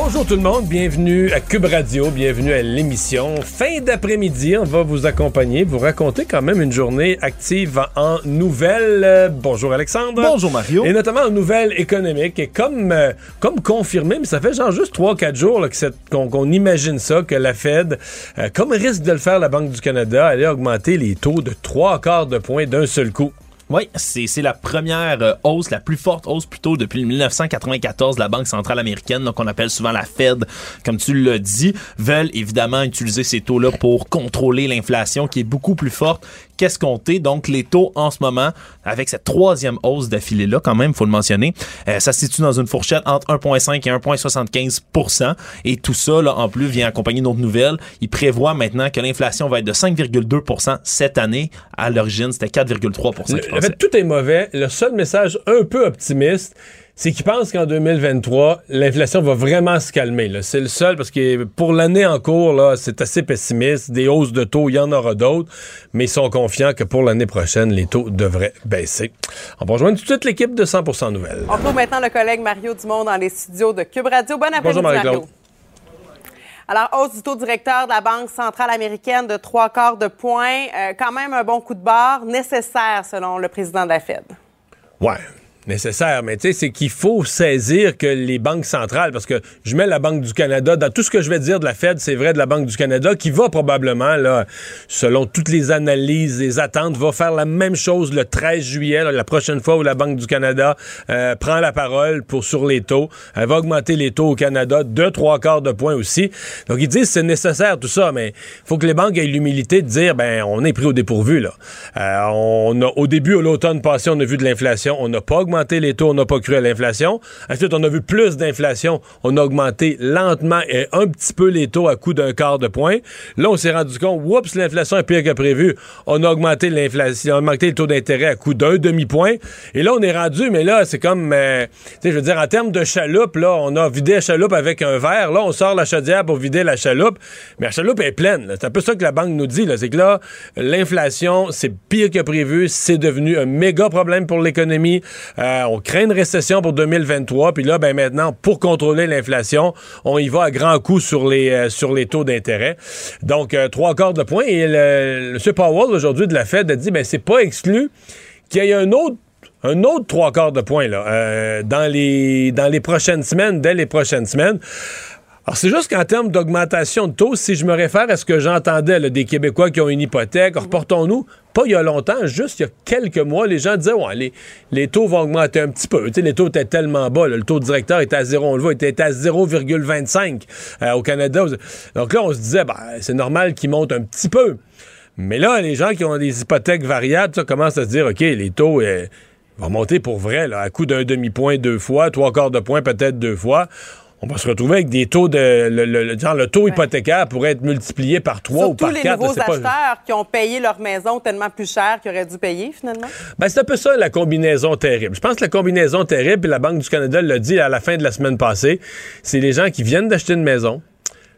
Bonjour tout le monde, bienvenue à Cube Radio, bienvenue à l'émission. Fin d'après-midi, on va vous accompagner, vous raconter quand même une journée active en nouvelles. Bonjour Alexandre. Bonjour Mario. Et notamment en nouvelles économiques. Et comme, euh, comme confirmé, mais ça fait genre juste 3-4 jours là, que c'est- qu'on qu'on imagine ça, que la Fed, euh, comme risque de le faire la Banque du Canada, allait augmenter les taux de 3 quarts de point d'un seul coup. Oui, c'est la première euh, hausse, la plus forte hausse plutôt depuis 1994 de la Banque centrale américaine, donc on appelle souvent la Fed, comme tu l'as dit, veulent évidemment utiliser ces taux-là pour contrôler l'inflation qui est beaucoup plus forte qu'escomptée. Donc les taux en ce moment, avec cette troisième hausse d'affilée-là, quand même, faut le mentionner, euh, ça se situe dans une fourchette entre 1,5 et 1,75% Et tout ça, là, en plus, vient accompagner d'autres nouvelles. Il prévoit maintenant que l'inflation va être de 5,2% cette année. À l'origine, c'était 4,3 Le- qu'il en fait, tout est mauvais. Le seul message un peu optimiste, c'est qu'ils pensent qu'en 2023, l'inflation va vraiment se calmer. C'est le seul, parce que pour l'année en cours, c'est assez pessimiste. Des hausses de taux, il y en aura d'autres, mais ils sont confiants que pour l'année prochaine, les taux devraient baisser. On va rejoindre tout de suite l'équipe de 100% Nouvelles. On retrouve maintenant le collègue Mario Dumont dans les studios de Cube Radio. Bon après-midi. Mario. Alors, hausse du taux directeur de la Banque centrale américaine de trois quarts de point. Euh, quand même un bon coup de barre, nécessaire selon le président de la Fed. Ouais. Nécessaire, mais tu sais, c'est qu'il faut saisir que les banques centrales, parce que je mets la Banque du Canada, dans tout ce que je vais dire de la Fed, c'est vrai de la Banque du Canada, qui va probablement, là, selon toutes les analyses, les attentes, va faire la même chose le 13 juillet, là, la prochaine fois où la Banque du Canada euh, prend la parole pour sur les taux. Elle va augmenter les taux au Canada de trois quarts de point aussi. Donc ils disent c'est nécessaire tout ça, mais faut que les banques aient l'humilité de dire ben on est pris au dépourvu là. Euh, on a, au début, à l'automne passé, on a vu de l'inflation, on n'a pas augmenté les taux, on n'a pas cru à l'inflation. Ensuite, on a vu plus d'inflation, on a augmenté lentement et un petit peu les taux à coup d'un quart de point. Là, on s'est rendu compte, oups, l'inflation est pire que prévu. On a augmenté l'inflation, on a augmenté le taux d'intérêt à coup d'un demi-point. Et là, on est rendu, mais là, c'est comme, euh, je veux dire, en termes de chaloupe, là, on a vidé la chaloupe avec un verre. Là, on sort la chaudière pour vider la chaloupe. Mais la chaloupe est pleine. C'est un peu ça que la banque nous dit. C'est que là, l'inflation, c'est pire que prévu. C'est devenu un méga problème pour l'économie. Euh, on craint une récession pour 2023. Puis là, ben maintenant, pour contrôler l'inflation, on y va à grands coups sur les, euh, sur les taux d'intérêt. Donc, euh, trois quarts de point. Et le, M. Powell, aujourd'hui, de la Fed, a dit, ben c'est pas exclu qu'il y ait un autre un autre trois quarts de point là, euh, dans, les, dans les prochaines semaines, dès les prochaines semaines. Alors, c'est juste qu'en termes d'augmentation de taux, si je me réfère à ce que j'entendais là, des Québécois qui ont une hypothèque, reportons-nous, pas il y a longtemps, juste il y a quelques mois, les gens disaient, ouais, les, les taux vont augmenter un petit peu. Tu sais, les taux étaient tellement bas, là, le taux directeur était à zéro, on le voit, il était à 0,25 euh, au Canada. Donc là, on se disait, ben, c'est normal qu'il monte un petit peu. Mais là, les gens qui ont des hypothèques variables, ça commencent à se dire, OK, les taux euh, vont monter pour vrai, là, à coup d'un demi-point deux fois, trois quarts de point peut-être deux fois. On va se retrouver avec des taux de. Le, le- le- genre, le taux hypothécaire pourrait être multiplié par trois ou Surtout par les quatre. nouveaux je sais pas. acheteurs qui ont payé leur maison tellement plus cher qu'ils auraient dû payer, finalement. Ben, c'est un peu ça, la combinaison terrible. Je pense que la combinaison terrible, puis la Banque du Canada l'a dit à la fin de la semaine passée, c'est les gens qui viennent d'acheter une maison,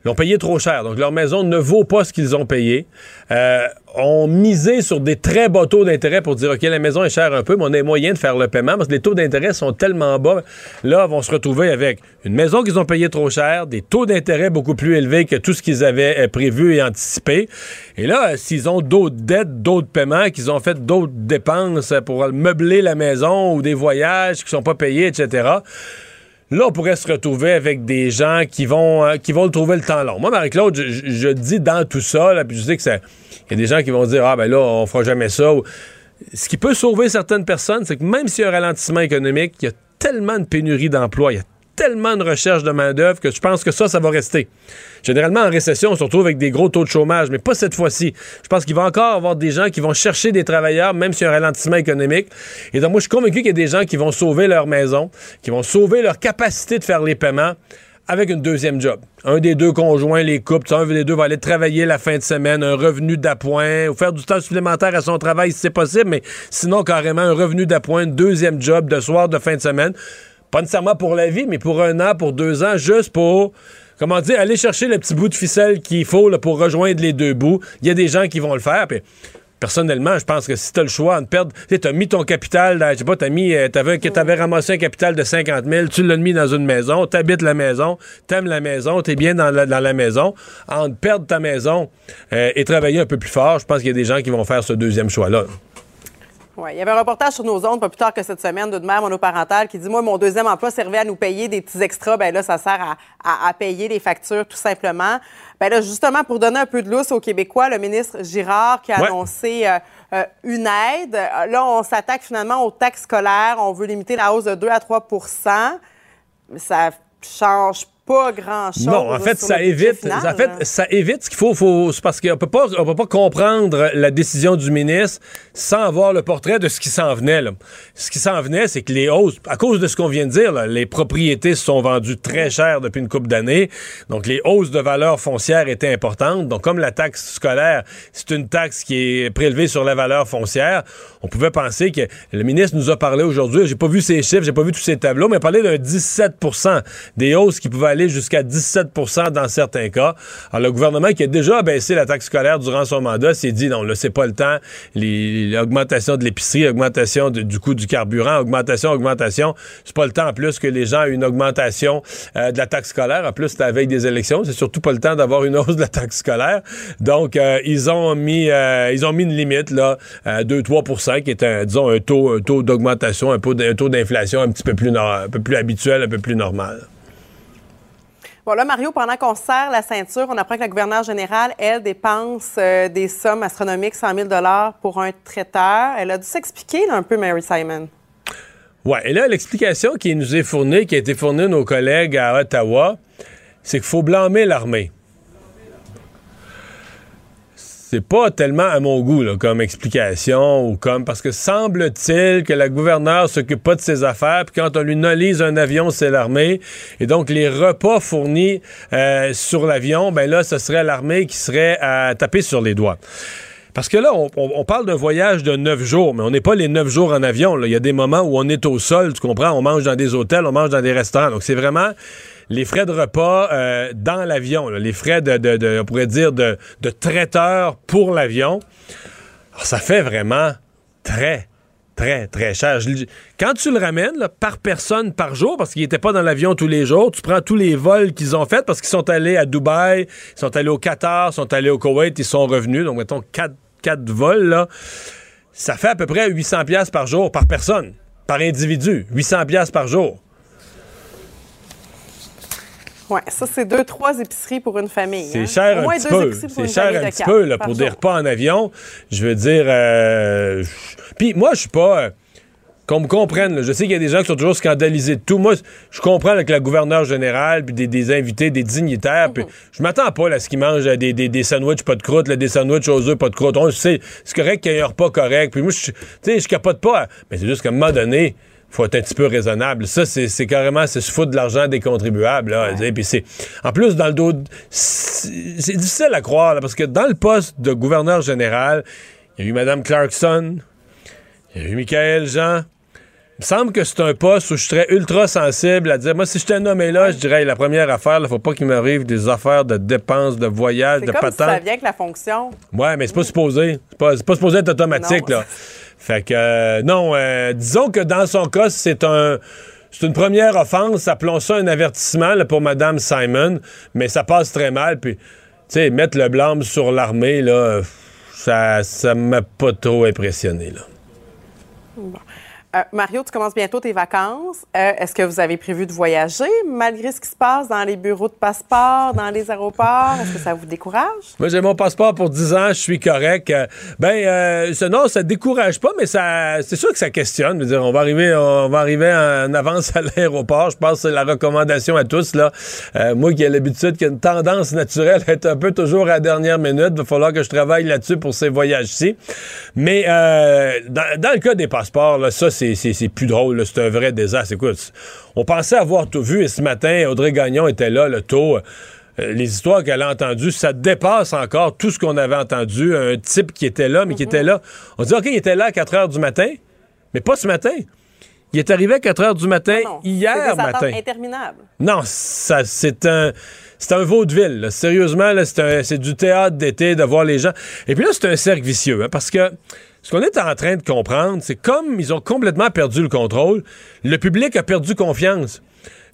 l'ont payé trop cher. Donc, leur maison ne vaut pas ce qu'ils ont payé. Euh, ont misé sur des très bas taux d'intérêt pour dire, OK, la maison est chère un peu, mais on a moyen de faire le paiement parce que les taux d'intérêt sont tellement bas. Là, ils vont se retrouver avec une maison qu'ils ont payée trop cher, des taux d'intérêt beaucoup plus élevés que tout ce qu'ils avaient euh, prévu et anticipé. Et là, euh, s'ils ont d'autres dettes, d'autres paiements, qu'ils ont fait d'autres dépenses pour meubler la maison ou des voyages qui sont pas payés, etc., Là, on pourrait se retrouver avec des gens qui vont, euh, qui vont le trouver le temps long. Moi, Marie-Claude, je, dis dans tout ça, puis je sais que. Il y a des gens qui vont dire Ah, ben là, on fera jamais ça. Ce qui peut sauver certaines personnes, c'est que même s'il y a un ralentissement économique, il y a tellement de pénurie d'emplois, tellement de recherche de main-d'œuvre que je pense que ça, ça va rester. Généralement, en récession, on se retrouve avec des gros taux de chômage, mais pas cette fois-ci. Je pense qu'il va encore avoir des gens qui vont chercher des travailleurs, même s'il y a un ralentissement économique. Et donc, moi, je suis convaincu qu'il y a des gens qui vont sauver leur maison, qui vont sauver leur capacité de faire les paiements avec une deuxième job. Un des deux conjoints, les couples, un des deux va aller travailler la fin de semaine, un revenu d'appoint, ou faire du temps supplémentaire à son travail si c'est possible, mais sinon carrément un revenu d'appoint, deuxième job de soir, de fin de semaine. Pas nécessairement pour la vie, mais pour un an, pour deux ans, juste pour comment dire, aller chercher le petit bout de ficelle qu'il faut pour rejoindre les deux bouts. Il y a des gens qui vont le faire. Puis personnellement, je pense que si tu as le choix de perdre, tu as mis ton capital, je sais pas, tu mis, euh, t'avais, ramassé un capital de 50 000, tu l'as mis dans une maison, tu habites la maison, t'aimes la maison, tu es bien dans la, dans la maison. En perdre ta maison euh, et travailler un peu plus fort, je pense qu'il y a des gens qui vont faire ce deuxième choix-là. Il y avait un reportage sur nos ondes pas plus tard que cette semaine d'une mère monoparentale qui dit Moi, mon deuxième emploi servait à nous payer des petits extras. Ben là, ça sert à, à, payer les factures, tout simplement. Ben là, justement, pour donner un peu de lousse aux Québécois, le ministre Girard qui a annoncé euh, euh, une aide. Là, on s'attaque finalement aux taxes scolaires. On veut limiter la hausse de 2 à 3% Ça change pas grand-chose. Non, en fait, ça évite, en fait, ça évite ce qu'il faut, faut parce qu'on peut pas, on peut pas comprendre la décision du ministre sans avoir le portrait de ce qui s'en venait. Là. Ce qui s'en venait, c'est que les hausses, à cause de ce qu'on vient de dire, là, les propriétés se sont vendues très cher depuis une couple d'années. Donc, les hausses de valeur foncière étaient importantes. Donc, comme la taxe scolaire, c'est une taxe qui est prélevée sur la valeur foncière, on pouvait penser que le ministre nous a parlé aujourd'hui. J'ai pas vu ces chiffres, j'ai pas vu tous ces tableaux, mais il parlé d'un 17 des hausses qui pouvaient aller jusqu'à 17 dans certains cas. Alors, le gouvernement qui a déjà baissé la taxe scolaire durant son mandat s'est dit, non, là, c'est pas le temps. L'augmentation de l'épicerie, augmentation du coût du carburant, augmentation, augmentation, c'est pas le temps en plus que les gens aient une augmentation euh, de la taxe scolaire. En plus, c'est avec des élections. C'est surtout pas le temps d'avoir une hausse de la taxe scolaire. Donc, euh, ils ont mis euh, ils ont mis une limite, là, 2-3% qui est, un, disons, un taux, un taux d'augmentation, un, un taux d'inflation un petit peu plus, un peu plus habituel, un peu plus normal. Bon, là, Mario, pendant qu'on serre la ceinture, on apprend que la gouverneure générale, elle, dépense euh, des sommes astronomiques, 100 000 pour un traiteur. Elle a dû s'expliquer un peu, Mary Simon. Oui, et là, l'explication qui nous est fournie, qui a été fournie à nos collègues à Ottawa, c'est qu'il faut blâmer l'armée c'est pas tellement à mon goût comme explication ou comme parce que semble-t-il que la gouverneure s'occupe pas de ses affaires puis quand on lui nolise un avion c'est l'armée et donc les repas fournis euh, sur l'avion ben là ce serait l'armée qui serait à taper sur les doigts. Parce que là, on, parle d'un voyage de neuf jours, mais on n'est pas les neuf jours en avion. Il y a des moments où on est au sol, tu comprends? On mange dans des hôtels, on mange dans des restaurants. Donc, c'est vraiment les frais de repas euh, dans l'avion, les frais de, on pourrait dire, de, traiteur pour l'avion, ça fait vraiment très, très, très cher. quand tu le ramènes par personne par jour, parce qu'il n'était pas dans l'avion tous les jours, tu prends tous les vols qu'ils ont faits parce qu'ils sont allés à Dubaï, ils sont allés au Qatar, ils sont allés au Koweït, ils sont revenus. Donc, mettons, quatre, vols. Ça fait à peu près 800 pièces par jour par personne, par individu. 800 pièces par jour. Oui, ça, c'est deux, trois épiceries pour une famille. C'est hein. cher un petit peu. C'est cher un petit peu là, pour des repas en avion. Je veux dire. Euh, puis moi, je suis pas. Euh, qu'on me comprenne. Je sais qu'il y a des gens qui sont toujours scandalisés de tout. Moi, je comprends avec la gouverneure générale, puis des, invités, des dignitaires. Puis mhm. je m'attends pas à ce qu'ils mangent des, des, sandwichs pas de croûte, des sandwichs aux œufs pas de croûte. On sait, c'est correct qu'il y ait un repas correct. Puis moi, je, je capote pas. Mais c'est juste qu'à un moment donné, faut être un petit peu raisonnable. Ça, c'est carrément, c'est se foutre de l'argent des contribuables. Là, Puis c'est, en plus, dans le dos, c'est difficile à croire, parce que dans le poste de gouverneur général, il y a eu Mme Clarkson, il y a eu Michael Jean. Il me semble que c'est un poste où je serais ultra sensible à dire, moi, si je t'ai nommé là, je dirais, la première affaire, il faut pas qu'il m'arrive des affaires de dépenses, de voyage, de patentes. ça vient avec la fonction. Ouais, mais c'est pas supposé. C'est pas, pas supposé être automatique, là. Fait que, euh, non, euh, disons que dans son cas, c'est un. C'est une première offense, appelons ça un avertissement pour Mme Simon, mais ça passe très mal. Puis, tu sais, mettre le blâme sur l'armée, là, ça ça m'a pas trop impressionné. Là. Euh, Mario, tu commences bientôt tes vacances. Euh, est-ce que vous avez prévu de voyager malgré ce qui se passe dans les bureaux de passeport, dans les aéroports? Est-ce que ça vous décourage? Moi, j'ai mon passeport pour 10 ans, je suis correct. Euh, ben, non, ça décourage pas, mais ça, c'est sûr que ça questionne. Je dire, on va arriver, on va arriver en avance à l'aéroport. Je pense que c'est la recommandation à tous, là. moi qui ai l'habitude, qui a une tendance naturelle à être un peu toujours à la dernière minute, il va falloir que je travaille là-dessus pour ces voyages-ci. Mais dans, dans, le cas des passeports, là, ça, c'est plus drôle. C'est un vrai désastre. Écoute, on pensait avoir tout vu et ce matin, Audrey Gagnon était là, le taux. Euh, les histoires qu'elle a entendues, ça dépasse encore tout ce qu'on avait entendu. Un type qui était là, mais qui était là. On dit, OK, il était là à 4 heures du matin, mais pas ce matin. Il est arrivé à 4 heures du matin hier matin. interminable. Non, ça, c'est un. C'est un vaudeville. Sérieusement, c'est du théâtre d'été de voir les gens. Et puis là, c'est un cercle vicieux, hein, parce que ce qu'on est en train de comprendre, c'est comme ils ont complètement perdu le contrôle, le public a perdu confiance.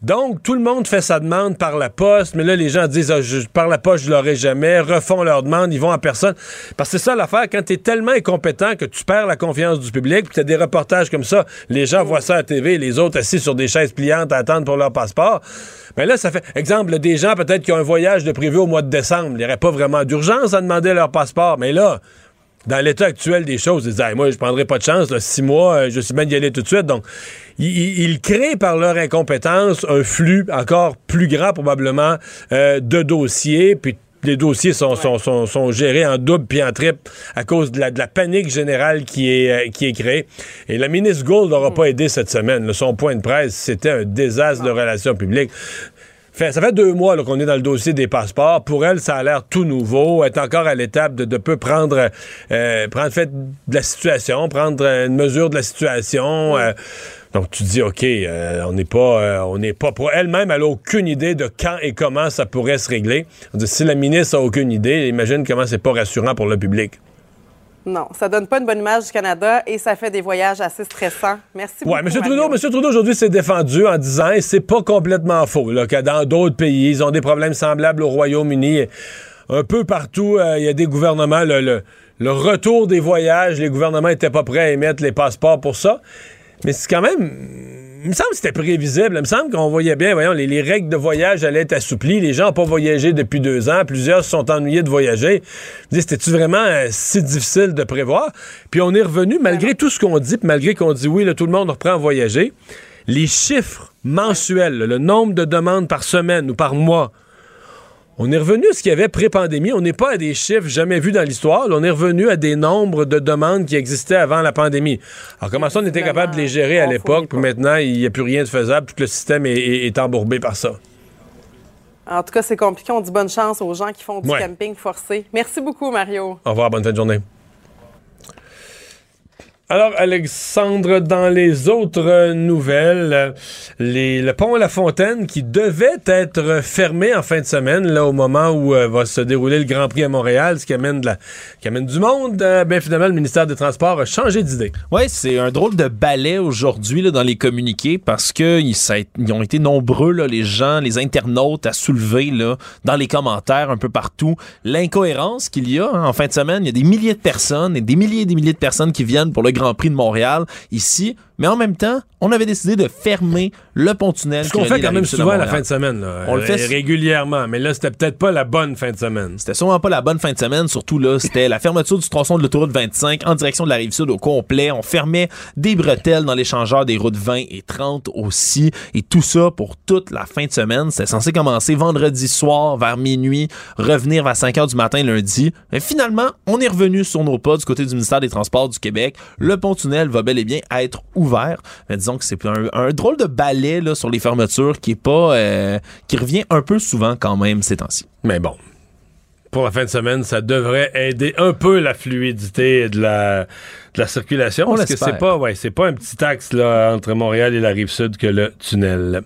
Donc, tout le monde fait sa demande par la poste, mais là, les gens disent ah, par la poste, je l'aurai jamais, refont leur demande, ils vont à personne. Parce que c'est ça l'affaire, quand tu es tellement incompétent que tu perds la confiance du public, puis tu as des reportages comme ça, les gens voient ça à la TV, les autres assis sur des chaises pliantes à attendre pour leur passeport. Mais là, ça fait. Exemple, des gens peut-être qui ont un voyage de prévu au mois de décembre, il n'y aurait pas vraiment d'urgence à demander leur passeport, mais là dans l'état actuel des choses, ils disent moi je prendrai pas de chance, six mois, euh, je suis bien d'y aller tout de suite. Donc, ils, créent par leur incompétence un flux encore plus grand probablement euh, de dossiers, puis les dossiers sont, sont, sont, gérés en double puis en triple à cause de la, de la panique générale qui est, euh, qui est créée. Et la ministre Gould n'aura pas aidé cette semaine. son point de presse, c'était un désastre de relations publiques ça fait deux mois qu'on est dans le dossier des passeports. Pour elle, ça a l'air tout nouveau. Elle est encore à l'étape de, peu prendre, euh, prendre fait de la situation, prendre une mesure de la situation. Euh, donc tu dis ok, euh, on n'est pas, on n'est pas pour elle-même. Elle a aucune idée de quand et comment ça pourrait se régler. Si la ministre a aucune idée, imagine comment c'est pas rassurant pour le public. Non, ça donne pas une bonne image du Canada et ça fait des voyages assez stressants. Merci beaucoup. Oui, M. Trudeau, Monsieur Trudeau aujourd'hui s'est défendu en disant, et c'est pas complètement faux, là, que dans d'autres pays, ils ont des problèmes semblables au Royaume-Uni. Un peu partout, euh, il y a des gouvernements, le, le, retour des voyages, les gouvernements étaient pas prêts à émettre les passeports pour ça. Mais c'est quand même il me semble que c'était prévisible. Il me semble qu'on voyait bien, voyons, les, règles de voyage allaient être assouplies. Les gens n'ont pas voyagé depuis deux ans. Plusieurs se sont ennuyés de voyager. C'était-tu vraiment euh, si difficile de prévoir? Puis on est revenu, malgré tout ce qu'on dit, puis malgré qu'on dit oui, tout le monde reprend à voyager, les chiffres mensuels, le nombre de demandes par semaine ou par mois, on est revenu à ce qu'il y avait pré-pandémie. On n'est pas à des chiffres jamais vus dans l'histoire. On est revenu à des nombres de demandes qui existaient avant la pandémie. Alors, comment ça, on était capable de les gérer à l'époque, puis maintenant, il n'y a plus rien de faisable, tout le système est, embourbé par ça? En tout cas, c'est compliqué. On dit bonne chance aux gens qui font du camping forcé. Merci beaucoup, Mario. Au revoir, bonne fin de journée. Alors, Alexandre, dans les autres nouvelles, le pont La Fontaine qui devait être fermé en fin de semaine, là, au moment où euh, va se dérouler le Grand Prix à Montréal, ce qui amène, de la, qui amène du monde, euh, ben, finalement, le ministère des Transports a changé d'idée. Oui, c'est un drôle de balai aujourd'hui dans les communiqués parce que ils, ont été nombreux, là, les gens, les internautes, à soulever là, dans les commentaires un peu partout l'incohérence qu'il y a. Hein. en fin de semaine, il y a des milliers de personnes et des milliers et des milliers de personnes qui viennent pour le Grand Prix de Montréal ici mais en même temps, on avait décidé de fermer le pont-tunnel. Ce qu'on fait quand même souvent à la fin de semaine. On le fait régulièrement, mais là, c'était peut-être pas la bonne fin de semaine. C'était sûrement pas la bonne fin de semaine, surtout là, c'était la fermeture du tronçon de l'autoroute 25 en direction de la rive sud au complet. On fermait des bretelles dans l'échangeur des routes 20 et 30 aussi, et tout ça pour toute la fin de semaine. C'était censé commencer vendredi soir vers minuit, revenir vers 5 heures du matin lundi. Mais finalement, on est revenu sur nos pas du côté du ministère des Transports du Québec. Le pont-tunnel va bel et bien être ouvert. Mais disons que c'est un, drôle de balai là, sur les fermetures qui est pas euh, qui revient un peu souvent quand même ces temps-ci. Mais bon. Pour la fin de semaine, ça devrait aider un peu la fluidité de la, de la circulation. parce que c'est pas, ouais, c'est pas un petit axe là, entre Montréal et la rive sud que le tunnel.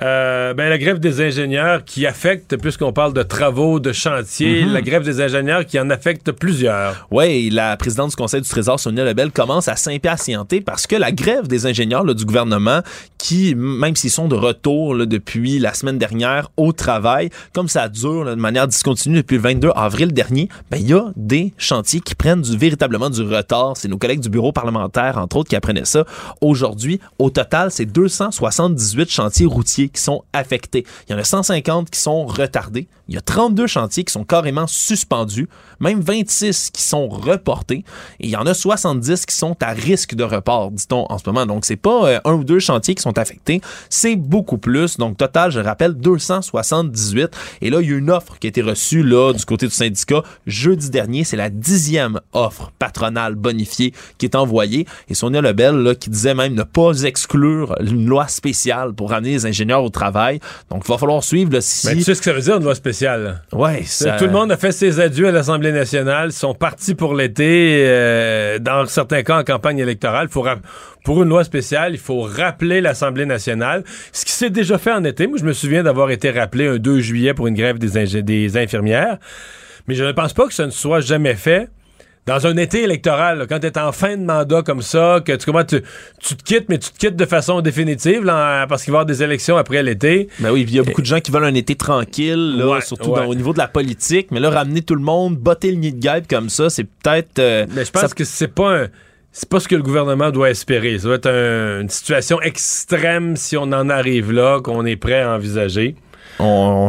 Euh, ben, la grève des ingénieurs qui affecte, puisqu'on parle de travaux, de chantiers, mhm. la grève des ingénieurs qui en affecte plusieurs. Oui, la présidente du Conseil du Trésor, Sonia Lebel, commence à s'impatienter parce que la grève des ingénieurs du gouvernement, qui, même s'ils sont de retour depuis la semaine dernière au travail, comme ça dure de manière discontinue depuis le 22 avril dernier, ben, il y a des chantiers qui prennent du, véritablement du retard. C'est nos collègues du bureau parlementaire, entre autres, qui apprenaient ça aujourd'hui. Au total, c'est 278 chantiers routiers qui sont affectés. Il y en a 150 qui sont retardés. Il y a 32 chantiers qui sont carrément suspendus, même 26 qui sont reportés, et il y en a 70 qui sont à risque de report, dit-on en ce moment. Donc, c'est pas euh, un ou deux chantiers qui sont affectés, c'est beaucoup plus. Donc, total, je rappelle, 278. Et là, il y a une offre qui a été reçue là du côté du syndicat jeudi dernier. C'est la dixième offre patronale bonifiée qui est envoyée. Et Sonia Lebel, là, qui disait même ne pas exclure une loi spéciale pour ramener les ingénieurs au travail. Donc, il va falloir suivre là, si... Mais tu sais ce que ça veut dire, une loi spéciale? Ouais, ça... Tout le monde a fait ses adieux à l'Assemblée nationale, sont partis pour l'été, euh, dans certains cas en campagne électorale. Faut pour une loi spéciale, il faut rappeler l'Assemblée nationale, ce qui s'est déjà fait en été. Moi, je me souviens d'avoir été rappelé un 2 juillet pour une grève des, des infirmières, mais je ne pense pas que ça ne soit jamais fait dans un été électoral, quand tu es en fin de mandat comme ça, que tu, comment, tu, tu, te quittes, mais tu te quittes de façon définitive là, parce qu'il va y avoir des élections après l'été. Ben oui, il y a beaucoup de gens qui veulent un été tranquille, là, surtout au niveau de la politique, mais là, ramener tout le monde, botter le nid de guêpe comme ça, c'est peut-être... Euh, mais je pense que c'est pas un c'est pas ce que le gouvernement doit espérer. Ça doit être une situation extrême si on en arrive là, qu'on est prêt à envisager.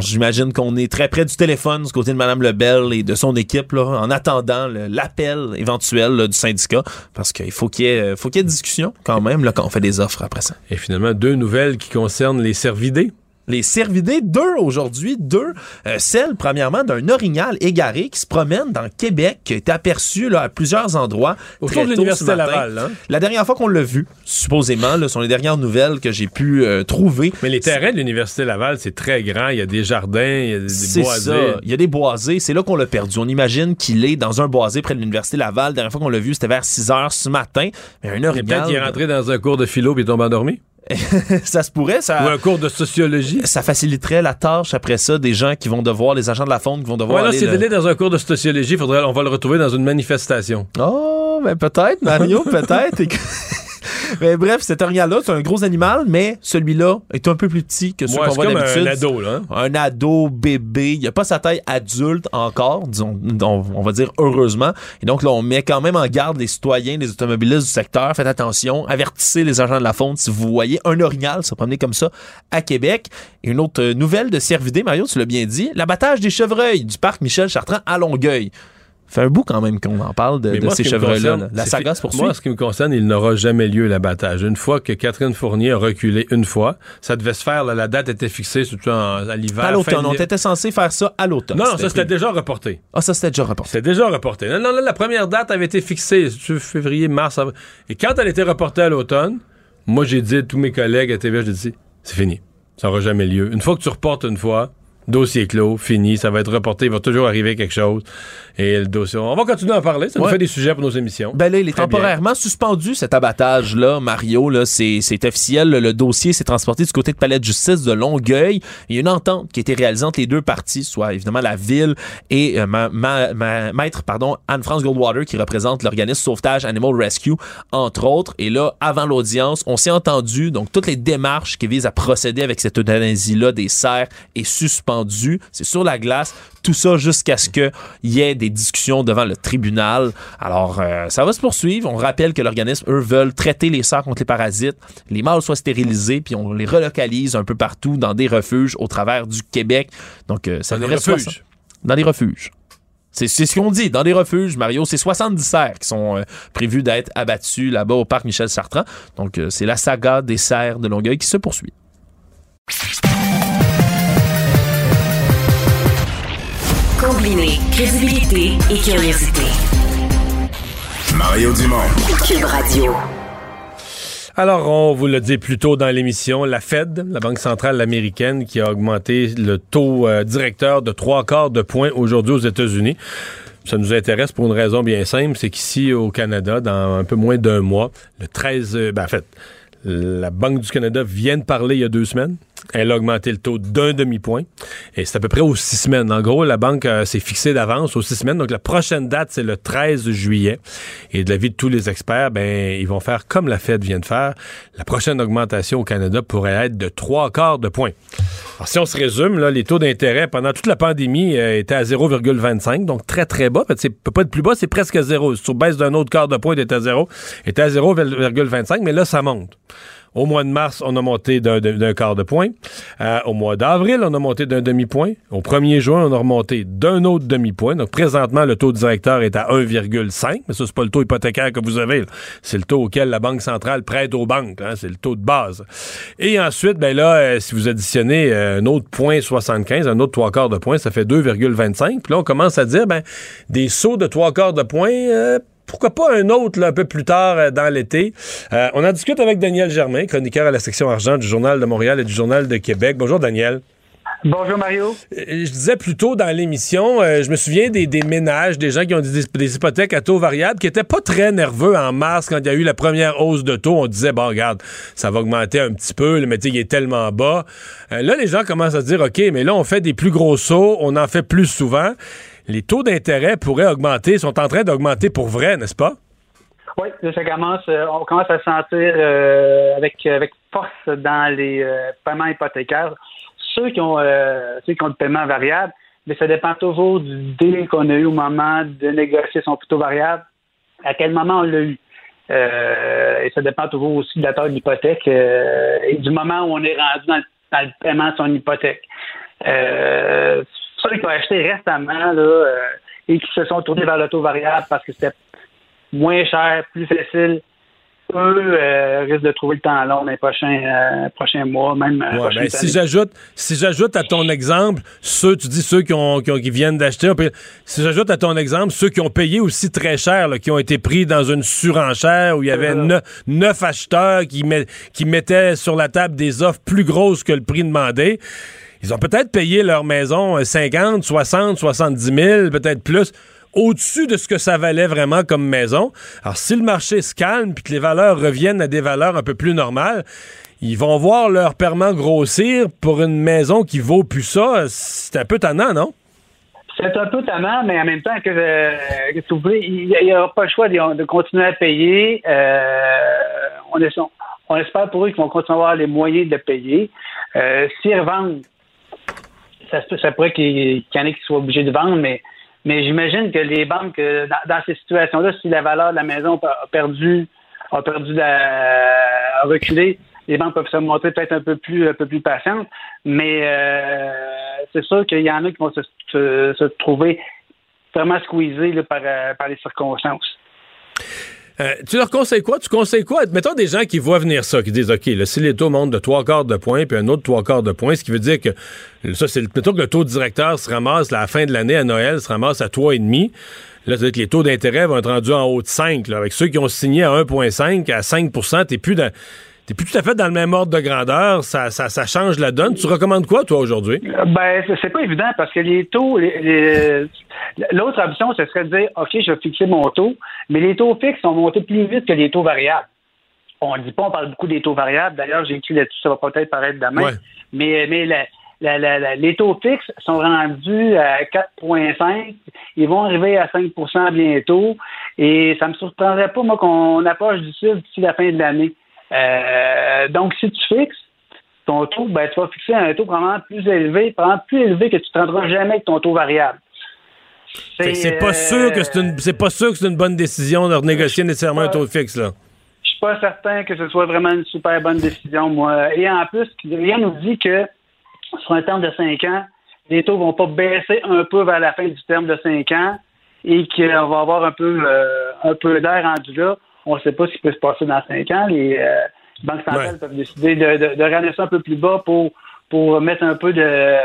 J'imagine qu'on est très près du téléphone du côté de Mme Lebel et de son équipe là, en attendant l'appel éventuel du syndicat parce qu'il faut qu'il y, ait, faut qu'il discussion quand même là, quand on fait des offres après ça. Et finalement, deux nouvelles qui concernent les cervidés les cervidés, deux aujourd'hui, deux. Euh, celle, premièrement, d'un orignal égaré qui se promène dans Québec, qui a été aperçu là, à plusieurs endroits. Autour de l'Université Laval. Hein? La dernière fois qu'on l'a vu, supposément, là, sont les dernières nouvelles que j'ai pu euh, trouver. Mais les terrains de l'Université Laval, c'est très grand. Il y a des jardins, il y a des, boisés. Ça. Il y a des boisés. C'est là qu'on l'a perdu. On imagine qu'il est dans un boisé près de l'Université Laval. La dernière fois qu'on l'a vu, c'était vers 6 heures ce matin. Mais un orignal... Peut-être qu'il est rentré dans un cours de philo et il tombe endormi. ça se pourrait. Ça, Ou un cours de sociologie. Ça faciliterait la tâche après ça des gens qui vont devoir, les agents de la fonte qui vont devoir. Ouais, là, s'il le... dans un cours de sociologie, faudrait, on va le retrouver dans une manifestation. Oh, mais peut-être, Mario, peut-être. mais bref, cet orignal-là, c'est un gros animal, mais celui-là est un peu plus petit que ceux qu'on voit d'habitude. un ado, là. Un ado, bébé. Il a pas sa taille adulte encore, disons, on, va dire heureusement. Et donc là, on met quand même en garde les citoyens, les automobilistes du secteur. Faites attention, avertissez les agents de la fonte si vous voyez un orignal se promener comme ça à Québec. Et une autre nouvelle de Cervidé, Mario, tu l'as bien dit, l'abattage des chevreuils du parc Michel Chartrand à Longueuil fait un bout quand même qu'on en parle de, ces chevreuils-là. La saga se poursuit. Moi, ce qui me concerne, il n'aura jamais lieu l'abattage. Une fois que Catherine Fournier a reculé une fois, ça devait se faire, la date était fixée surtout à l'hiver. À l'automne. On était censé faire ça à l'automne. Non, non, ça c'était déjà reporté. Ah, ça c'était déjà reporté. C'était déjà reporté. Non, non, là, la première date avait été fixée, février, mars. Avril. Et quand elle était reportée à l'automne, moi j'ai dit à tous mes collègues à TV, j'ai dit, c'est fini. Ça n'aura jamais lieu. Une fois que tu reportes une fois, dossier clos, fini, ça va être reporté, il va toujours arriver quelque chose. Et le dossier, on va continuer à en parler, ça nous fait des sujets pour nos émissions. Ben là, il est temporairement suspendu, cet abattage-là, Mario, là, c'est, officiel, le, dossier s'est transporté du côté de Palais de justice de Longueuil. Il y a une entente qui a été réalisée entre les deux parties, soit évidemment la ville et euh, ma, maître, pardon, Anne-France Goldwater, qui représente l'organisme Sauvetage Animal Rescue, entre autres. Et là, avant l'audience, on s'est entendu, donc toutes les démarches qui visent à procéder avec cette euthanasie-là des serres est suspendue c'est sur la glace, tout ça jusqu'à ce qu'il y ait des discussions devant le tribunal. Alors, euh, ça va se poursuivre. On rappelle que l'organisme, eux, veulent traiter les cerfs contre les parasites, les mâles soient stérilisés, puis on les relocalise un peu partout dans des refuges au travers du Québec. Donc, euh, ça dans les refuges. Dans les refuges. C'est ce qu'on dit. Dans les refuges, Mario, c'est 70 cerfs qui sont euh, prévus d'être abattus là-bas au parc Michel Sartrand. Donc, c'est la saga des cerfs de Longueuil qui se poursuit. Combiner crédibilité et curiosité. Mario Dumont. Cube Radio. Alors, on vous l'a dit plus tôt dans l'émission, la Fed, la Banque centrale américaine, qui a augmenté le taux euh, directeur de trois quarts de point aujourd'hui aux États-Unis. Ça nous intéresse pour une raison bien simple, c'est qu'ici au Canada, dans un peu moins d'un mois, le 13, euh, ben en fait, la Banque du Canada vient de parler il y a deux semaines. Elle a augmenté le taux d'un demi-point. Et c'est à peu près aux six semaines. En gros, la banque euh, s'est fixée d'avance aux six semaines. Donc, la prochaine date, c'est le 13 juillet. Et de l'avis de tous les experts, ben, ils vont faire comme la Fed vient de faire. La prochaine augmentation au Canada pourrait être de trois quarts de point. Alors, si on se résume, les taux d'intérêt pendant toute la pandémie euh, étaient à 0,25, donc très, très bas. Ça peut pas être plus bas, c'est presque zéro. Si tu baisses d'un autre quart de point, était à zéro. Était à 0,25, mais là, ça monte. Au mois de mars, on a monté d'un quart de point. Euh, au mois d'avril, on a monté d'un demi-point. Au 1er juin, on a remonté d'un autre demi-point. Donc, présentement, le taux directeur est à 1,5. Mais ça, c'est pas le taux hypothécaire que vous avez. C'est le taux auquel la Banque centrale prête aux banques. Hein. C'est le taux de base. Et ensuite, ben là, euh, si vous additionnez euh, un autre point 75, un autre trois quarts de point, ça fait 2,25. Puis là, on commence à dire, ben, des sauts de trois quarts de point, pourquoi pas un autre un peu plus tard euh, dans l'été. Euh, on en discute avec Daniel Germain, chroniqueur à la section argent du Journal de Montréal et du Journal de Québec. Bonjour Daniel. Bonjour Mario. Euh, je disais plus tôt dans l'émission, je me souviens des, ménages, des gens qui ont des, hypothèques à taux variable qui étaient pas très nerveux en mars quand il y a eu la première hausse de taux. On disait, bon, regarde, ça va augmenter un petit peu, le métier est tellement bas. là, les gens commencent à se dire, OK, mais là, on fait des plus gros sauts, on en fait plus souvent les taux d'intérêt pourraient augmenter, sont en train d'augmenter pour vrai, n'est-ce pas? Oui, ça commence, euh, on commence à sentir euh, avec, avec force dans les euh, paiements hypothécaires. Ceux qui ont, ceux qui ont le paiement variable, mais ça dépend toujours du délai qu'on a eu au moment de négocier son taux variable, à quel moment on l'a eu. et ça dépend toujours aussi de la taille de l'hypothèque et du moment où on est rendu dans le, paiement de son hypothèque ceux qui ont acheté récemment là, euh, et qui se sont tournés vers l'auto variable parce que c'était moins cher, plus facile, eux euh, risquent de trouver le temps long dans les prochains, euh, mois, même. Ben, si j'ajoute, si j'ajoute à ton exemple ceux, tu dis ceux qui, ont, qui, viennent d'acheter, si j'ajoute à ton exemple ceux qui ont payé aussi très cher, qui ont été pris dans une surenchère où il y avait neuf, acheteurs qui, qui mettaient sur la table des offres plus grosses que le prix demandé. Ils ont peut-être payé leur maison 50, 60, 70 000, peut-être plus, au-dessus de ce que ça valait vraiment comme maison. Alors, si le marché se calme puis que les valeurs reviennent à des valeurs un peu plus normales, ils vont voir leur permanent grossir pour une maison qui vaut plus ça. C'est un peu tannant, non? C'est un peu tannant, mais en même temps que, euh, il n'y aura pas le choix de, continuer à payer. Euh, on, on, espère pour eux qu'ils vont continuer à avoir les moyens de payer. Euh, S'ils revendent ça, pourrait qu'il y en ait qui soient obligés de vendre, mais, mais j'imagine que les banques, euh, dans, ces situations-là, si la valeur de la maison a perdu, a perdu a reculé, les banques peuvent se montrer peut-être un peu plus un peu plus patientes, mais euh, c'est sûr qu'il y en a qui vont se, trouver vraiment squeezés par, euh, par les circonstances. Euh, tu leur conseilles quoi? Tu conseilles quoi? Mettons des gens qui voient venir ça, qui disent, OK, là, si les taux montent de trois quarts de point, puis un autre trois quarts de point, ce qui veut dire que, ça, c'est, mettons que le taux directeur se ramasse, à la fin de l'année, à Noël, se ramasse à 3,5. Là, c'est-à-dire que les taux d'intérêt vont être rendus en haut de 5, là, avec ceux qui ont signé à 1,5, à 5% t'es plus dans T'es plus tout à fait dans le même ordre de grandeur, ça, ça, ça change la donne. Tu recommandes quoi, toi, aujourd'hui? Ben, c'est pas évident parce que les taux, l'autre option, ce serait de dire, OK, je vais fixer mon taux, mais les taux fixes sont montés plus vite que les taux variables. On ne dit pas, on parle beaucoup des taux variables. D'ailleurs, j'ai écrit là-dessus, ça va peut-être paraître demain. Mais, mais les taux fixes sont rendus à 4,5. Ils vont arriver à 5% bientôt. Et ça ne me surprendrait pas, moi, qu'on approche du cible d'ici la fin de l'année. Euh, donc, si tu fixes ton taux, ben, tu vas fixer un taux probablement plus élevé, probablement plus élevé que tu ne prendras jamais avec ton taux variable. C'est pas sûr que c'est une c'est pas sûr que c'est une bonne décision de renégocier nécessairement un taux fixe là. Je suis pas certain que ce soit vraiment une super bonne décision moi. Et en plus, rien nous dit que sur un terme de 5 ans, les taux vont pas baisser un peu vers la fin du terme de 5 ans et qu'on va avoir un peu euh, un peu d'air rendu là. On ne sait pas ce qui peut se passer dans cinq ans. Les euh, banques centrales peuvent décider de, de, de, ramener ça un peu plus bas pour, pour mettre un peu de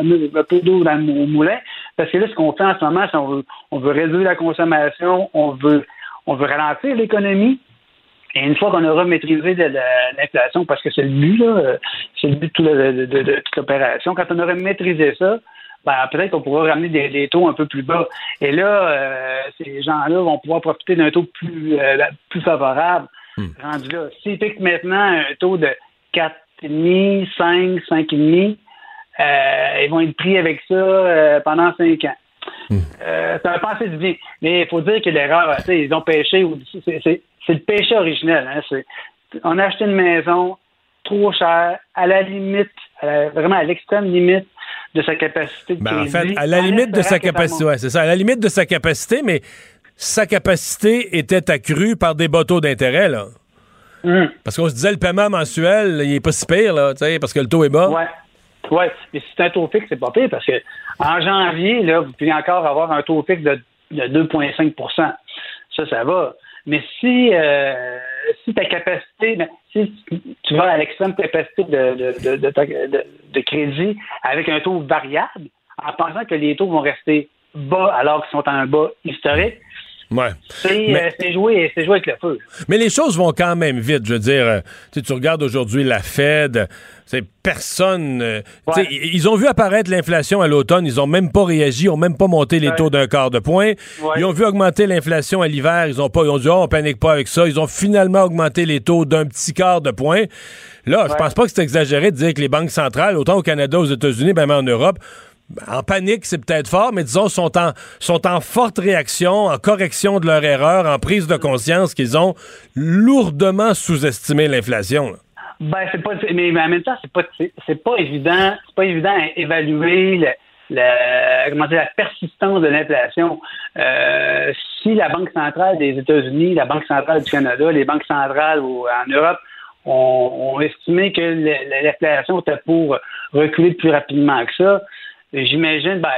un peu d'eau dans le moulin. Parce que là, ce qu'on fait en ce moment, c'est on veut, on veut réduire la consommation, on veut, on veut ralentir l'économie. Et une fois qu'on aura maîtrisé l'inflation, parce que c'est le but, là, c'est le but de, toute l'opération, quand on aura maîtrisé ça, ben, peut-être qu'on pourra ramener des, taux un peu plus bas. Et là, euh, ces gens-là vont pouvoir profiter d'un taux plus, euh, plus favorable. Hmm. Rendu là. S'ils piquent maintenant un taux de 4,5, 5, 5,5, euh, ils vont être pris avec ça euh, pendant 5 ans. Hmm. ça va passer du bien. Mais il faut dire que l'erreur, ils ont pêché. C'est le péché originel. Hein, on a acheté une maison trop chère, à la limite, vraiment à l'extrême limite de sa capacité de ben, En fait, à la limite de sa capacité, ouais, c'est ça, à la limite de sa capacité, mais sa capacité était accrue par des bateaux d'intérêt, là. Hum. Parce qu'on se disait, le paiement mensuel, il est pas si pire, là, tu sais, parce que le taux est bas. Ouais. Ouais. Mais si c'est un taux fixe, c'est pas pire parce que en janvier, là, vous pouvez encore avoir un taux fixe de, de 2,5% Ça, ça va. Mais si, euh, si ta capacité, si tu vas à l'extrême capacité de, de, de, de, de crédit avec un taux variable, en pensant que les taux vont rester bas alors qu'ils sont en bas historique, Ouais. c'est euh, c'est jouer, jouer avec le feu. Mais les choses vont quand même vite. Je veux dire, euh, tu regardes aujourd'hui la Fed, c'est personne. euh, Ouais. Ils ont vu apparaître l'inflation à l'automne, ils ont même pas réagi, ils ont même pas monté les Ouais. taux d'un quart de point. Ils ont vu augmenter l'inflation à l'hiver, ils ont pas, ils ont dit oh, on panique pas avec ça. Ils ont finalement augmenté les taux d'un petit quart de point. Là, je pense pas que c'est exagéré de dire que les banques centrales, autant au Canada, aux États-Unis, même en Europe. En panique, c'est peut-être fort, mais disons, sont en, sont en forte réaction, en correction de leur erreur, en prise de conscience qu'ils ont lourdement sous-estimé l'inflation. Ben, c'est pas, mais, en même temps, c'est pas, c'est, pas évident, c'est pas évident à évaluer comment dire, la persistance de l'inflation. Euh, si la Banque centrale des États-Unis, la Banque centrale du Canada, les banques centrales au- en Europe ont, estimé que l'inflation était pour reculer plus rapidement que ça, j'imagine, ben,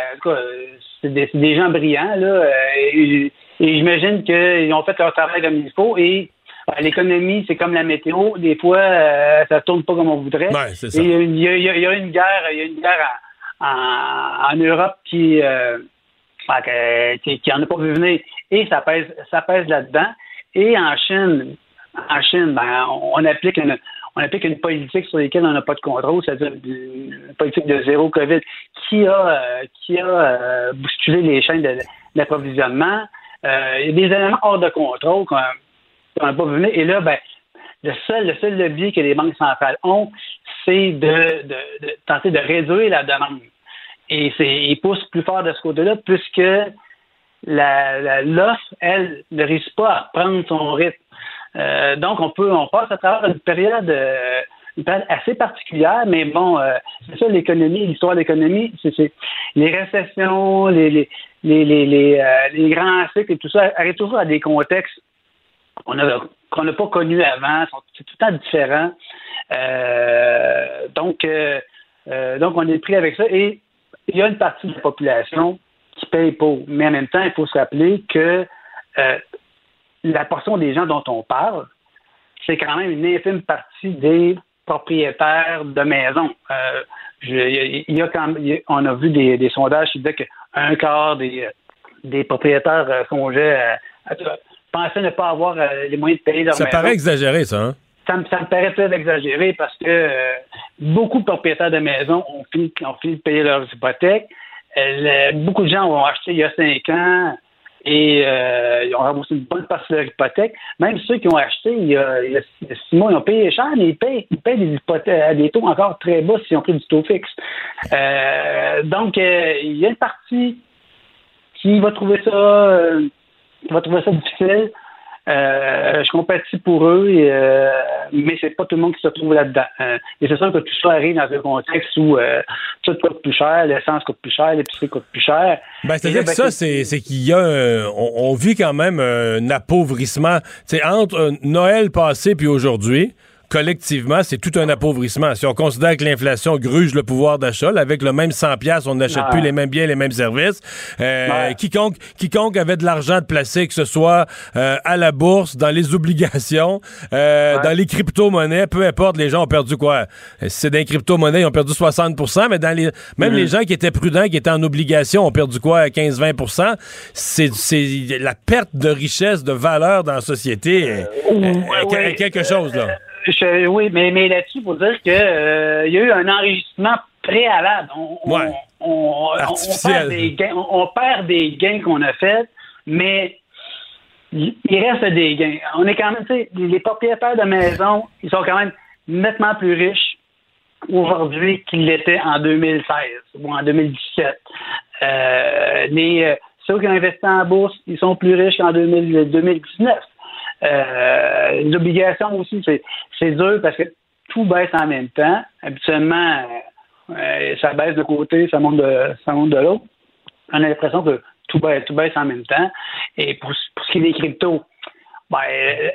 c'est des, gens brillants, là, euh, et, et j'imagine qu'ils ont fait leur travail comme il faut et ben, l'économie, c'est comme la météo. Des fois, euh, ça tourne pas comme on voudrait. Ouais, c'est ça. Et il y, y y a une guerre, il y a une guerre en, en- en Europe qui, euh, ben, qui, qui en a pas vu venir. Et ça pèse, ça pèse là-dedans. Et en Chine, en Chine, ben, on applique une, on applique une politique sur laquelle on n'a pas de contrôle, c'est-à-dire une politique de zéro COVID qui a, euh, qui a euh, bousculé les chaînes d'approvisionnement. Euh, il y a des éléments hors de contrôle qu'on n'a pas vu. Et là, ben, le seul, le seul levier que les banques centrales ont, c'est de, de, tenter de réduire la demande. Et ils poussent plus fort de ce côté-là, puisque l'offre, elle, ne risque pas à reprendre son rythme. Euh, donc, on peut, on passe à travers une période, euh, une période assez particulière, mais bon, euh, c'est ça l'économie, l'histoire de l'économie, c'est, les récessions, les, les, les, les, euh, les grands cycles et tout ça arrivent toujours à des contextes qu'on n'a pas connus avant, c'est tout le temps différent. Euh, donc, euh, donc, on est pris avec ça. Et il y a une partie de la population qui paye pour. Mais en même temps, il faut se rappeler que euh, la portion des gens dont on parle, c'est quand même une infime partie des propriétaires de maisons. Euh, je- il y a- quand on a vu des, des sondages qui disaient qu'un quart des, des propriétaires euh, songeaient à, à- pensaient ne pas avoir euh, les moyens de payer leur Ça maison paraît exagéré, ça. Hein? ça me, ça me paraît très exagéré parce que euh, beaucoup de propriétaires de maisons ont fini, ont fini de payer leurs hypothèques. Euh, le- beaucoup de gens ont acheté il y a cinq ans et euh, ils ont remboursé une bonne partie de leur hypothèque. Même ceux qui ont acheté il y a, il y a six- mois, ils ont payé cher, mais ils payent, ils payent des hypothèques des taux encore très bas s'ils ont pris du taux fixe. Euh, donc, euh, il y a une partie qui va trouver ça, euh, qui va trouver ça difficile. Euh, je compatis pour eux, et, euh, mais c'est pas tout le monde qui se trouve là-dedans. Euh, et c'est sûr que tout ça arrive dans un contexte où tout coûte plus cher, l'essence coûte plus cher, l'épicerie coûte plus cher. Ben, c'est-à-dire que ben, ça, c'est, qu'il y a un- on, on vit quand même un appauvrissement. C'est entre Noël passé puis aujourd'hui. Collectivement, c'est tout un appauvrissement. Si on considère que l'inflation gruge le pouvoir d'achat, avec le même 100 pièces, on n'achète plus les mêmes biens, les mêmes services. Euh. Quiconque, quiconque avait de l'argent de placer, que ce soit euh, à la bourse, dans les obligations, euh, dans les crypto-monnaies, peu importe, les gens ont perdu quoi? Si c'est dans les crypto-monnaies, ils ont perdu 60% mais dans les, même les gens qui étaient prudents, qui étaient en obligation, ont perdu quoi? 15-20% C'est c'est la perte de richesse, de valeur dans la société. est- quelque chose, là. Je- oui, mais, mais là-dessus, pour dire que euh, il y a eu un enregistrement préalable. On, on- Ouais. on- on- on Artificiel. perd des gains, on, on perd des gains qu'on a faits, mais il reste des gains. On est quand même, tu sais, les propriétaires de maisons, ils sont quand même nettement plus riches aujourd'hui qu'ils l'étaient en 2016 ou en 2017. Euh, les, euh, ceux qui ont investi en bourse, ils sont plus riches qu'en 2000 2019. Euh, les obligations aussi, c'est, dur parce que tout baisse en même temps. Habituellement, euh, ça baisse de côté, ça monte de, ça monte de l'autre. On a l'impression que tout baisse, tout baisse en même temps. Et pour, ce qui est des cryptos, Ben,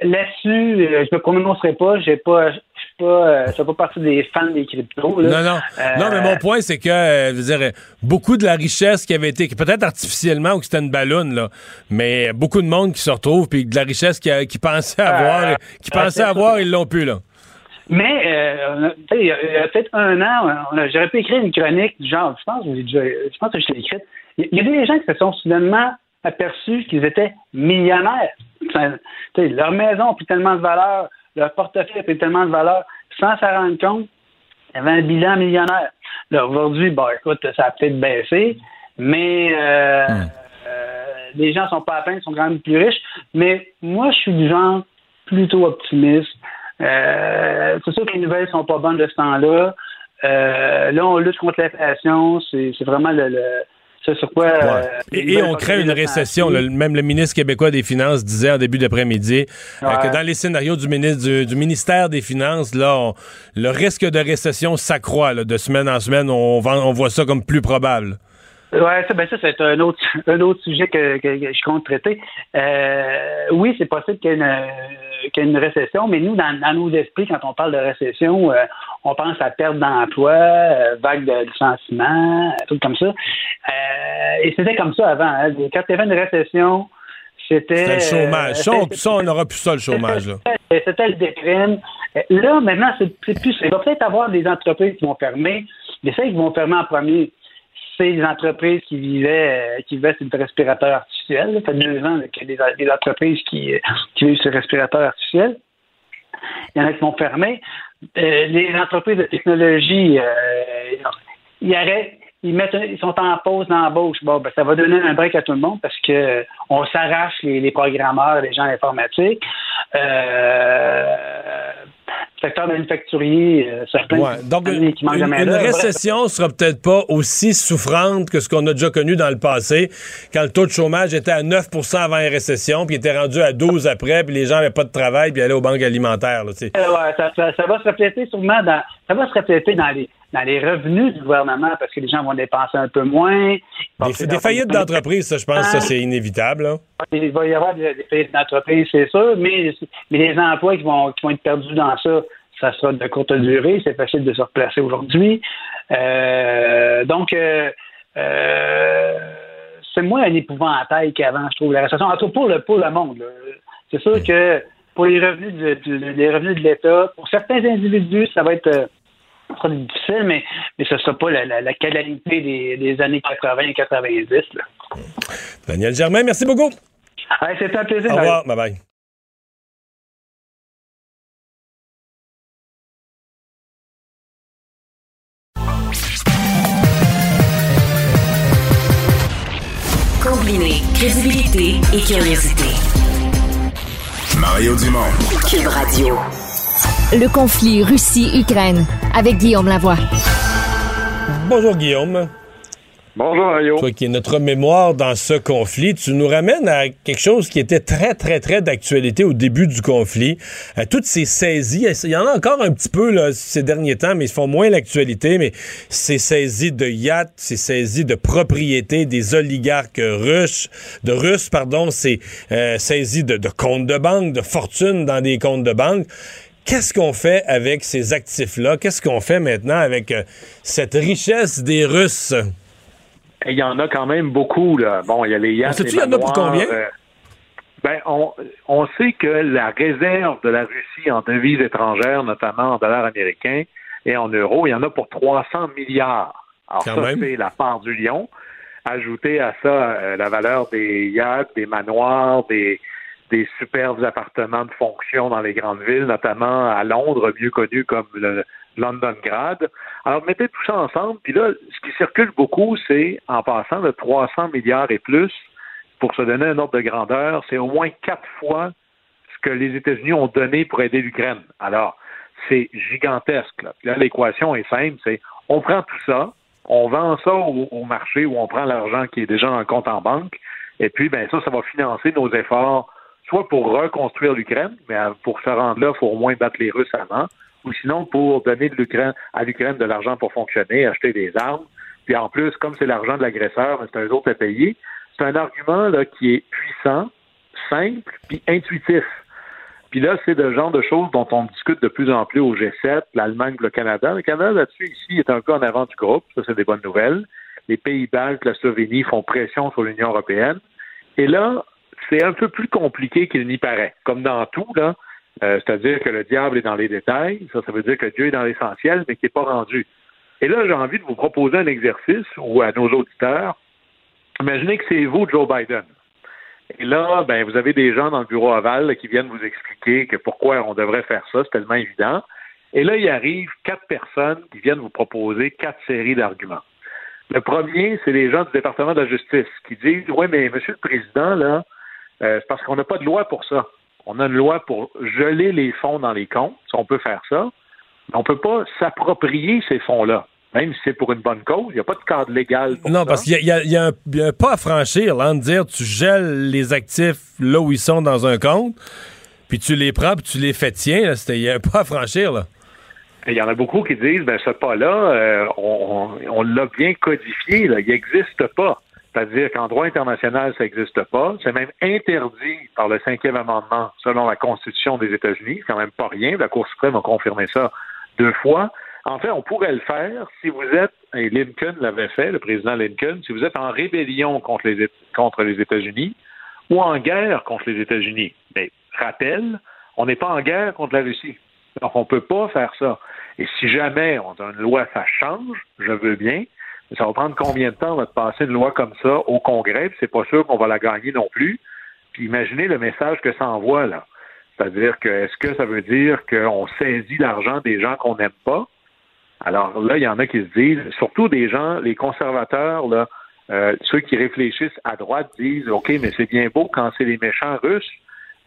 là-dessus, je me prononcerai pas. J'ai pas, suis pas, je fais pas partie des fans des cryptos. Non, non. Non, mais mon point, c'est que, je veux dire, beaucoup de la richesse qui avait été, peut-être artificiellement ou que c'était une ballonne, là, mais beaucoup de monde qui se retrouve, puis de la richesse qui, qui pensait avoir, qui pensait avoir, ils l'ont plus, là. Mais, euh, il y a, peut-être un an, j'aurais pu écrire une chronique du genre, je pense, je pense que je l'ai écrite. Il y a des gens qui se sont soudainement aperçus qu'ils étaient millionnaires. leur maison a pris tellement de valeur, leur portefeuille a pris tellement de valeur, sans s'en rendre compte, il y avait un bilan millionnaire. Là, aujourd'hui, bah, écoute, ça a peut-être baissé, mais euh, hmm. euh, les gens sont pas à peine, ils sont quand même plus riches. Mais moi, je suis du genre plutôt optimiste. Euh, c'est sûr que les nouvelles sont pas bonnes de ce temps-là. Là, on lutte contre l'inflation. C'est, vraiment le, le sur quoi. Euh, et, on crée une récession. même le ministre québécois des Finances disait en début d'après-midi que dans les scénarios du, ministre, du, ministère des Finances, là, le risque de récession s'accroît de semaine en semaine. On, on voit ça comme plus probable. Oui, ça, ben ça c'est un autre, un autre sujet que, je compte traiter. Euh, oui, c'est possible qu'il y, ait une, récession, mais nous, dans, nos esprits, quand on parle de récession, euh, on pense à perte d'emploi, euh, vague de licenciement, tout comme ça. et c'était comme ça avant. Hein. Quand il y avait une récession, c'était. Le chômage. Ça, on, n'aura plus ça, le chômage. C'était le déprime. Là, maintenant, c'est plus. Il va peut-être avoir des entreprises qui vont fermer, mais celles qui vont fermer en premier c'est des entreprises qui vivaient, euh, qui vivaient sur le respirateur artificiel. Ça fait deux ans qu'il y a des, entreprises qui, euh, qui vivent sur le respirateur artificiel. Il y en a qui vont fermer. Euh, les entreprises de technologie, ils mettent, ils sont en pause d'embauche. Bon, ben, ça va donner un break à tout le monde parce que on s'arrache les, les, programmeurs, les gens informatiques. Secteur manufacturier, euh, certains Donc, une, une récession sera peut-être pas aussi souffrante que ce qu'on a déjà connu dans le passé, quand le taux de chômage était à 9% avant la récession, puis était rendu à 12 après, puis les gens n'avaient pas de travail, puis allaient aux banques alimentaires. Là, euh, ça, va se refléter sûrement dans, ça va se refléter dans les, dans les revenus du gouvernement parce que les gens vont dépenser un peu moins. Des, faillites d'entreprise, ça, je pense, ça, c'est inévitable. Il va y avoir des, faillites d'entreprise, c'est sûr, mais, mais les emplois qui vont, qui vont être perdus dans ça, ça sera de courte durée. C'est facile de se replacer aujourd'hui. Euh, donc, euh, euh, c'est moins un épouvantail qu'avant, je trouve, la récession. En tout cas, pour le, pour le monde. C'est sûr que pour les revenus de, les revenus de l'État, pour certains individus, ça va être sera difficile, mais, mais ce ne sera pas la, la, qualité des, des, années 80 et 90. Là. Daniel Germain, merci beaucoup. C'était un plaisir. Au revoir. Bye bye. Combiner crédibilité et curiosité. Mario Dumont. Cube Radio le conflit Russie-Ukraine avec Guillaume Lavoie. Bonjour Guillaume. Bonjour Mario. Toi qui es notre mémoire dans ce conflit, tu nous ramènes à quelque chose qui était très, très, très d'actualité au début du conflit. À toutes ces saisies, il y en a encore un petit peu là, ces derniers temps, mais ils font moins l'actualité, mais ces saisies de yachts, ces saisies de propriétés des oligarques russes, de Russes, pardon, ces euh, saisies de, de comptes de banque, de fortunes dans des comptes de banque. Qu'est-ce qu'on fait avec ces actifs-là? Qu'est-ce qu'on fait maintenant avec euh, cette richesse des Russes? Il y en a quand même beaucoup. Là. Bon, il y a les yachts. il y en a pour combien? Euh, ben, on, on, sait que la réserve de la Russie en devises étrangères, notamment en dollars américains et en euros, il y en a pour 300 milliards. Alors, ça, c'est la part du lion. Ajouter à ça euh, la valeur des yachts, des manoirs, des, des superbes appartements de fonction dans les grandes villes, notamment à Londres, mieux connu comme le London Grad. Alors, mettez tout ça ensemble, puis là, ce qui circule beaucoup, c'est, en passant de 300 milliards et plus, pour se donner un ordre de grandeur, c'est au moins quatre fois ce que les États-Unis ont donné pour aider l'Ukraine. Alors, c'est gigantesque. Là, là l'équation est simple, c'est on prend tout ça, on vend ça au, marché où on prend l'argent qui est déjà en compte en banque, et puis, ben ça, ça va financer nos efforts soit pour reconstruire l'Ukraine, mais pour se rendre là, il faut au moins battre les Russes avant, ou sinon pour donner de l'Ukraine, à l'Ukraine de l'argent pour fonctionner, acheter des armes. Puis en plus, comme c'est l'argent de l'agresseur, c'est un autre à payer. C'est un argument là, qui est puissant, simple, puis intuitif. Puis là, c'est le genre de choses dont on discute de plus en plus au G7, l'Allemagne, le Canada. Le Canada, là-dessus, ici, est un en avant du groupe. Ça, c'est des bonnes nouvelles. Les Pays-Bas, la Slovénie font pression sur l'Union européenne. Et là, c'est un peu plus compliqué qu'il n'y paraît. Comme dans tout, euh, c'est-à-dire que le diable est dans les détails. Ça, ça veut dire que Dieu est dans l'essentiel, mais qui n'est pas rendu. Et là, j'ai envie de vous proposer un exercice ou à nos auditeurs. Imaginez que c'est vous, Joe Biden. Et là, ben, vous avez des gens dans le bureau aval qui viennent vous expliquer que pourquoi on devrait faire ça, c'est tellement évident. Et là, il arrive quatre personnes qui viennent vous proposer quatre séries d'arguments. Le premier, c'est les gens du département de la justice qui disent Oui, mais Monsieur le Président, là, euh, c'est parce qu'on n'a pas de loi pour ça. On a une loi pour geler les fonds dans les comptes, on peut faire ça, mais on ne peut pas s'approprier ces fonds-là. Même si c'est pour une bonne cause, il n'y a pas de cadre légal pour non, ça. parce qu'il y, a un pas à franchir, là, de dire tu gèles les actifs là où ils sont dans un compte, puis tu les prends, puis tu les fais tiens. Il y a un pas à franchir, là. Il y en a beaucoup qui disent, ben ce pas-là, euh, on, l'a bien codifié, là, il n'existe pas. C'est-à-dire qu'en droit international, ça n'existe pas. C'est même interdit par le cinquième amendement selon la Constitution des États-Unis. C'est quand même pas rien. La Cour suprême a confirmé ça deux fois. En fait, on pourrait le faire si vous êtes, et Lincoln l'avait fait, le président Lincoln, si vous êtes en rébellion contre les, États-Unis ou en guerre contre les États-Unis. Mais rappel, on n'est pas en guerre contre la Russie. Donc, on ne peut pas faire ça. Et si jamais on a une loi, ça change, je veux bien, ça va prendre combien de temps de passer une loi comme ça au Congrès, puis c'est pas sûr qu'on va la gagner non plus. Puis imaginez le message que ça envoie, là. C'est-à-dire que est-ce que ça veut dire qu'on saisit l'argent des gens qu'on n'aime pas? Alors là, il y en a qui se disent, surtout des gens, les conservateurs, là, euh, ceux qui réfléchissent à droite disent OK, mais c'est bien beau quand c'est les méchants russes,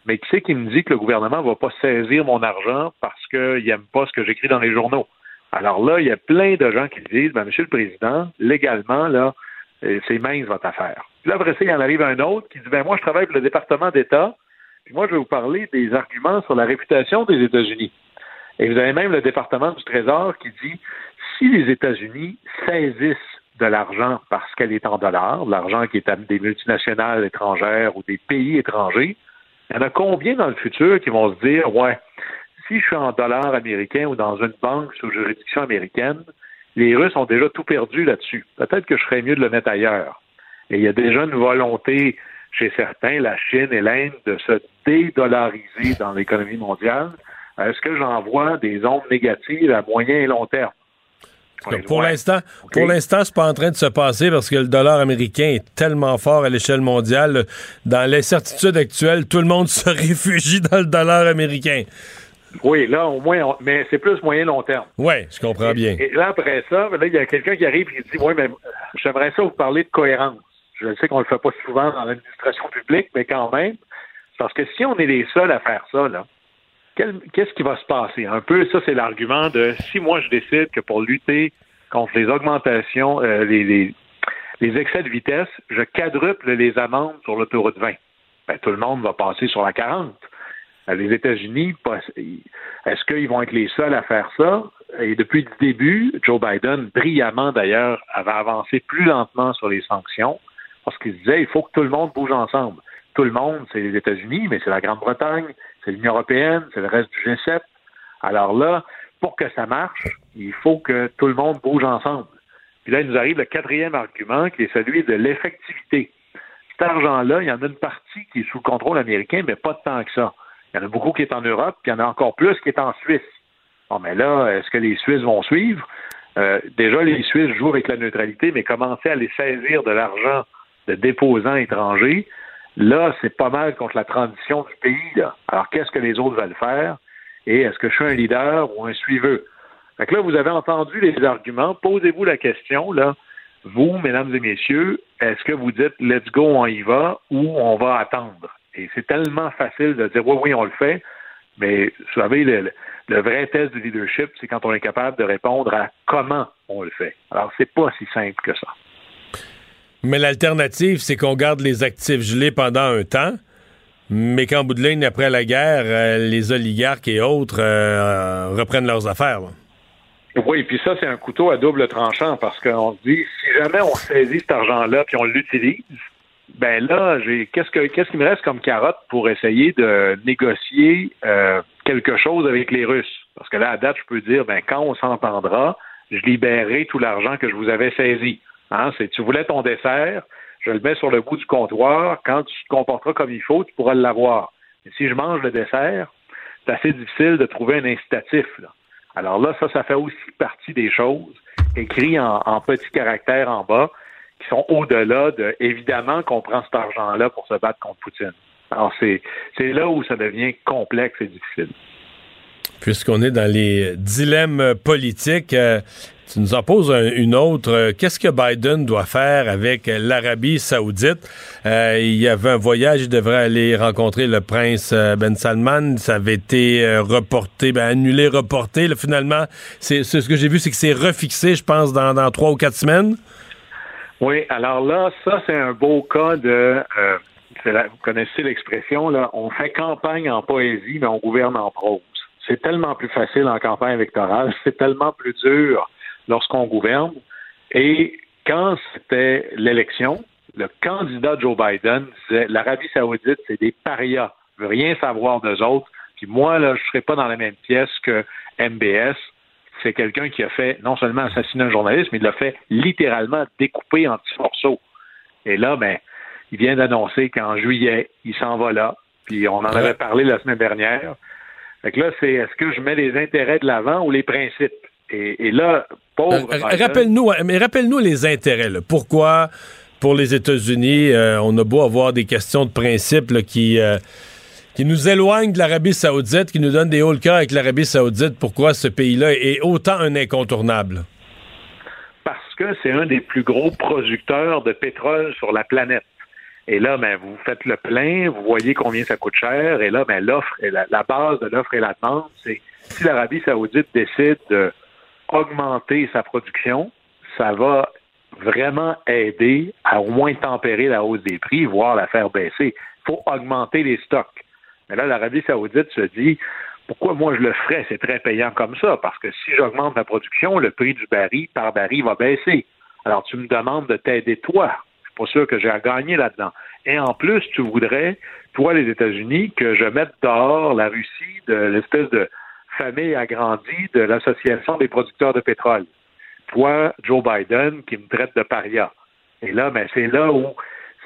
mais qui c'est qui me dit que le gouvernement va pas saisir mon argent parce qu'il n'aime pas ce que j'écris dans les journaux? Alors là, il y a plein de gens qui disent, ben, Monsieur le Président, légalement, là, euh, c'est mince votre affaire. Puis là, après ça, il en arrive un autre qui dit, ben moi, je travaille pour le département d'État, puis moi, je vais vous parler des arguments sur la réputation des États-Unis. Et vous avez même le département du Trésor qui dit, si les États-Unis saisissent de l'argent parce qu'elle est en dollars, de l'argent qui est à des multinationales étrangères ou des pays étrangers, il y en a combien dans le futur qui vont se dire, ouais, si je suis en dollars américains ou dans une banque sous juridiction américaine, les Russes ont déjà tout perdu là-dessus. Peut-être que je ferais mieux de le mettre ailleurs. Et il y a déjà une volonté chez certains, la Chine et l'Inde, de se dédollariser dans l'économie mondiale. Est-ce que j'en vois des ondes négatives à moyen et long terme? Pour l'instant, pour l'instant, c'est pas en train de se passer parce que le dollar américain est tellement fort à l'échelle mondiale. Dans l'incertitude actuelle, tout le monde se réfugie dans le dollar américain. Oui, là, au moins, mais c'est plus moyen-long terme. Oui, je comprends bien. Et, là, après ça, il y a quelqu'un qui arrive et qui dit Oui, mais j'aimerais ça vous parler de cohérence. Je sais qu'on ne le fait pas souvent dans l'administration publique, mais quand même. Parce que si on est les seuls à faire ça, là, qu'est-ce qui va se passer? Un peu, ça, c'est l'argument de si moi je décide que pour lutter contre les augmentations, euh, les, les, excès de vitesse, je quadruple les amendes sur l'autoroute 20. Ben, tout le monde va passer sur la 40 les États-Unis, est-ce qu'ils vont être les seuls à faire ça? Et depuis le début, Joe Biden, brillamment d'ailleurs, avait avancé plus lentement sur les sanctions parce qu'il disait il faut que tout le monde bouge ensemble. Tout le monde, c'est les États-Unis, mais c'est la Grande-Bretagne, c'est l'Union européenne, c'est le reste du G7. Alors là, pour que ça marche, il faut que tout le monde bouge ensemble. Puis là, il nous arrive le quatrième argument qui est celui de l'effectivité. Cet argent-là, il y en a une partie qui est sous contrôle américain, mais pas tant que ça. Il y en a beaucoup qui est en Europe, puis il y en a encore plus qui est en Suisse. Bon, mais là, est-ce que les Suisses vont suivre? Euh, déjà, les Suisses jouent avec la neutralité, mais commencer à les saisir de l'argent de déposants étrangers, là, c'est pas mal contre la transition du pays. Alors, qu'est-ce que les autres veulent faire? Et est-ce que je suis un leader ou un suiveux? Fait que là, vous avez entendu les arguments. Posez-vous la question, là. Vous, mesdames et messieurs, est-ce que vous dites let's go, on y va ou on va attendre? Et c'est tellement facile de dire oui, oui, on le fait. Mais vous savez, le, vrai test du leadership, c'est quand on est capable de répondre à comment on le fait. Alors, c'est pas si simple que ça. Mais l'alternative, c'est qu'on garde les actifs gelés pendant un temps, mais qu'en bout de ligne, après la guerre, euh, les oligarques et autres euh, reprennent leurs affaires. Oui, puis ça, c'est un couteau à double tranchant parce qu'on se dit, si jamais on saisit cet argent-là puis on l'utilise, ben là, j'ai qu'est-ce que qu'est-ce qui me reste comme carotte pour essayer de négocier euh, quelque chose avec les Russes? Parce que là, à date, je peux dire, ben quand on s'entendra, je libérerai tout l'argent que je vous avais saisi. Hein, c'est tu voulais ton dessert, je le mets sur le bout du comptoir. Quand tu te comporteras comme il faut, tu pourras l'avoir. Mais si je mange le dessert, c'est assez difficile de trouver un incitatif. Alors là, ça, ça fait aussi partie des choses écrites en, en petits caractères en bas qui sont au-delà de, évidemment, qu'on prend cet argent-là pour se battre contre Poutine. Alors, c'est, là où ça devient complexe et difficile. Puisqu'on est dans les dilemmes politiques, euh, tu nous en poses une autre. Euh, qu'est-ce que Biden doit faire avec l'Arabie saoudite? Euh, il y avait un voyage, il devrait aller rencontrer le prince Ben Salman. Ça avait été reporté, ben, annulé, reporté. finalement, c'est, ce que j'ai vu, c'est que c'est refixé, je pense, dans trois ou quatre semaines. Oui, alors là, ça, c'est un beau cas de. Euh, vous connaissez l'expression, là, on fait campagne en poésie, mais on gouverne en prose. C'est tellement plus facile en campagne électorale, c'est tellement plus dur lorsqu'on gouverne. Et quand c'était l'élection, le candidat Joe Biden disait l'Arabie Saoudite, c'est des parias, je veux rien savoir d'eux autres. Puis moi, là, je serai pas dans la même pièce que MBS c'est quelqu'un qui a fait non seulement assassiner un journaliste, mais il l'a fait littéralement découper en petits morceaux. Et là, ben, il vient d'annoncer qu'en juillet, il s'en va là. Puis on en avait parlé la semaine dernière. Fait que là, c'est est-ce que je mets les intérêts de l'avant ou les principes? Et, là, pauvre. Euh, rappelle-nous, mais rappelle-nous les intérêts. Pourquoi, pour les États-Unis, euh, on a beau avoir des questions de principe qui. Euh, qui nous éloigne de l'Arabie saoudite, qui nous donne des hauts le cœur avec l'Arabie saoudite. Pourquoi ce pays-là est autant un incontournable? Parce que c'est un des plus gros producteurs de pétrole sur la planète. Et là, ben, vous faites le plein, vous voyez combien ça coûte cher, et là, ben, l'offre, la, la base de l'offre et la demande, c'est si l'Arabie saoudite décide d'augmenter sa production, ça va vraiment aider à au moins tempérer la hausse des prix, voire la faire baisser. Il faut augmenter les stocks. Mais là, l'Arabie saoudite se dit, pourquoi moi je le ferais? C'est très payant comme ça, parce que si j'augmente ma production, le prix du baril par baril va baisser. Alors tu me demandes de t'aider toi. Je suis pas sûr que j'ai à gagner là-dedans. Et en plus, tu voudrais, toi, les États-Unis, que je mette dehors la Russie de l'espèce de famille agrandie de l'Association des producteurs de pétrole. Toi, Joe Biden, qui me traite de paria. Et là, ben, c'est là où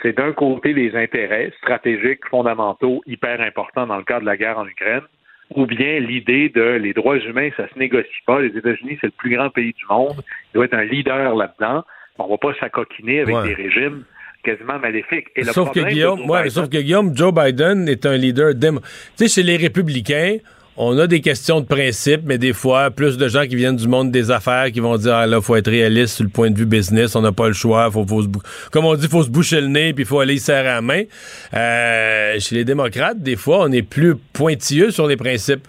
c'est d'un côté les intérêts stratégiques fondamentaux hyper importants dans le cadre de la guerre en Ukraine, ou bien l'idée de les droits humains, ça se négocie pas. Les États-Unis, c'est le plus grand pays du monde. Il doit être un leader là-dedans. On va pas s'accocquiner avec des régimes quasiment maléfiques. Et sauf, que Guillaume, ouais, sauf que Guillaume, Joe Biden est un leader Tu sais, chez les républicains, on a des questions de principe, mais des fois, plus de gens qui viennent du monde des affaires qui vont dire, ah là, faut être réaliste sur le point de vue business, on n'a pas le choix, faut, faut comme on dit, faut se boucher le nez, puis faut aller serrer la main. Euh, chez les démocrates, des fois, on est plus pointilleux sur les principes.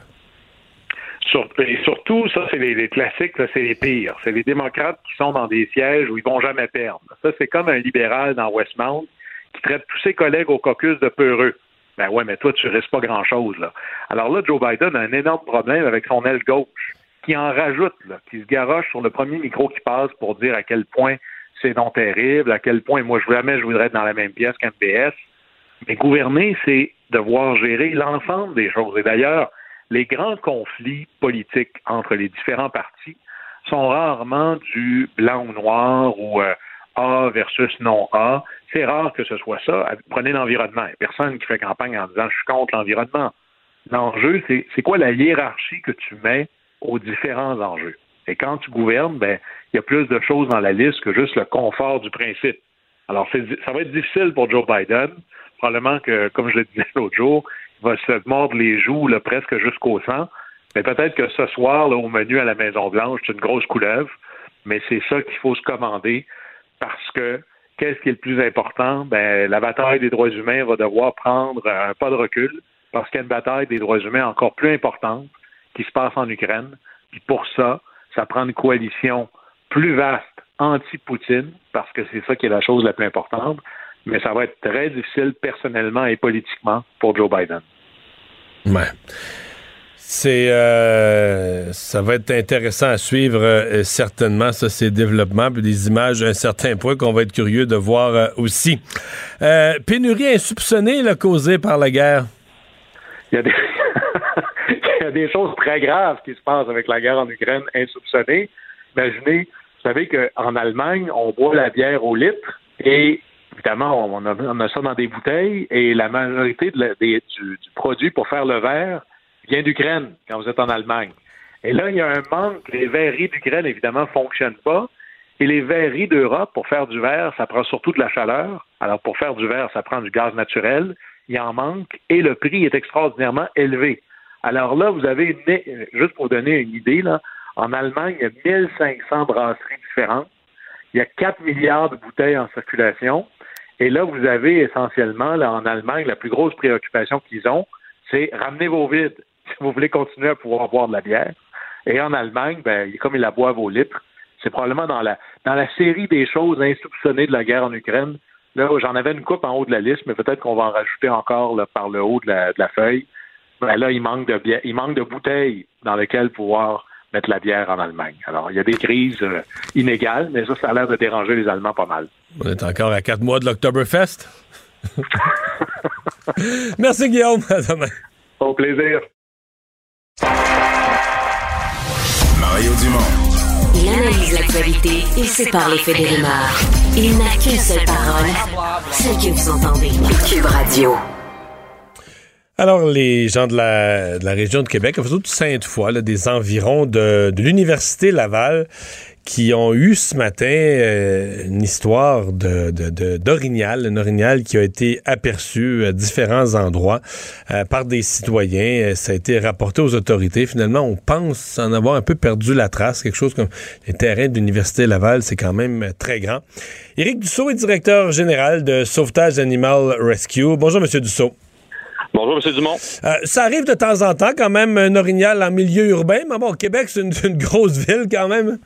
et surtout, ça, c'est les, classiques, c'est les pires. C'est les démocrates qui sont dans des sièges où ils vont jamais perdre. Ça, c'est comme un libéral dans Westmount qui traite tous ses collègues au caucus de peureux. Ben ouais, mais toi, tu risques pas grand-chose, là. Alors là, Joe Biden a un énorme problème avec son aile gauche, qui en rajoute, là, qui se garoche sur le premier micro qui passe pour dire à quel point c'est non terrible, à quel point moi, je jamais je voudrais être dans la même pièce qu'un PS. Mais gouverner, c'est devoir gérer l'ensemble des choses. Et d'ailleurs, les grands conflits politiques entre les différents partis sont rarement du blanc ou noir ou euh, A versus non A. C'est rare que ce soit ça. Prenez l'environnement. Personne qui fait campagne en disant je suis contre l'environnement. L'enjeu, c'est quoi la hiérarchie que tu mets aux différents enjeux? Et quand tu gouvernes, ben, il y a plus de choses dans la liste que juste le confort du principe. Alors, ça va être difficile pour Joe Biden. Probablement que, comme je le disais l'autre jour, il va se mordre les joues là, presque jusqu'au sang. Mais peut-être que ce soir, là, au menu à la Maison-Blanche, c'est une grosse couleuvre. Mais c'est ça qu'il faut se commander parce que qu'est-ce qui est le plus important? Ben, la bataille des droits humains va devoir prendre un pas de recul parce qu'il y a une bataille des droits humains encore plus importante qui se passe en Ukraine. Puis pour ça, ça prend une coalition plus vaste anti-Poutine, parce que c'est ça qui est la chose la plus importante, mais ça va être très difficile personnellement et politiquement pour Joe Biden. Ouais. C'est euh, ça va être intéressant à suivre euh, certainement ça ces développements puis des images à un certain point qu'on va être curieux de voir euh, aussi. pénurie insoupçonnée causée par la guerre. Il y, a des... A choses très graves qui se passent avec la guerre en Ukraine insoupçonnée. Imaginez, vous savez qu'en Allemagne, on boit la bière au litre et évidemment, on a, ça dans des bouteilles et la majorité du, produit pour faire le verre vient d'Ukraine quand vous êtes en Allemagne. Et là, il y a un manque. Les verreries d'Ukraine, évidemment, ne fonctionnent pas. Et les verreries d'Europe, pour faire du verre, ça prend surtout de la chaleur. Alors, pour faire du verre, ça prend du gaz naturel. Il en manque et le prix est extraordinairement élevé. Alors là, vous avez, juste pour donner une idée, là, en Allemagne, il y a 1500 brasseries différentes. Il y a 4 milliards de bouteilles en circulation. Et là, vous avez essentiellement, là, en Allemagne, la plus grosse préoccupation qu'ils ont, c'est ramener vos vides si vous voulez continuer à pouvoir boire de la bière. Et en Allemagne, ben, comme ils la boivent au litre, c'est probablement dans la, dans la série des choses insoupçonnées de la guerre en Ukraine. Là, j'en avais une coupe en haut de la liste, mais peut-être qu'on va en rajouter encore par le haut de la, feuille. Ben là, il manque de bière, il manque de bouteilles dans lesquelles pouvoir mettre la bière en Allemagne. Alors, il y a des crises euh, inégales, mais ça, ça a l'air de déranger les Allemands pas mal. On est encore à quatre mois de l'Octoberfest. Merci, Guillaume. À demain. Au plaisir. Mario Dumont. Il analyse l'actualité et sépare les faits des rumeurs. Il n'a qu'une seule parole, celle que vous entendez. Cube Radio. Alors, les gens de la, de la région de Québec, surtout de Sainte-Foy, des environs de, de l'Université Laval, qui ont eu ce matin euh, une histoire de, d'orignal, un orignal qui a été aperçu à différents endroits euh, par des citoyens. Euh, ça a été rapporté aux autorités. Finalement, on pense en avoir un peu perdu la trace. Quelque chose comme les terrains de l'Université Laval, c'est quand même très grand. Éric Dussault est directeur général de Sauvetage Animal Rescue. Bonjour, Monsieur Dussault. Bonjour, M. Dumont. ça arrive de temps en temps, quand même, un orignal en milieu urbain. Mais bon, Québec, c'est une grosse ville, quand même.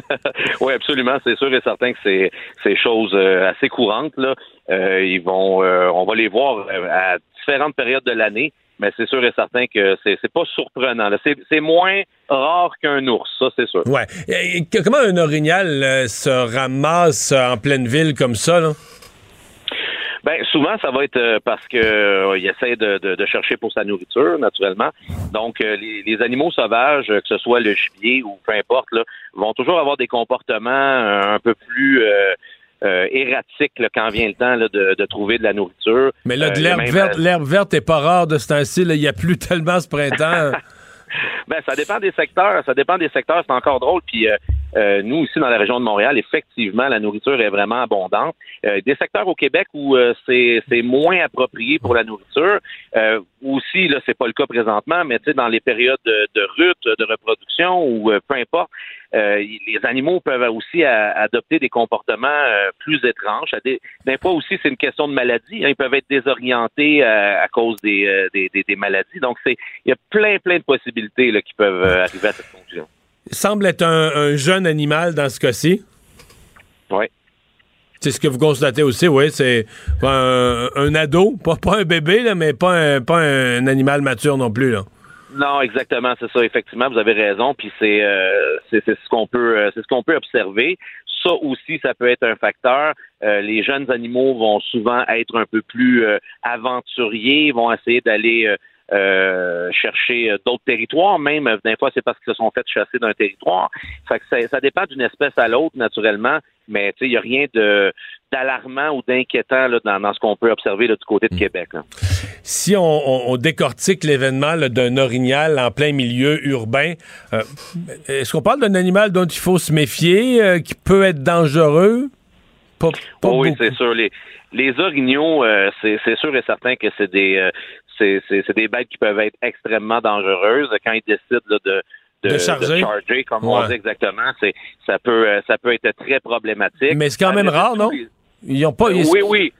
oui, absolument. C'est sûr et certain que c'est c'est chose euh, assez courantes. Là. Euh, ils vont, euh, on va les voir à différentes périodes de l'année, mais c'est sûr et certain que c'est c'est pas surprenant. C'est moins rare qu'un ours, ça c'est sûr. Ouais. comment un orignal se ramasse en pleine ville comme ça là? Ben souvent ça va être euh, parce que euh, il essaie de, de, chercher pour sa nourriture naturellement. Donc euh, les, les, animaux sauvages, que ce soit le gibier ou peu importe, là, vont toujours avoir des comportements un peu plus erratiques quand vient le temps là, de, de, trouver de la nourriture. Mais là, de l'herbe verte, l'herbe verte est pas rare de ce temps-ci. Il n'y a plus tellement ce printemps. ben ça dépend des secteurs. Ça dépend des secteurs. C'est encore drôle. Puis euh, nous, ici, dans la région de Montréal, effectivement, la nourriture est vraiment abondante. Euh, des secteurs au Québec où euh, c'est, moins approprié pour la nourriture, aussi, là, c'est pas le cas présentement, mais tu sais, dans les périodes de, de rut, de reproduction ou peu importe, les animaux peuvent aussi adopter des comportements plus étranges. Des, des, fois aussi, c'est une question de maladie. Hein. ils peuvent être désorientés à cause des, des, des, maladies. Donc, c'est il y a plein, plein de possibilités là, qui peuvent arriver à cette conclusion semble être un, jeune animal dans ce cas-ci. Oui. C'est ce que vous constatez aussi, oui. C'est un, ado, pas, pas un bébé, là, mais pas un, pas un animal mature non plus. Là. Non, exactement, c'est ça. Effectivement, vous avez raison. Puis c'est euh, c'est ce qu'on peut euh, c'est ce qu'on peut observer. Ça aussi, ça peut être un facteur. Euh, les jeunes animaux vont souvent être un peu plus aventuriers, vont essayer d'aller euh, chercher euh, d'autres territoires, même des fois c'est parce qu'ils se sont fait chasser d'un territoire. Fait que ça, dépend d'une espèce à l'autre naturellement, mais il n'y a rien de d'alarmant ou d'inquiétant dans, ce qu'on peut observer du côté de hmm. Québec. Si on, décortique l'événement d'un orignal en plein milieu urbain, euh, est-ce qu'on parle d'un animal dont il faut se méfier, qui peut être dangereux? oui, c'est sûr. Les, les orignaux, c'est sûr et certain que c'est des, c'est des bêtes qui peuvent être extrêmement dangereuses quand ils décident de, de, charger. comme on dit exactement. Ça peut, euh, ça peut être très problématique. Mais c'est quand même rare, non? Ils ont pas. Oui, oui.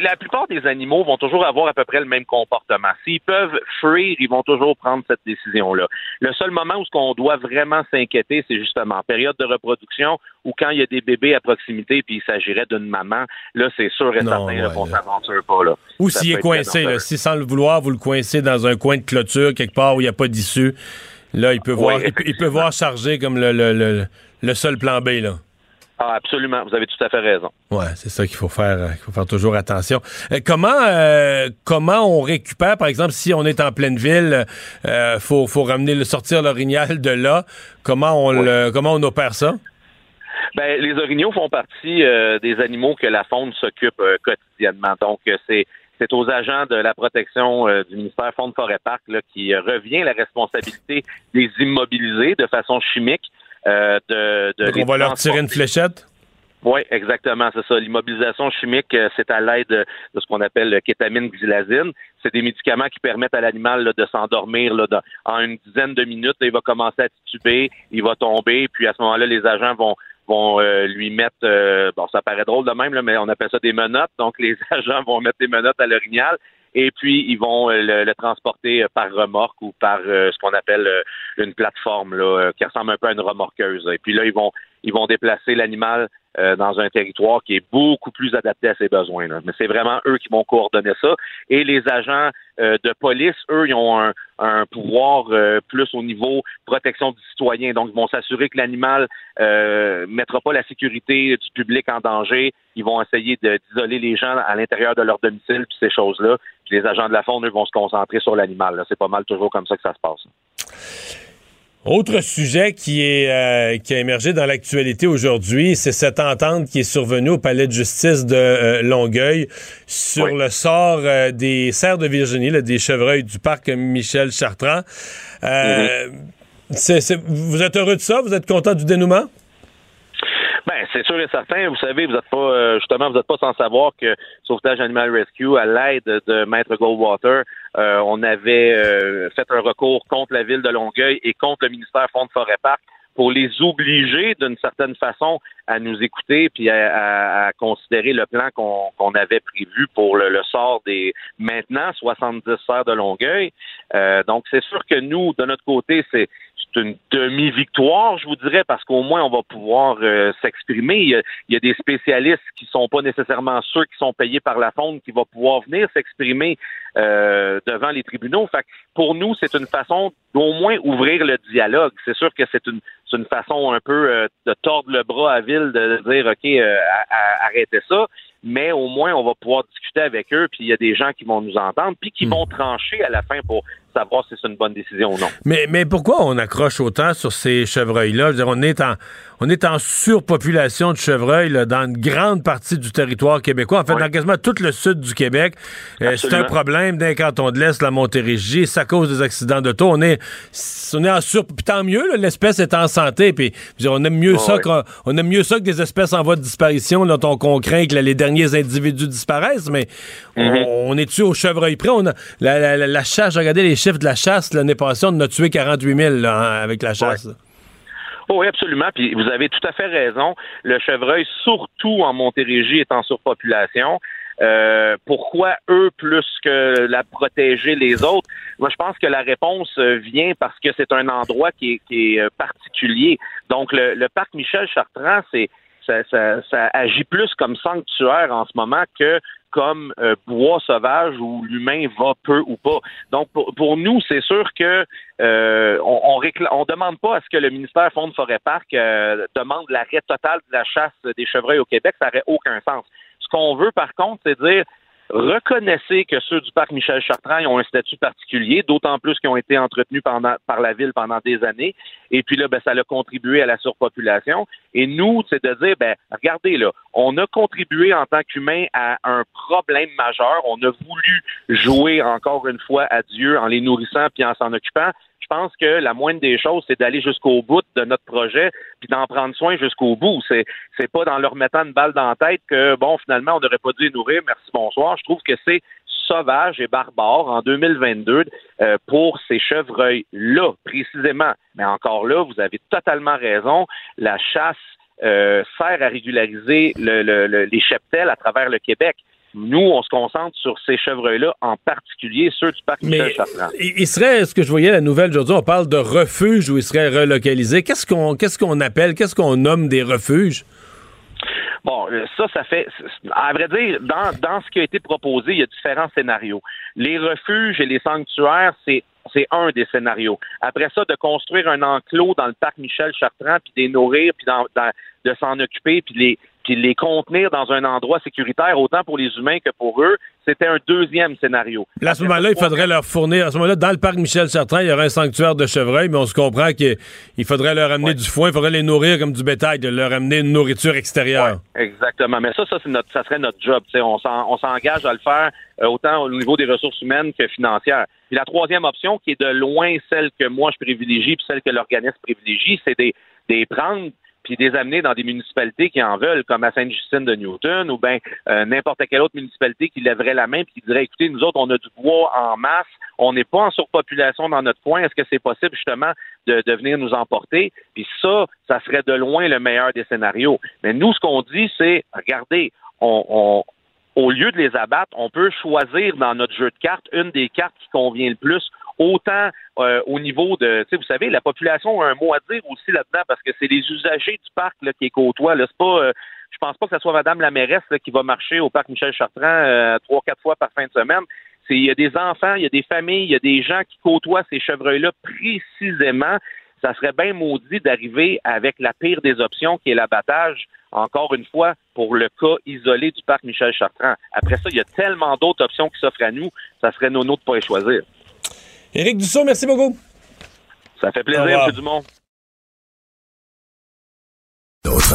La plupart des animaux vont toujours avoir à peu près le même comportement. S'ils peuvent fuir, ils vont toujours prendre cette décision-là. Le seul moment où ce qu'on doit vraiment s'inquiéter, c'est justement en période de reproduction ou quand il y a des bébés à proximité puis il s'agirait d'une maman. Là, c'est sûr et certain qu'on s'aventure pas là. Ou s'il est coincé, si sans le vouloir, vous le coincez dans un coin de clôture quelque part où il n'y a pas d'issue, là, il peut voir, il, peut voir charger comme le, le, le seul plan B là. Ah, absolument. Vous avez tout à fait raison. Ouais, c'est ça qu'il faut faire. Euh, il faut faire toujours attention. Euh, comment euh, comment on récupère, par exemple, si on est en pleine ville, euh, faut faut ramener le sortir l'orignal de là. Comment on le comment on opère ça? Ben, les orignaux font partie des animaux que la faune s'occupe quotidiennement. Donc, c'est c'est aux agents de la protection du ministère Faune Forêt Parc là, qui revient la responsabilité des immobiliser de façon chimique euh, de, Donc on va leur tirer une fléchette? Oui, exactement, c'est ça. L'immobilisation chimique, euh, c'est à l'aide de, ce qu'on appelle le kétamine xylazine. C'est des médicaments qui permettent à l'animal de s'endormir en une dizaine de minutes. il va commencer à tituber, il va tomber, puis à ce moment-là, les agents vont vont euh, lui mettre bon ça paraît drôle de même là, mais on appelle ça des menottes donc les agents vont mettre des menottes à l'orignal et puis ils vont euh, le, transporter euh, par remorque ou par euh, ce qu'on appelle une plateforme là, qui ressemble un peu à une remorqueuse. Et puis là, ils vont ils vont déplacer l'animal dans un territoire qui est beaucoup plus adapté à ses besoins. Là. Mais c'est vraiment eux qui vont coordonner ça. Et les agents de police, eux, ils ont un, un pouvoir plus au niveau protection du citoyen. Donc, ils vont s'assurer que l'animal euh, mettra pas la sécurité du public en danger. Ils vont essayer d'isoler les gens à l'intérieur de leur domicile, puis ces choses-là les agents de la faune, eux, vont se concentrer sur l'animal. C'est pas mal toujours comme ça que ça se passe. Autre sujet qui est euh, qui a émergé dans l'actualité aujourd'hui, c'est cette entente qui est survenue au palais de justice de euh, Longueuil sur le sort euh, des cerfs de Virginie, des chevreuils du parc Michel Chartrand. Mm-hmm. vous êtes heureux de ça? Vous êtes content du dénouement? Ben, c'est sûr et certain. Vous savez, vous n'êtes pas euh, justement, vous n'êtes pas sans savoir que Sauvetage Animal Rescue, à l'aide de Maître Goldwater, euh, on avait euh, fait un recours contre la ville de Longueuil et contre le ministère Fonds de Forêt Parc pour les obliger d'une certaine façon à nous écouter puis à, considérer le plan qu'on avait prévu pour le, sort des maintenant 70 serres de Longueuil. donc c'est sûr que nous, de notre côté, c'est une demi-victoire, je vous dirais, parce qu'au moins on va pouvoir euh, s'exprimer. Il, y, a, des spécialistes qui sont pas nécessairement ceux qui sont payés par la fonde qui vont pouvoir venir s'exprimer euh, devant les tribunaux. Fait pour nous, c'est une façon d'au moins ouvrir le dialogue. C'est sûr que c'est une, une façon un peu euh, de tordre le bras à Ville, de dire OK, arrêtez ça mais au moins on va pouvoir discuter avec eux, puis il y a des gens qui vont nous entendre, puis qui hmm. vont trancher à la fin pour savoir si c'est une bonne décision ou non. Mais, mais pourquoi on accroche autant sur ces chevreuils-là? on est en on est en surpopulation de chevreuils dans une grande partie du territoire québécois. En fait, dans quasiment tout le sud du Québec. Euh, c'est un problème d'un canton de l'Est, la Montérégie. Ça cause des accidents d'auto. On est, on est en sur... Puis tant mieux, l'espèce est en santé. Puis on aime mieux ça qu'on aime mieux ça que des espèces en voie de disparition dont on, craint que les derniers individus disparaissent. Mais mm-hmm. on, est-tu au chevreuil près? On a, la, la, chasse, regardez les chiffres de la chasse. L'année passée, on a tué 48 000 avec la chasse. Oh, oui, absolument. Puis vous avez tout à fait raison. Le chevreuil, surtout en Montérégie, est en surpopulation. Euh, pourquoi eux plus que la protéger les autres? Moi, je pense que la réponse euh, vient parce que c'est un endroit qui est, euh, particulier. Donc, le, parc Michel Chartrand, c'est ça, agit plus comme sanctuaire en ce moment que comme euh, bois sauvage où l'humain va peu ou pas. Donc pour, nous, c'est sûr que euh, on, demande pas à ce que le ministère Fonds de Forêt Parc euh, demande l'arrêt total de la chasse des chevreuils au Québec, ça n'aurait aucun sens. Ce qu'on veut par contre, c'est dire Reconnaissez que ceux du parc Michel Chartrand ont un statut particulier, d'autant plus qu'ils ont été entretenus par la ville pendant des années. Et puis là, ben, ça a contribué à la surpopulation. Et nous, c'est de dire, ben, regardez là, on a contribué en tant qu'humain à un problème majeur. On a voulu jouer encore une fois à Dieu en les nourrissant puis en s'en occupant je pense que la moindre des choses, c'est d'aller jusqu'au bout de notre projet, puis d'en prendre soin jusqu'au bout. C'est c'est pas dans leur mettant une balle dans la tête que bon, finalement, on n'aurait pas dû les nourrir. Merci, bonsoir. Je trouve que c'est sauvage et barbare en 2022 euh, pour ces chevreuils-là, précisément. Mais encore là, vous avez totalement raison. La chasse euh, sert à régulariser le, les cheptels à travers le Québec. nous, on se concentre sur ces chevreuils-là, en particulier ceux du parc Michel. Il serait, ce que je voyais la nouvelle aujourd'hui, on parle de refuges où ils seraient relocalisés. Qu'est-ce qu'on qu'est-ce qu'on appelle, qu'est-ce qu'on nomme des refuges? Bon, euh, ça, ça fait. À vrai dire, dans, dans ce qui a été proposé, il y a différents scénarios. Les refuges et les sanctuaires, c'est c'est un des scénarios. Après ça, de construire un enclos dans le parc Michel Chartrand, puis de les nourrir, puis de s'en occuper, puis les, puis les contenir dans un endroit sécuritaire, autant pour les humains que pour eux, c'était un deuxième scénario. à ce moment-là, il faudrait leur fournir, à ce moment-là, dans le parc Michel Chartrand, il y aurait un sanctuaire de chevreuils, mais on se comprend qu'il faudrait leur amener du foin, il faudrait les nourrir comme du bétail, de leur amener une nourriture extérieure. exactement. Mais ça, ça, notre, ça serait notre job. On s'engage à le faire euh, autant au niveau des ressources humaines que financières. Puis la troisième option, qui est de loin celle que moi je privilégie, puis celle que l'organisme privilégie, c'est des, des prendre puis les amener dans des municipalités qui en veulent, comme à Sainte-Justine de Newton, ou bien euh, n'importe quelle autre municipalité qui lèverait la main et qui dirait, écoutez, nous autres, on a du bois en masse, on n'est pas en surpopulation dans notre coin, est-ce que c'est possible justement de, de, venir nous emporter? Puis ça, ça serait de loin le meilleur des scénarios. Mais nous, ce qu'on dit, c'est, regardez, on, on au lieu de les abattre, on peut choisir dans notre jeu de cartes une des cartes qui convient le plus autant euh, au niveau de, vous savez, la population a un mot à dire aussi là-dedans parce que c'est les usagers du parc qui est côtoient. Là, c'est pas, euh, je pense pas que ce soit Madame la mairesse qui va marcher au parc Michel Chartrand euh, trois, quatre fois par fin de semaine. C'est, il y a des enfants, il y a des familles, il y a des gens qui côtoient ces chevreuils-là précisément. Ça serait bien maudit d'arriver avec la pire des options, qui est l'abattage, encore une fois, pour le cas isolé du parc Michel Chartrand. Après ça, il y a tellement d'autres options qui s'offrent à nous, ça serait nos de ne pas les choisir. Éric Dussault, merci beaucoup. Ça fait plaisir, M. Dumont. D'autres.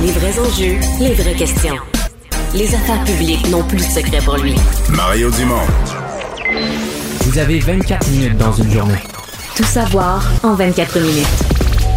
Les vrais enjeux, les vraies questions. Les affaires publiques n'ont plus de secret pour lui. Mario Dumont. Vous avez 24 minutes dans une journée. Tout savoir en 24 minutes.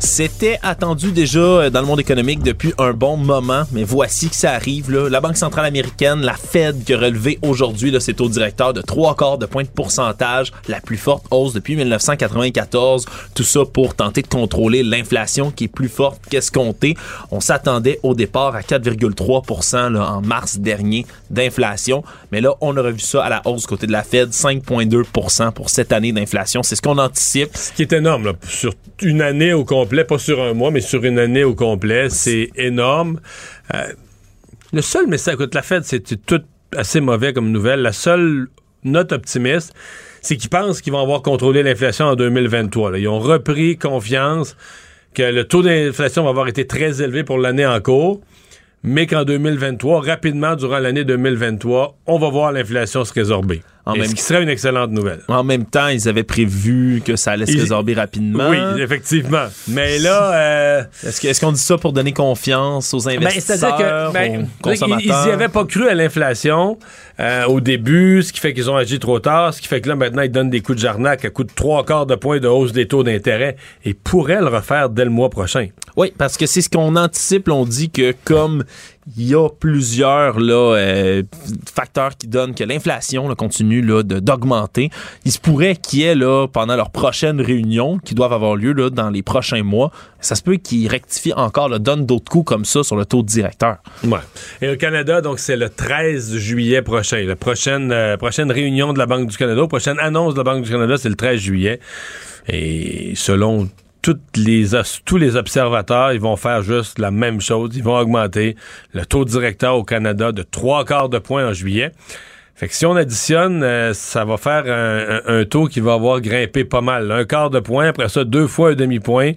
C'était attendu déjà euh, dans le monde économique depuis un bon moment, mais voici que ça arrive. Là. La Banque centrale américaine, la Fed, qui a relevé aujourd'hui ses taux directeurs de trois quarts de point de pourcentage, la plus forte hausse depuis 1994. Tout ça pour tenter de contrôler l'inflation qui est plus forte qu'escompté. On s'attendait au départ à 4,3% en mars dernier d'inflation, mais là, on a revu ça à la hausse côté de la Fed, 5,2% pour cette année d'inflation. C'est ce qu'on anticipe. Ce qui est énorme, là, sur une année au complet pas sur un mois, mais sur une année au complet. C'est énorme. Euh, le seul message, écoute, la Fed, c'est tout assez mauvais comme nouvelle. La seule note optimiste, c'est qu'ils pensent qu'ils vont avoir contrôlé l'inflation en 2023. Ils ont repris confiance que le taux d'inflation va avoir été très élevé pour l'année en cours, mais qu'en 2023, rapidement durant l'année 2023, on va voir l'inflation se résorber. En même... Ce qui serait une excellente nouvelle. En même temps, ils avaient prévu que ça allait se résorber rapidement. Oui, effectivement. Mais là... Euh... Est-ce qu'on dit ça pour donner confiance aux ben, investisseurs, que, ben, aux consommateurs? Ils n'y avaient pas cru à l'inflation euh, au début, ce qui fait qu'ils ont agi trop tard, ce qui fait que là, maintenant, ils donnent des coups de jarnac à coup de trois quarts de points de hausse des taux d'intérêt et pourraient le refaire dès le mois prochain. Oui, parce que c'est ce qu'on anticipe. On dit que comme il y a plusieurs euh, facteurs qui donnent que l'inflation continue d'augmenter. Il se pourrait qu'il y ait là, pendant leur prochaine réunion, qui doivent avoir lieu là, dans les prochains mois, ça se peut qu'ils rectifient encore, là, donnent d'autres coups comme ça sur le taux directeur. Ouais. Et au Canada, donc c'est le 13 juillet prochain. La prochaine, euh, prochaine réunion de la Banque du Canada, prochaine annonce de la Banque du Canada, c'est le 13 juillet. Et selon les, tous les observateurs, ils vont faire juste la même chose. Ils vont augmenter le taux directeur au Canada de trois quarts de point en juillet. Fait que si on additionne, euh, ça va faire un, taux qui va avoir grimpé pas mal. Un quart de point, après ça, deux fois un demi-point.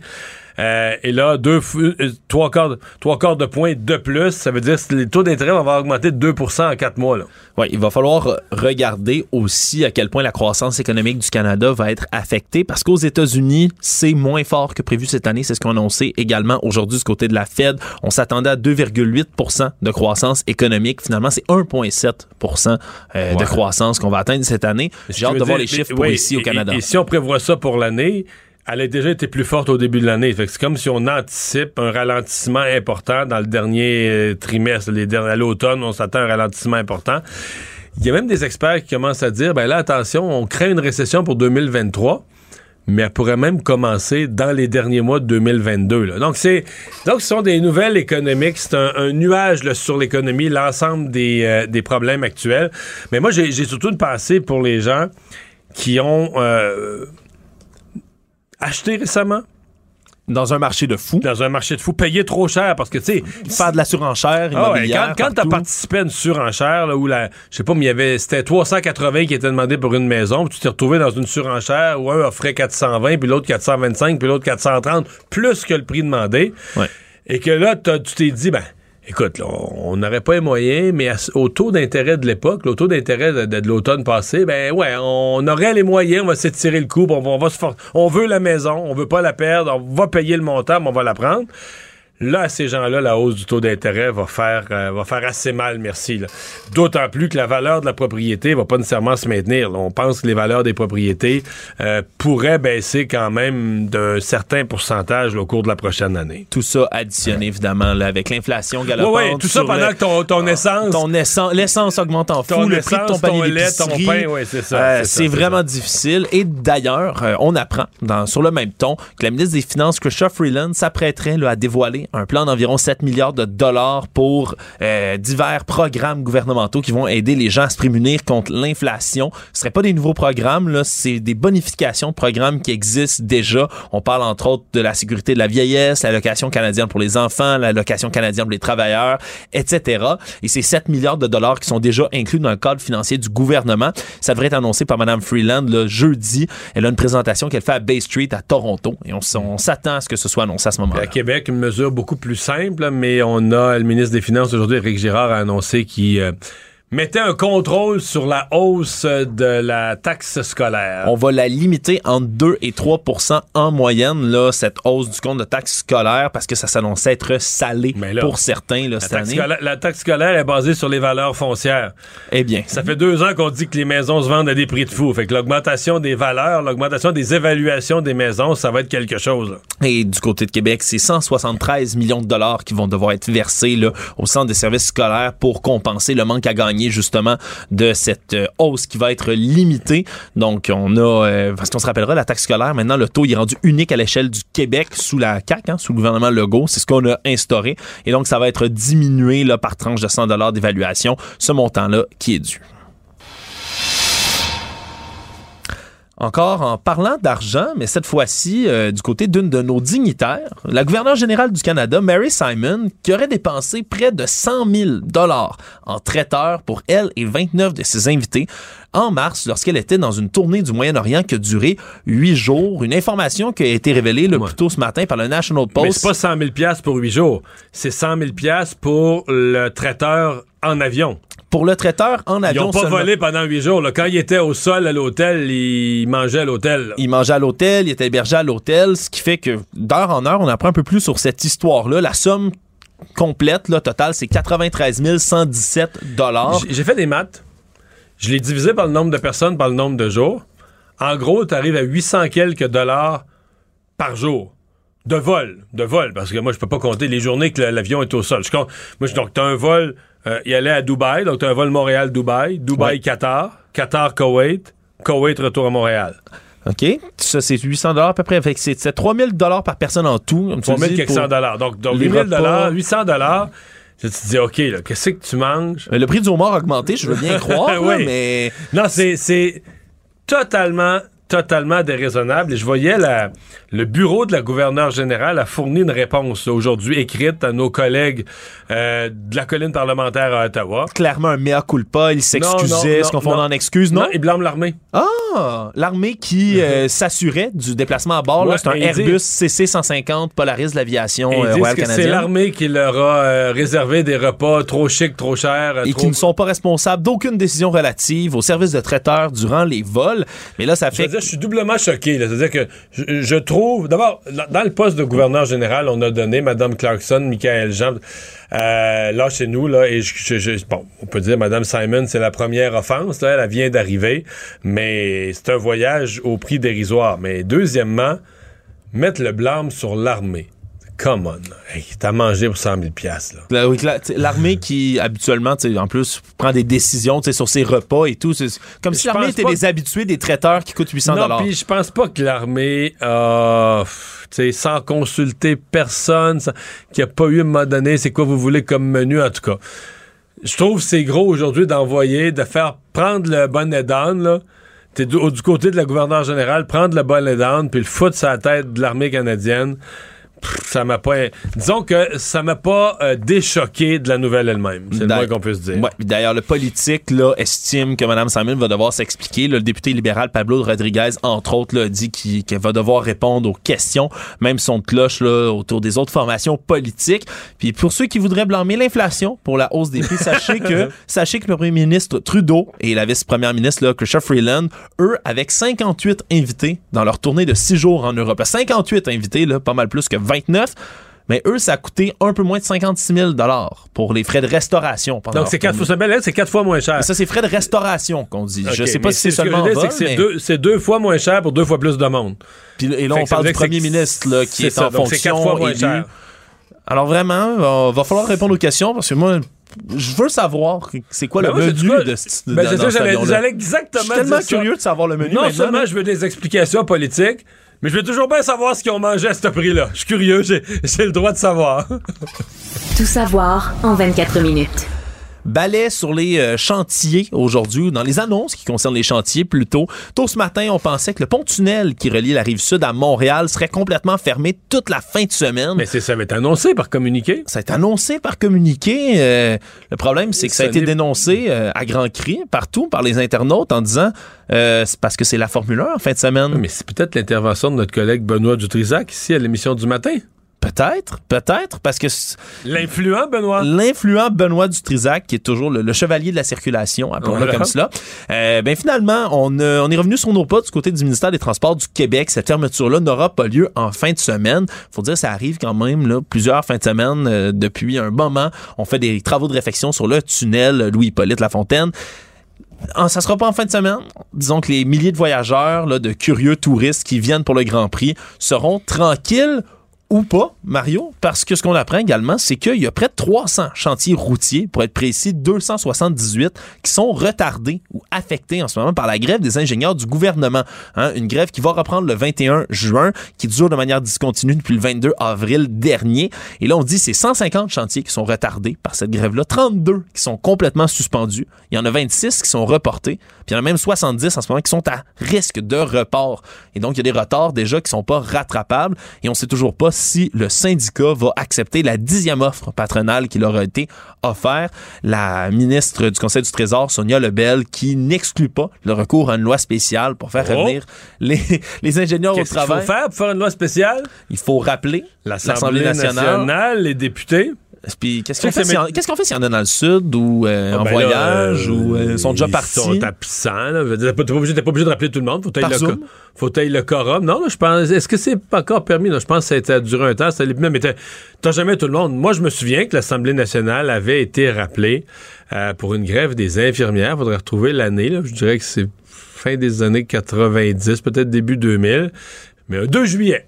Euh, et là, deux, euh, trois, quarts, trois quarts de point de plus, ça veut dire que les taux d'intérêt vont augmenté de 2% en quatre mois. Oui, il va falloir regarder aussi à quel point la croissance économique du Canada va être affectée parce qu'aux États-Unis, c'est moins fort que prévu cette année. C'est ce qu'on a annoncé également aujourd'hui du côté de la Fed. On s'attendait à 2,8% de croissance économique. Finalement, c'est 1,7% euh, de croissance qu'on va atteindre cette année. J'ai hâte de voir les chiffres pour ici au Canada. et si on prévoit ça pour l'année, elle a déjà été plus forte au début de l'année. c'est comme si on anticipe un ralentissement important dans le dernier euh, trimestre. Les derniers, à l'automne, on s'attend à un ralentissement important. Il y a même des experts qui commencent à dire, ben là, attention, on crée une récession pour 2023 mais elle pourrait même commencer dans les derniers mois de 2022. Donc, c'est donc ce sont des nouvelles économiques. C'est un, nuage sur l'économie, l'ensemble des, euh, des, problèmes actuels. Mais moi, j'ai surtout une pensée pour les gens qui ont euh, acheté récemment, dans un marché de fou. Dans un marché de fou. Payer trop cher parce que, tu sais. Faire de la surenchère ah quand tu as participé à une surenchère, là, où la, je sais pas, mais il y avait, c'était 380 qui étaient demandés pour une maison, puis tu t'es retrouvé dans une surenchère où un offrait 420, puis l'autre 425, puis l'autre 430, plus que le prix demandé. Et que là, tu t'es dit, ben, Écoute, on n'aurait pas les moyens, mais au taux d'intérêt de l'époque, au taux d'intérêt de, l'automne passé, ben ouais, on aurait les moyens, on va s'étirer le coup, on, va, se on veut la maison, on veut pas la perdre, on va payer le montant, mais on va la prendre. Là, à ces gens-là, la hausse du taux d'intérêt va faire euh, va faire assez mal, merci. D'autant plus que la valeur de la propriété va pas nécessairement se maintenir. On pense que les valeurs des propriétés euh, pourraient baisser quand même d'un certain pourcentage au cours de la prochaine année. Tout ça additionné, évidemment, là, avec l'inflation galopante. Oui, oui, tout ça pendant que ton, ton ah, essence... Ton essence... L'essence augmente en fou, le prix de ton panier ton ton pain, oui, c'est ça. Euh, c'est vraiment difficile. Et d'ailleurs, on apprend dans, sur le même ton que la ministre des Finances, Christophe Freeland, s'apprêterait à dévoiler un plan d'environ 7 milliards de dollars pour euh, divers programmes gouvernementaux qui vont aider les gens à se prémunir contre l'inflation. Ce ne seraient pas des nouveaux programmes, là, c'est des bonifications de programmes qui existent déjà. On parle entre autres de la sécurité de la vieillesse, l'allocation canadienne pour les enfants, l'allocation canadienne pour les travailleurs, etc. Et ces 7 milliards de dollars qui sont déjà inclus dans le cadre financier du gouvernement, ça devrait être annoncé par Mme Freeland le jeudi. Elle a une présentation qu'elle fait à Bay Street à Toronto et on, s'attend à ce que ce soit annoncé à ce moment-là. À Québec, une mesure plus simple, mais on a le ministre des Finances aujourd'hui, Éric Girard, a annoncé qu'il euh, mettait un contrôle sur la hausse de la taxe scolaire. On va la limiter entre 2 et 3% en moyenne, là, cette hausse du compte de taxe scolaire, parce que ça s'annonçait être salé pour certains là, cette année. la taxe scolaire est basée sur les valeurs foncières. Eh bien. Ça fait deux ans qu'on dit que les maisons se vendent à des prix de fou. Fait que l'augmentation des valeurs, l'augmentation des évaluations des maisons, ça va être quelque chose. Et du côté de Québec, c'est 173 millions de dollars qui vont devoir être versés là, au centre des services scolaires pour compenser le manque à gagner justement de cette euh, hausse qui va être limitée. Donc, on a, euh, parce qu'on se rappellera, la taxe scolaire, maintenant, le taux est rendu unique à l'échelle du Québec sous la CAQ, hein, sous le gouvernement Legault. C'est ce qu'on a instauré. Et donc, ça va être diminué là, par tranche de 100 d'évaluation, ce montant-là qui est dû. Encore en parlant d'argent, mais cette fois-ci euh, du côté d'une de nos dignitaires, la gouverneure générale du Canada, Mary Simon, qui aurait dépensé près de 100 000 dollars en traiteur pour elle et 29 de ses invités en mars lorsqu'elle était dans une tournée du Moyen-Orient qui a duré huit jours. Une information qui a été révélée le plus tôt ce matin par le National Post. Mais c'est pas 100 000 pour huit jours. C'est 100 000 pour le traiteur en avion pour le traiteur en avion. Ils n'ont pas volé pendant huit jours. Quand il était au sol à l'hôtel, il mangeait à l'hôtel. Il mangeait à l'hôtel, il était hébergé à l'hôtel, ce qui fait que d'heure en heure, on apprend un peu plus sur cette histoire-là. La somme complète, là, totale, c'est 93 117 dollars. J'ai fait des maths. Je l'ai divisé par le nombre de personnes, par le nombre de jours. En gros, tu arrives à 800 quelques dollars par jour. De vol, de vol, parce que moi, je peux pas compter les journées que l'avion est au sol. Je compte, moi, donc, tu as un vol euh, il allait à Dubaï, donc tu as un vol Montréal-Dubaï, Dubaï-Qatar, Qatar-Koweït, Koweït retour à Montréal. OK. Ça, c'est 800 dollars à peu près. Fait c'est 3000 dollars par personne en tout. 3000 quelques dollars. Donc, donc 8000 dollars, 800 dollars. Tu te dis, OK, qu'est-ce que tu manges? Le prix du homard a augmenté, je veux bien croire, oui. mais... Non, c'est totalement totalement déraisonnable. Et je voyais la, le bureau de la gouverneure générale a fourni une réponse aujourd'hui écrite à nos collègues euh, de la colline parlementaire à Ottawa. Clairement un mea culpa, il s'excusait, ce qu'on fait en excuse, non? Non, il blâme l'armée. Ah! L'armée qui euh, s'assurait du déplacement à bord. c'est un Airbus CC-150 Polaris de l'aviation euh, Royal C'est l'armée qui leur a réservé des repas trop chics, trop chers. Et qui ne sont pas responsables d'aucune décision relative au service de traiteur durant les vols. Mais là, ça fait je suis doublement choqué. C'est-à-dire que je, trouve. D'abord, dans le poste de gouverneur général, on a donné Mme Clarkson, Michael Jean. Euh, là, chez nous, et bon, on peut dire Mme Simon, c'est la première offense. Elle vient d'arriver, mais c'est un voyage au prix dérisoire. Mais deuxièmement, mettre le blâme sur l'armée. Come on. Hey, t'as mangé pour 100 000 là. L'armée qui, habituellement, en plus, prend des décisions sur ses repas et tout. Comme si l'armée était des habitués, des traiteurs qui coûtent 800 Non, puis je pense pas que l'armée a... sans consulter personne, qui a pas eu à un moment donné, c'est quoi vous voulez comme menu, en tout cas. Je trouve c'est gros aujourd'hui d'envoyer, de faire prendre le bonnet d'âne, là. T'es du, du, côté de la gouverneure générale, prendre le bonnet d'âne, puis le foutre sur la tête de l'armée canadienne ça m'a pas. Disons que ça m'a pas euh, déchoqué de la nouvelle elle-même. C'est le moins qu'on puisse dire. Ouais. D'ailleurs, le politique là, estime que Mme Samuel va devoir s'expliquer. Le député libéral Pablo Rodriguez, entre autres, là, dit qu'elle va devoir répondre aux questions, même son cloche là, autour des autres formations politiques. Puis pour ceux qui voudraient blâmer l'inflation pour la hausse des prix, sachez que sachez que le premier ministre Trudeau et la vice-première ministre là, Freeland, eux, avec 58 invités dans leur tournée de 6 jours en Europe. 58 invités, là, pas mal plus que 29. Mais eux, ça a coûté un peu moins de 56 000 pour les frais de restauration. Donc, c'est quatre, fois, c'est quatre fois moins cher. ça, c'est frais de restauration qu'on dit. Je sais pas si c'est seulement C'est deux, fois moins cher pour deux fois plus de monde. et là, on parle du premier ministre là, qui est, en fonction. Fois moins cher. Alors vraiment, il va falloir répondre aux questions parce que moi, je veux savoir c'est quoi le menu de, ce ben, J'allais exactement Je suis tellement curieux de savoir le menu. Non seulement je veux des explications politiques, mais je veux toujours bien savoir ce qu'ils ont mangé à ce prix-là. Je suis curieux, j'ai le droit de savoir. Tout savoir en 24 minutes balai sur les euh, chantiers aujourd'hui, dans les annonces qui concernent les chantiers plutôt. Tôt ce matin, on pensait que le pont-tunnel qui relie la rive sud à Montréal serait complètement fermé toute la fin de semaine. Mais ça va être annoncé par communiqué. Ça va être annoncé par communiqué. Euh, le problème, c'est que ça, a été dénoncé euh, à grands cris partout par les internautes en disant c'est parce que c'est la Formule 1 en fin de semaine. Mais c'est peut-être l'intervention de notre collègue Benoît Dutrisac ici à l'émission du matin. Peut-être, peut-être, parce que... L'influent Benoît? L'influent Benoît Dutrisac, qui est toujours le, chevalier de la circulation, appelons-le comme cela. Euh, ben finalement, on, euh, on est revenu sur nos pas du côté du ministère des Transports du Québec. Cette fermeture-là n'aura pas lieu en fin de semaine. faut dire, ça arrive quand même, là, plusieurs fins de semaine euh, depuis un moment. On fait des travaux de réfection sur le tunnel Louis-Hippolyte Lafontaine. Ça sera pas en fin de semaine. Disons que les milliers de voyageurs, là, de curieux touristes qui viennent pour le Grand Prix seront tranquilles ou pas, Mario, parce que ce qu'on apprend également, c'est qu'il y a près de 300 chantiers routiers, pour être précis, 278, qui sont retardés ou affectés en ce moment par la grève des ingénieurs du gouvernement. Hein, une grève qui va reprendre le 21 juin, qui dure de manière discontinue depuis le 22 avril dernier. Et là, on dit c'est 150 chantiers qui sont retardés par cette grève-là, 32 qui sont complètement suspendus. Il y en a 26 qui sont reportés, puis il y en a même 70 en ce moment qui sont à risque de report. Et donc, il y a des retards déjà qui sont pas rattrapables et on sait toujours pas si le syndicat va accepter la dixième offre patronale qui leur a été offerte. La ministre du Conseil du Trésor, Sonia Lebel, qui n'exclut pas le recours à une loi spéciale pour faire oh. revenir les, les ingénieurs au travail. Qu'est-ce qu'il faut faire pour faire une loi spéciale? Il faut rappeler l'Assemblée nationale, les députés. Puis qu'est-ce qu'on fait, s'il y en a dans le sud ou euh, ah, en ben voyage ou euh, sont déjà partis? Ils sont absents. T'es pas, obligé, pas obligé de rappeler tout le monde. Faut tailler le, faut le quorum. Non, je pense. Est-ce que c'est pas encore permis? je pense que ça a duré un temps. Ça, mais t'as jamais tout le monde. Moi, je me souviens que l'Assemblée nationale avait été rappelée euh, pour une grève des infirmières. Faudrait retrouver l'année. Je dirais que c'est fin des années 90, peut-être début 2000. Mais 2 juillet.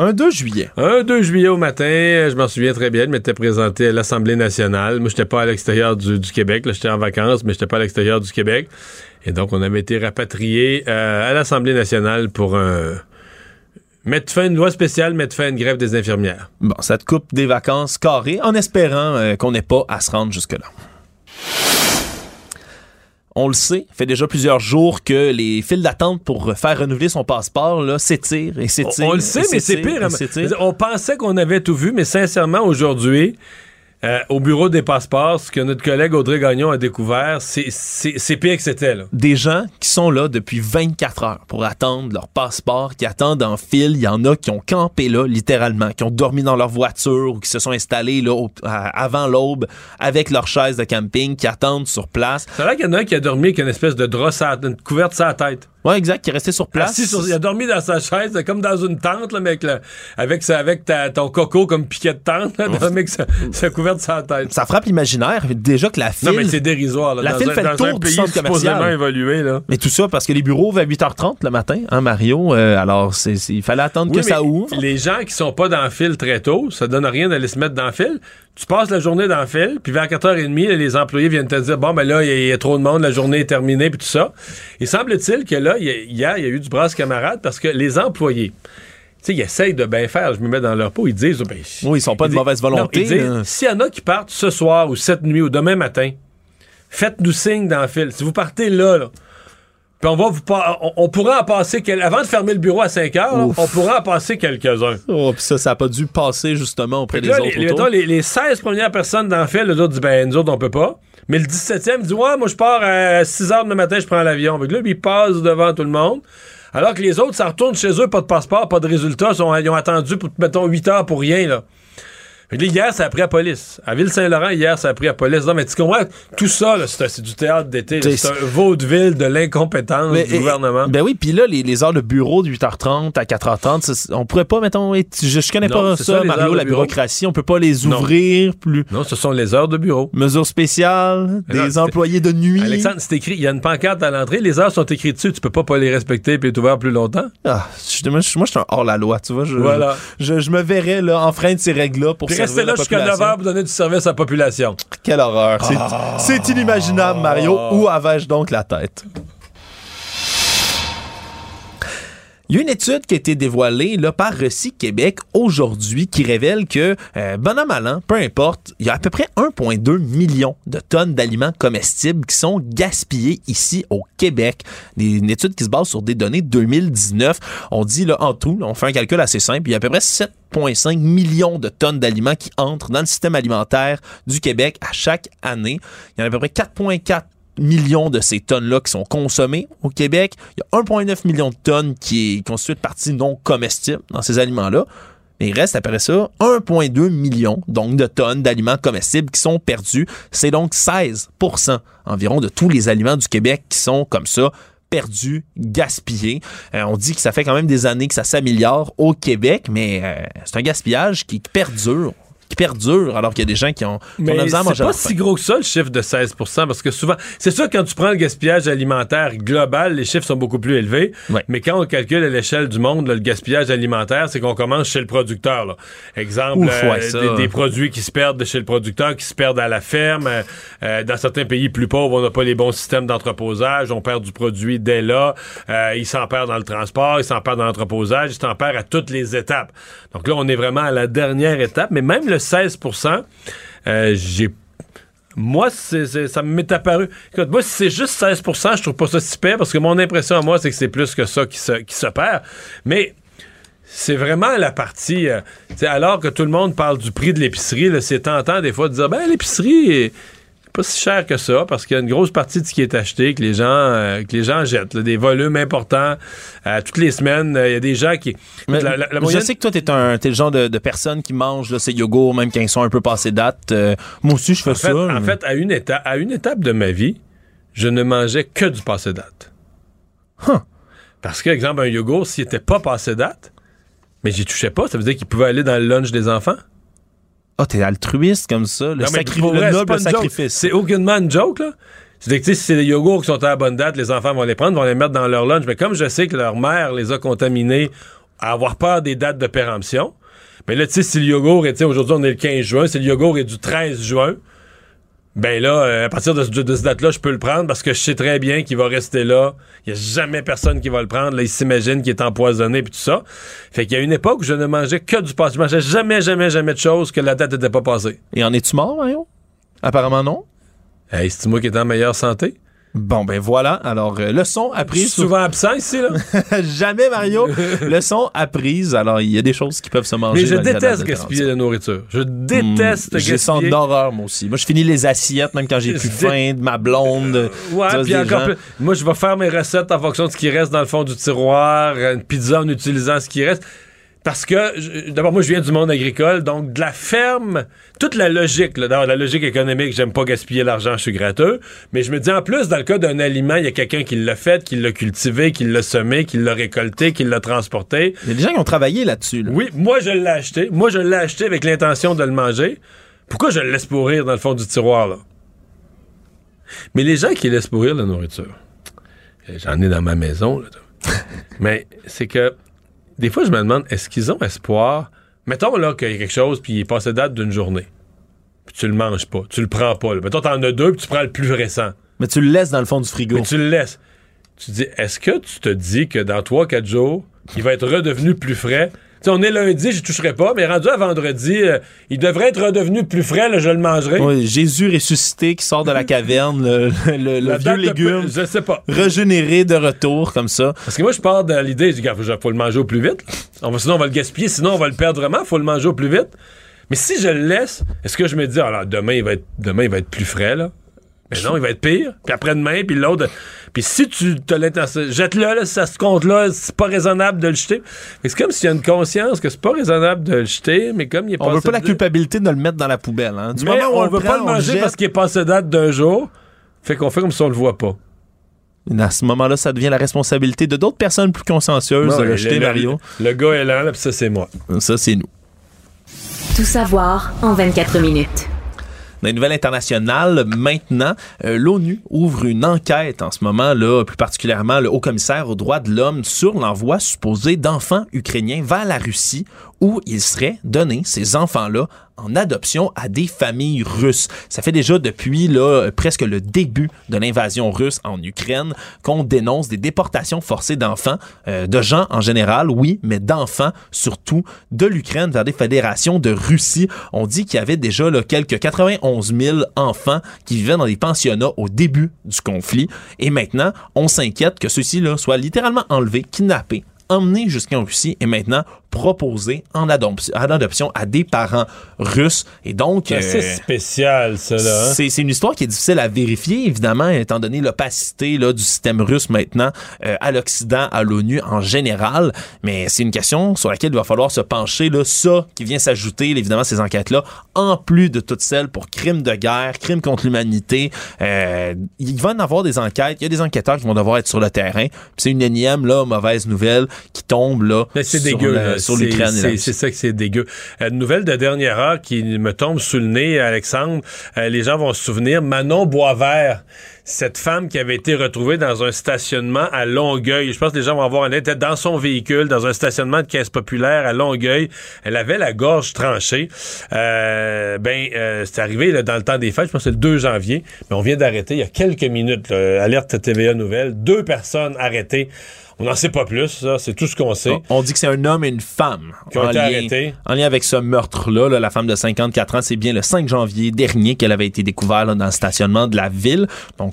Un 2 juillet. Un 2 juillet au matin, je m'en souviens très bien, je m'étais présenté à l'Assemblée nationale. Moi, j'étais pas à l'extérieur du, Québec, là, j'étais en vacances, mais j'étais pas à l'extérieur du Québec. Et donc, on avait été rapatrié euh, à l'Assemblée nationale pour un... Mettre fin à une loi spéciale, mettre fin à une grève des infirmières. Bon, ça te coupe des vacances carrées en espérant euh, qu'on n'ait pas à se rendre jusque-là on le sait, fait déjà plusieurs jours que les files d'attente pour faire renouveler son passeport s'étirent et s'étirent. On, le sait, mais c'est pire. On pensait qu'on avait tout vu, mais sincèrement, aujourd'hui, euh, au bureau des passeports, ce que notre collègue Audrey Gagnon a découvert, c'est pire que c'était. Des gens qui sont là depuis 24 heures pour attendre leur passeport, qui attendent en file. Il y en a qui ont campé là, littéralement, qui ont dormi dans leur voiture ou qui se sont installés là, avant l'aube avec leur chaise de camping, qui attendent sur place. C'est vrai qu'il y en a un qui a dormi avec une espèce de drap, une couverte sur la tête. Ouais, exact, qui est resté sur place. Assis sur- il a dormi dans sa chaise, comme dans une tente, là, mec, là, avec, sa- avec ta- ton coco comme piquet de tente, là, dans- mec, ça, ça couvert de sa tête. Ça frappe l'imaginaire. Déjà que la file. Non, mais c'est dérisoire. Là, La file un, fait le tour du centre commercial. évolué, là. Mais tout ça parce que les bureaux ouvrent à 8h30 le matin, hein, Mario? Euh, alors, c'est, il fallait attendre Oui, que ça ouvre. Les gens qui sont pas dans le fil très tôt, ça donne rien d'aller se mettre dans le fil. Tu passes la journée dans le fil, puis vers 4h30, là, les employés viennent te dire bon ben là, il y, a- il y a trop de monde, la journée est terminée, puis tout ça. Il semble-t-il que là, il y a- hier, il y a eu du brasse camarade parce que les employés, tu sais, ils essayent de bien faire, je me mets dans leur peau, ils disent, ben, Oui, ils sont pas de disent- mauvaise volonté. s'il y en a qui partent ce soir ou cette nuit ou demain matin, faites-nous signe dans le fil. Si vous partez là, là puis on va vous pa- on, on pourra en passer quel- avant de fermer le bureau à 5 heures, là, on pourra en passer quelques-uns. Oh, puis ça, ça a pas dû passer justement auprès Fait des autres les, autour. les- les 16 premières personnes dans le fil, les autres disent, ben, nous autres, on peut pas. Mais le 17e dit, ouais, moi, je pars à 6 heures du matin, je prends l'avion. Fait que là, ils passent devant tout le monde. Alors que les autres, ça retourne chez eux, pas de passeport, pas de résultat. Ils, ont- ils ont attendu, pour, mettons, 8 heures pour rien, là. Fait que là, hier, ça a pris à police. À Ville-Saint-Laurent, hier, ça a pris à police. Non, mais tu comprends, tout ça, c'est du théâtre d'été. C'est- un vaudeville de l'incompétence du et- gouvernement. Ben oui, puis là, les, les heures de bureau de 8h30 à 4h30, ça, on pourrait pas, mettons, être- je, je connais Non, pas ça, ça, Mario, la bureau. bureaucratie, on peut pas les Non. ouvrir plus. non, ce sont les heures de bureau. Mesures spéciales, Mais des employés de nuit. Alexandre, c'est écrit, il y a une pancarte à l'entrée, les heures sont écrites dessus, tu peux pas pas les respecter puis être ouvert plus longtemps. Ah, je- moi, je moi, je suis un hors-la-loi, tu vois. Je, Voilà. je, je me verrais là, enfreindre ces règles-là pour Restez là jusqu'à population. 9h pour donner du service à la population. Quelle horreur. C'est Ah. c'est inimaginable, Mario. Où avais-je donc la tête? Il y a une étude qui a été dévoilée là, par Recy Québec aujourd'hui qui révèle que, euh, bon an, mal an, peu importe, il y a à peu près 1,2 million de tonnes d'aliments comestibles qui sont gaspillés ici au Québec. Une étude qui se base sur des données 2019. On dit là, en tout, on fait un calcul assez simple, il y a à peu près 7,5 millions de tonnes d'aliments qui entrent dans le système alimentaire du Québec à chaque année. Il y en a à peu près 4,4 millions de ces tonnes-là qui sont consommées au Québec. Il y a 1,9 million de tonnes qui est constitué de parties non comestibles dans ces aliments-là. Mais il reste après ça 1,2 million donc de tonnes d'aliments comestibles qui sont perdus. C'est donc 16% environ de tous les aliments du Québec qui sont comme ça perdus, gaspillés. Euh, on dit que ça fait quand même des années que ça s'améliore au Québec, mais euh, c'est un gaspillage qui perdure, perdure alors qu'il y a des gens qui ont, qui Mais c'est pas si gros que ça, le chiffre de 16 parce que souvent, c'est sûr, quand tu prends le gaspillage alimentaire global, les chiffres sont beaucoup plus élevés. Mais quand on calcule à l'échelle du monde, là, le gaspillage alimentaire, c'est qu'on commence chez le producteur. là. Exemple, Ouf, ouais, euh, des, des produits qui se perdent de chez le producteur, qui se perdent à la ferme. Euh, euh, dans certains pays plus pauvres, on n'a pas les bons systèmes d'entreposage. On perd du produit dès là. Euh, il s'en perd dans le transport, il s'en perd dans l'entreposage, il s'en perd à toutes les étapes. Donc là, on est vraiment à la dernière étape. Mais même le 16 euh, j'ai moi, ça m'est apparu. Écoute, moi, si c'est juste 16% je trouve pas ça si parce que mon impression à moi, c'est que c'est plus que ça qui se, qui se perd. Mais c'est vraiment la partie. euh, alors que tout le monde parle du prix de l'épicerie, c'est tentant des fois de dire ben l'épicerie pas si cher que ça parce qu'il y a une grosse partie de ce qui est acheté que les gens euh, que les gens jettent, là, des volumes importants euh, toutes les semaines. euh, Il y a des gens qui. Mais la- la- la je sais que toi, t'es, un, t'es le genre de, de personne qui mange là, ces yogourts, même quand ils sont un peu passés date. Moi aussi, je fais En fait, ça. en mais- fait, à une, étape, à une étape de ma vie, je ne mangeais que du passé date. Huh. Parce que, exemple, un yogourt, s'il n'était pas passé date, mais j'y touchais pas, ça veut dire qu'il pouvait aller dans le lunch des enfants? Ah, t'es altruiste comme ça. Le, Non, sacri- le vrai, c'est noble sacrifice. C'est aucunement une joke, là. C'est-à-dire que, si c'est des yogourts qui sont à la bonne date, les enfants vont les prendre, vont les mettre dans leur lunch. Mais comme je sais que leur mère les a contaminés à avoir peur des dates de péremption, mais là, tu sais, si le yogourt est, tu sais, aujourd'hui, on est le 15 juin, si le yogourt est du 13 juin, ben là, euh, à partir de, ce- de cette date-là, je peux le prendre parce que je sais très bien qu'il va rester là. Il n'y a jamais personne qui va le prendre. Là, il s'imagine qu'il est empoisonné puis tout ça. Fait qu'il y a une époque où je ne mangeais que du passé. Je mangeais jamais, jamais, jamais de choses que la date n'était pas passée. Et en es-tu mort, Mario? Apparemment non. Hey, c'est moi qui est en meilleure santé? Bon, ben voilà. Alors, euh, apprise. suis souvent absent ici, là. Jamais, Mario. leçon apprise. Alors, il y a des choses qui peuvent se manger. Mais je déteste gaspiller la nourriture. Je déteste Hmm, J'ai ça gaspiller. d'horreur, moi aussi. Moi, je finis les assiettes, même quand j'ai plus faim, de ma blonde. Ouais, Ça, puis encore gens- plus. Moi, je vais faire mes recettes en fonction de ce qui reste dans le fond du tiroir, une pizza en utilisant ce qui reste. Parce que, d'abord, moi, je viens du monde agricole, donc de la ferme, toute la logique, là, la logique économique, j'aime pas gaspiller l'argent, je suis gratteux, mais je me dis, en plus, dans le cas d'un aliment, il y a quelqu'un qui l'a fait, qui l'a cultivé, qui l'a semé, qui l'a récolté, qui l'a transporté. Il y a des gens qui ont travaillé là-dessus. Oui, moi, je l'ai acheté. Moi, je l'ai acheté avec l'intention de le manger. Pourquoi je le laisse pourrir dans le fond du tiroir, là? Mais les gens qui laissent pourrir la nourriture, j'en ai dans ma maison, là, mais c'est que des fois, je me demande, est-ce qu'ils ont espoir? Mettons là qu'il y a quelque chose, puis il est passé date d'une journée. Puis tu le manges pas, tu le prends pas. Là. Mettons, t'en as deux, puis tu prends le plus récent. Mais tu le laisses dans le fond du frigo. Mais tu le laisses. Tu te dis, est-ce que tu te dis que dans 3-4 jours, il va être redevenu plus frais? On est lundi, je toucherai pas, mais rendu à vendredi, euh, il devrait être redevenu plus frais, je le mangerai. Oui, Jésus ressuscité qui sort de la caverne, le, vieux légume. je sais pas. Régénéré de retour, comme ça. Parce que moi, je pars de l'idée, il faut le manger au plus vite. On va, sinon, on va le gaspiller, sinon, on va le perdre vraiment, faut le manger au plus vite. Mais si je le laisse, est-ce que je me dis, alors, demain, il va être, demain, il va être plus frais, là? Mais non, il va être pire. Puis après-demain, puis l'autre. Puis si tu te l'intention, jette-le, ça se compte là, c'est pas raisonnable de le jeter. C'est comme s'il y a une conscience que c'est pas raisonnable de le jeter, mais comme il est On veut pas la culpabilité de le mettre dans la poubelle. Hein. Du moment où on, veut pas le manger parce qu'il est passé date d'un jour, fait qu'on fait comme si on le voit pas. À ce moment-là, ça devient la responsabilité de d'autres personnes plus consciencieuses de le jeter, Mario. Le, gars est là, là puis ça, c'est moi. Ça, c'est nous. Tout savoir en 24 minutes. Dans les nouvelles internationales, maintenant, euh, l'ONU ouvre une enquête en ce moment, là, plus particulièrement le haut-commissaire aux droits de l'homme, sur l'envoi supposé d'enfants ukrainiens vers la Russie où ils seraient donnés, ces enfants-là, en adoption à des familles russes. Ça fait déjà depuis là, presque le début de l'invasion russe en Ukraine qu'on dénonce des déportations forcées d'enfants, euh, de gens en général, oui, mais d'enfants surtout, de l'Ukraine vers des fédérations de Russie. On dit qu'il y avait déjà là, quelques 91 000 enfants qui vivaient dans des pensionnats au début du conflit. Et maintenant, on s'inquiète que ceux-ci soient littéralement enlevés, kidnappés, emmenés jusqu'en Russie et maintenant proposé en adoption, à des parents russes. Et donc. C'est euh, spécial, cela. Hein? C'est une histoire qui est difficile à vérifier, évidemment, étant donné l'opacité du système russe maintenant euh, à l'Occident, à l'ONU en général. Mais c'est une question sur laquelle il va falloir se pencher. Là, ça qui vient s'ajouter, évidemment, ces enquêtes-là, en plus de toutes celles pour crimes de guerre, crimes contre l'humanité. Euh, il va en avoir des enquêtes. Il y a des enquêteurs qui vont devoir être sur le terrain. C'est une énième là, mauvaise nouvelle qui tombe là. C'est dégueu. C'est ça que c'est dégueu. Une nouvelle de dernière heure qui me tombe sous le nez, Alexandre. Euh, les gens vont se souvenir. Manon Boisvert, cette femme qui avait été retrouvée dans un stationnement à Longueuil. Je pense que les gens vont voir, elle était dans son véhicule, dans un stationnement de caisse populaire à Longueuil. Elle avait la gorge tranchée. Euh, ben, euh, c'est arrivé là, dans le temps des fêtes, je pense que c'est le 2 janvier, mais on vient d'arrêter il y a quelques minutes, alerte TVA Nouvelle, deux personnes arrêtées on n'en sait pas plus, ça. C'est tout ce qu'on sait. On dit que c'est un homme et une femme. Qui ont été arrêtés. En lien avec ce meurtre-là, la femme de 54 ans, c'est bien le 5 janvier dernier qu'elle avait été découverte dans le stationnement de la ville.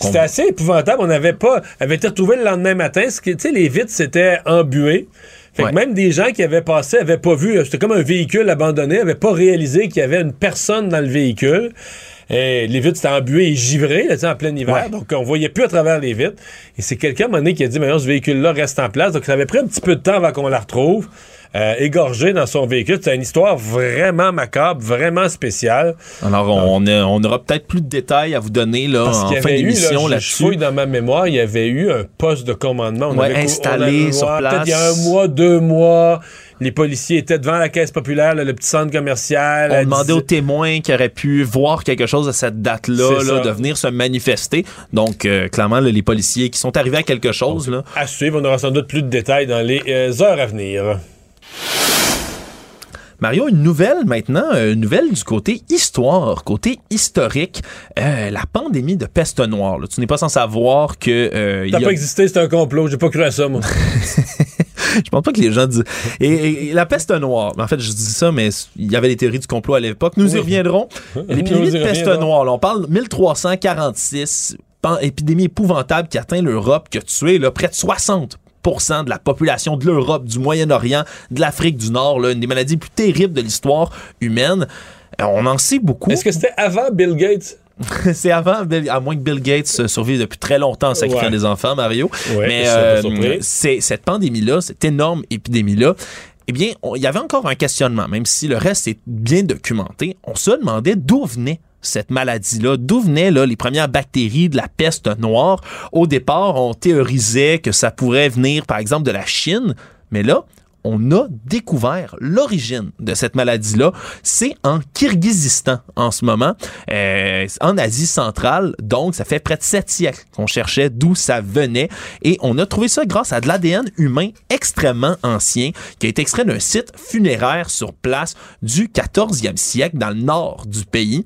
C'était assez épouvantable. On n'avait pas. Elle avait été retrouvée le lendemain matin. Tu sais, les vitres s'étaient embuées. Fait que même des gens qui avaient passé avaient pas vu. C'était comme un véhicule abandonné, n'avaient pas réalisé qu'il y avait une personne dans le véhicule. Et les vitres étaient embuées et givrées là, en plein hiver. Donc, on voyait plus à travers les vitres. Et c'est quelqu'un, à un moment donné, qui a dit, maintenant, ce véhicule-là reste en place. Donc, ça avait pris un petit peu de temps avant qu'on la retrouve. Euh, égorgé dans son véhicule. C'est une histoire vraiment macabre, vraiment spéciale. Alors, on, on aura peut-être plus de détails à vous donner là, en fin d'émission là, là-dessus. Je dans ma mémoire, il y avait eu un poste de commandement. On avait, installé sur place. Il y a un mois, deux mois les policiers étaient devant la caisse populaire, le petit centre commercial. On demandait aux témoins qui auraient pu voir quelque chose à cette date-là, de venir se manifester. Donc, euh, clairement, les policiers qui sont arrivés à quelque chose. Là. À suivre, on aura sans doute plus de détails dans les euh, heures à venir. Mario, une nouvelle maintenant, euh, une nouvelle du côté histoire, côté historique, euh, la pandémie de peste noire. Tu n'es pas sans savoir que... Euh, ça n'a pas existé, c'est un complot, j'ai pas cru à ça, moi. je pense pas que les gens disent. Et, la peste noire, en fait, je dis ça, mais il y avait des théories du complot à l'époque. Nous y reviendrons. L'épidémie de peste noire, on parle 1346, épidémie épouvantable qui atteint l'Europe, qui a tué là, près de 60 de la population de l'Europe, du Moyen-Orient, de l'Afrique du Nord, là, une des maladies plus terribles de l'histoire humaine. Euh, on en sait beaucoup. Est-ce que c'était avant Bill Gates? c'est avant, à moins que Bill Gates survive depuis très longtemps en sacrifiant des enfants, Mario. Mais euh, c'est cette pandémie-là, cette énorme épidémie-là, eh bien, il y avait encore un questionnement, même si le reste est bien documenté. On se demandait d'où venait cette maladie-là, d'où venaient là, les premières bactéries de la peste noire? Au départ, on théorisait que ça pourrait venir, par exemple, de la Chine, mais là, on a découvert l'origine de cette maladie-là. C'est en Kirghizistan en ce moment, euh, en Asie centrale. Donc, ça fait près de sept siècles qu'on cherchait d'où ça venait. Et on a trouvé ça grâce à de l'ADN humain extrêmement ancien qui a été extrait d'un site funéraire sur place du 14e siècle dans le nord du pays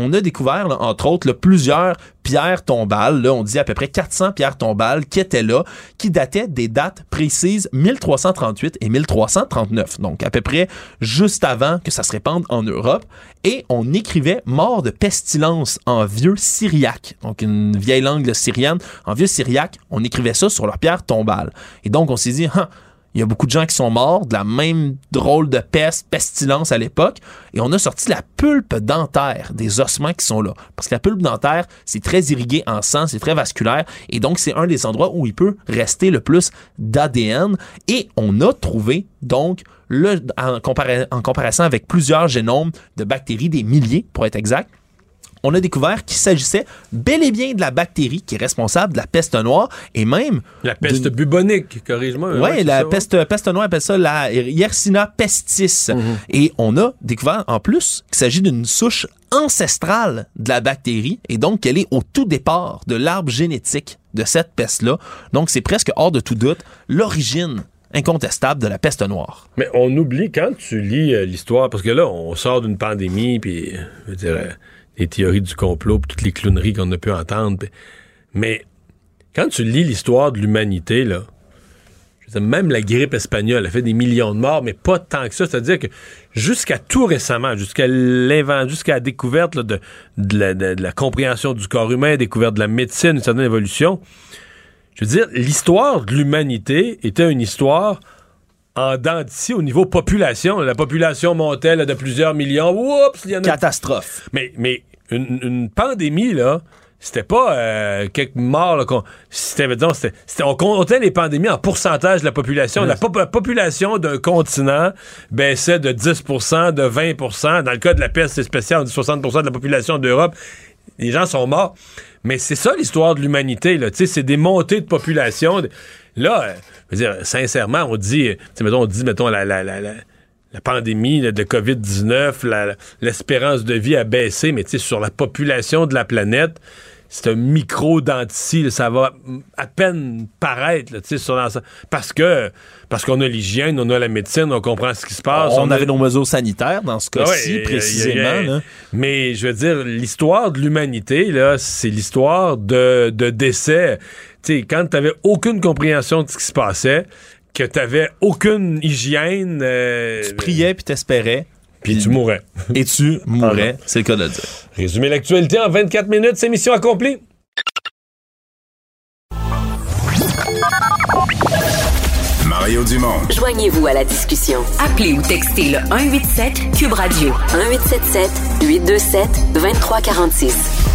on a découvert, entre autres, plusieurs pierres tombales. Là, on dit à peu près 400 pierres tombales qui étaient là, qui dataient des dates précises 1338 et 1339. Donc, à peu près juste avant que ça se répande en Europe. Et on écrivait mort de pestilence en vieux syriaque. Donc, une vieille langue syrienne. En vieux syriaque, on écrivait ça sur leurs pierres tombales. Et donc, on s'est dit, hein, il y a beaucoup de gens qui sont morts de la même drôle de peste, pestilence à l'époque. Et on a sorti la pulpe dentaire des ossements qui sont là. Parce que la pulpe dentaire, c'est très irrigué en sang, c'est très vasculaire. Et donc, c'est un des endroits où il peut rester le plus d'ADN. Et on a trouvé, donc, le, en, en comparaison avec plusieurs génomes de bactéries, des milliers pour être exact, on a découvert qu'il s'agissait bel et bien de la bactérie qui est responsable de la peste noire et même... La peste bubonique, corrige-moi. Oui, la peste, peste noire appelle ça la Yersinia pestis. Mhm. Et on a découvert en plus qu'il s'agit d'une souche ancestrale de la bactérie et donc qu'elle est au tout départ de l'arbre génétique de cette peste-là. Donc c'est presque hors de tout doute l'origine incontestable de la peste noire. Mais on oublie quand tu lis euh, l'histoire, parce que là, on sort d'une pandémie, puis, je dirais les théories du complot, toutes les clowneries qu'on a pu entendre. Mais quand tu lis l'histoire de l'humanité, là, même la grippe espagnole a fait des millions de morts, mais pas tant que ça. C'est-à-dire que jusqu'à tout récemment, jusqu'à jusqu'à la découverte de, la, compréhension du corps humain, découverte de la médecine, une certaine évolution, je veux dire, l'histoire de l'humanité était une histoire en dents au niveau population. La population montait de plusieurs millions. Oups, il y en a... Catastrophe. Mais, mais une, pandémie, là, c'était pas euh, quelques morts. c'était, on comptait les pandémies en pourcentage de la population. La, population d'un continent baissait de 10% de 20% Dans le cas de la peste, c'est spécial, on dit 60% de la population d'Europe. Les gens sont morts. Mais c'est ça l'histoire de l'humanité. Là. C'est des montées de population. Là, euh, je veux dire, sincèrement, on dit, mettons, on dit, mettons, la, la, la, la pandémie de COVID-19, l'espérance de vie a baissé, mais sur la population de la planète, c'est un micro dentici, ça va à peine paraître, là, sur parce que parce qu'on a l'hygiène, on a la médecine, on comprend ce qui se passe. On, avait nos mesures sanitaires dans ce cas-ci, précisément. Mais je veux dire, l'histoire de l'humanité, là, c'est l'histoire de, de décès. sais, quand tu n'avais aucune compréhension de ce qui se passait, que tu n'avais aucune hygiène. Euh, tu priais puis t'espérais. Puis tu mourrais. Et tu mourrais, c'est le cas de le dire. Résumer l'actualité en 24 minutes, c'est mission accomplie. Mario Dumont. Joignez-vous à la discussion. Appelez ou textez le 187 Cube Radio 1877 827 2346.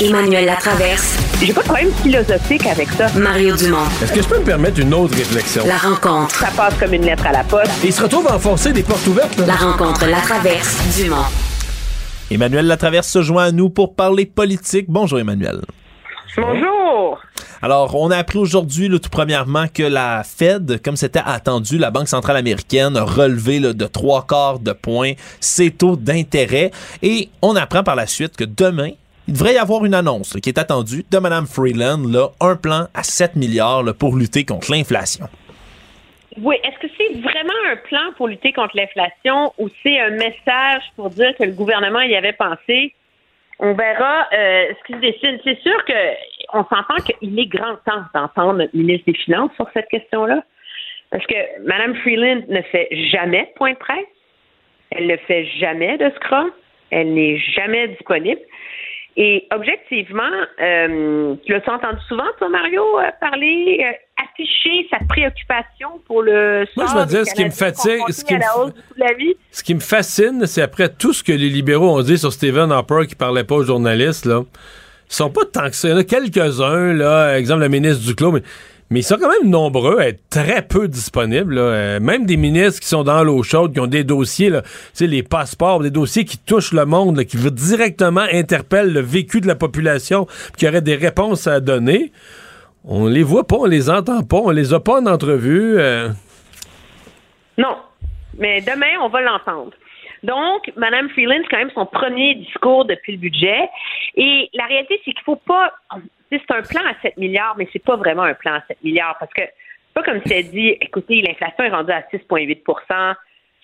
Emmanuel Latraverse. J'ai pas de problème philosophique avec ça. Mario Dumont. Est-ce que je peux me permettre une autre réflexion? La rencontre. Ça passe comme une lettre à la poste. il se retrouve à enfoncer des portes ouvertes. La rencontre Latraverse. Dumont. Emmanuel Latraverse se joint à nous pour parler politique. Bonjour Emmanuel. Bonjour. Alors, on a appris aujourd'hui, tout premièrement, que la Fed, comme c'était attendu, la Banque centrale américaine, a relevé de trois quarts de points ses taux d'intérêt. Et on apprend par la suite que demain, il devrait y avoir une annonce qui est attendue de Mme Freeland, là, un plan à 7 milliards pour lutter contre l'inflation. Oui, est-ce que c'est vraiment un plan pour lutter contre l'inflation ou c'est un message pour dire que le gouvernement y avait pensé? On verra euh, ce qui se dessine. C'est sûr qu'on s'entend qu'il est grand temps d'entendre notre ministre des Finances sur cette question-là. Parce que Mme Freeland ne fait jamais point de presse. Elle ne fait jamais de scrum. Elle n'est jamais disponible. Et objectivement, euh, tu l'as entendu souvent, toi, Mario, euh, parler, euh, afficher sa préoccupation pour le Moi, je veux dire, ce qui me fatigue, ce qui me, ce qui me fascine, c'est après tout ce que les libéraux ont dit sur Stephen Harper qui parlait pas aux journalistes, là. sont pas tant que ça. Il y en a quelques-uns, là, exemple le ministre Duclos, mais, mais ils sont quand même nombreux à être très peu disponibles. Euh, même des ministres qui sont dans l'eau chaude, qui ont des dossiers, là, les passeports, des dossiers qui touchent le monde, qui directement interpellent le vécu de la population, qui auraient des réponses à donner. On les voit pas, on les entend pas, on les a pas en entrevue. Euh. Non, mais demain, on va l'entendre. Donc, Mme Freeland, c'est quand même son premier discours depuis le budget. Et la réalité, c'est qu'il faut pas. C'est un plan à 7 milliards, mais c'est pas vraiment un plan à 7 milliards parce que c'est pas comme si elle dit écoutez, l'inflation est rendue à 6,8%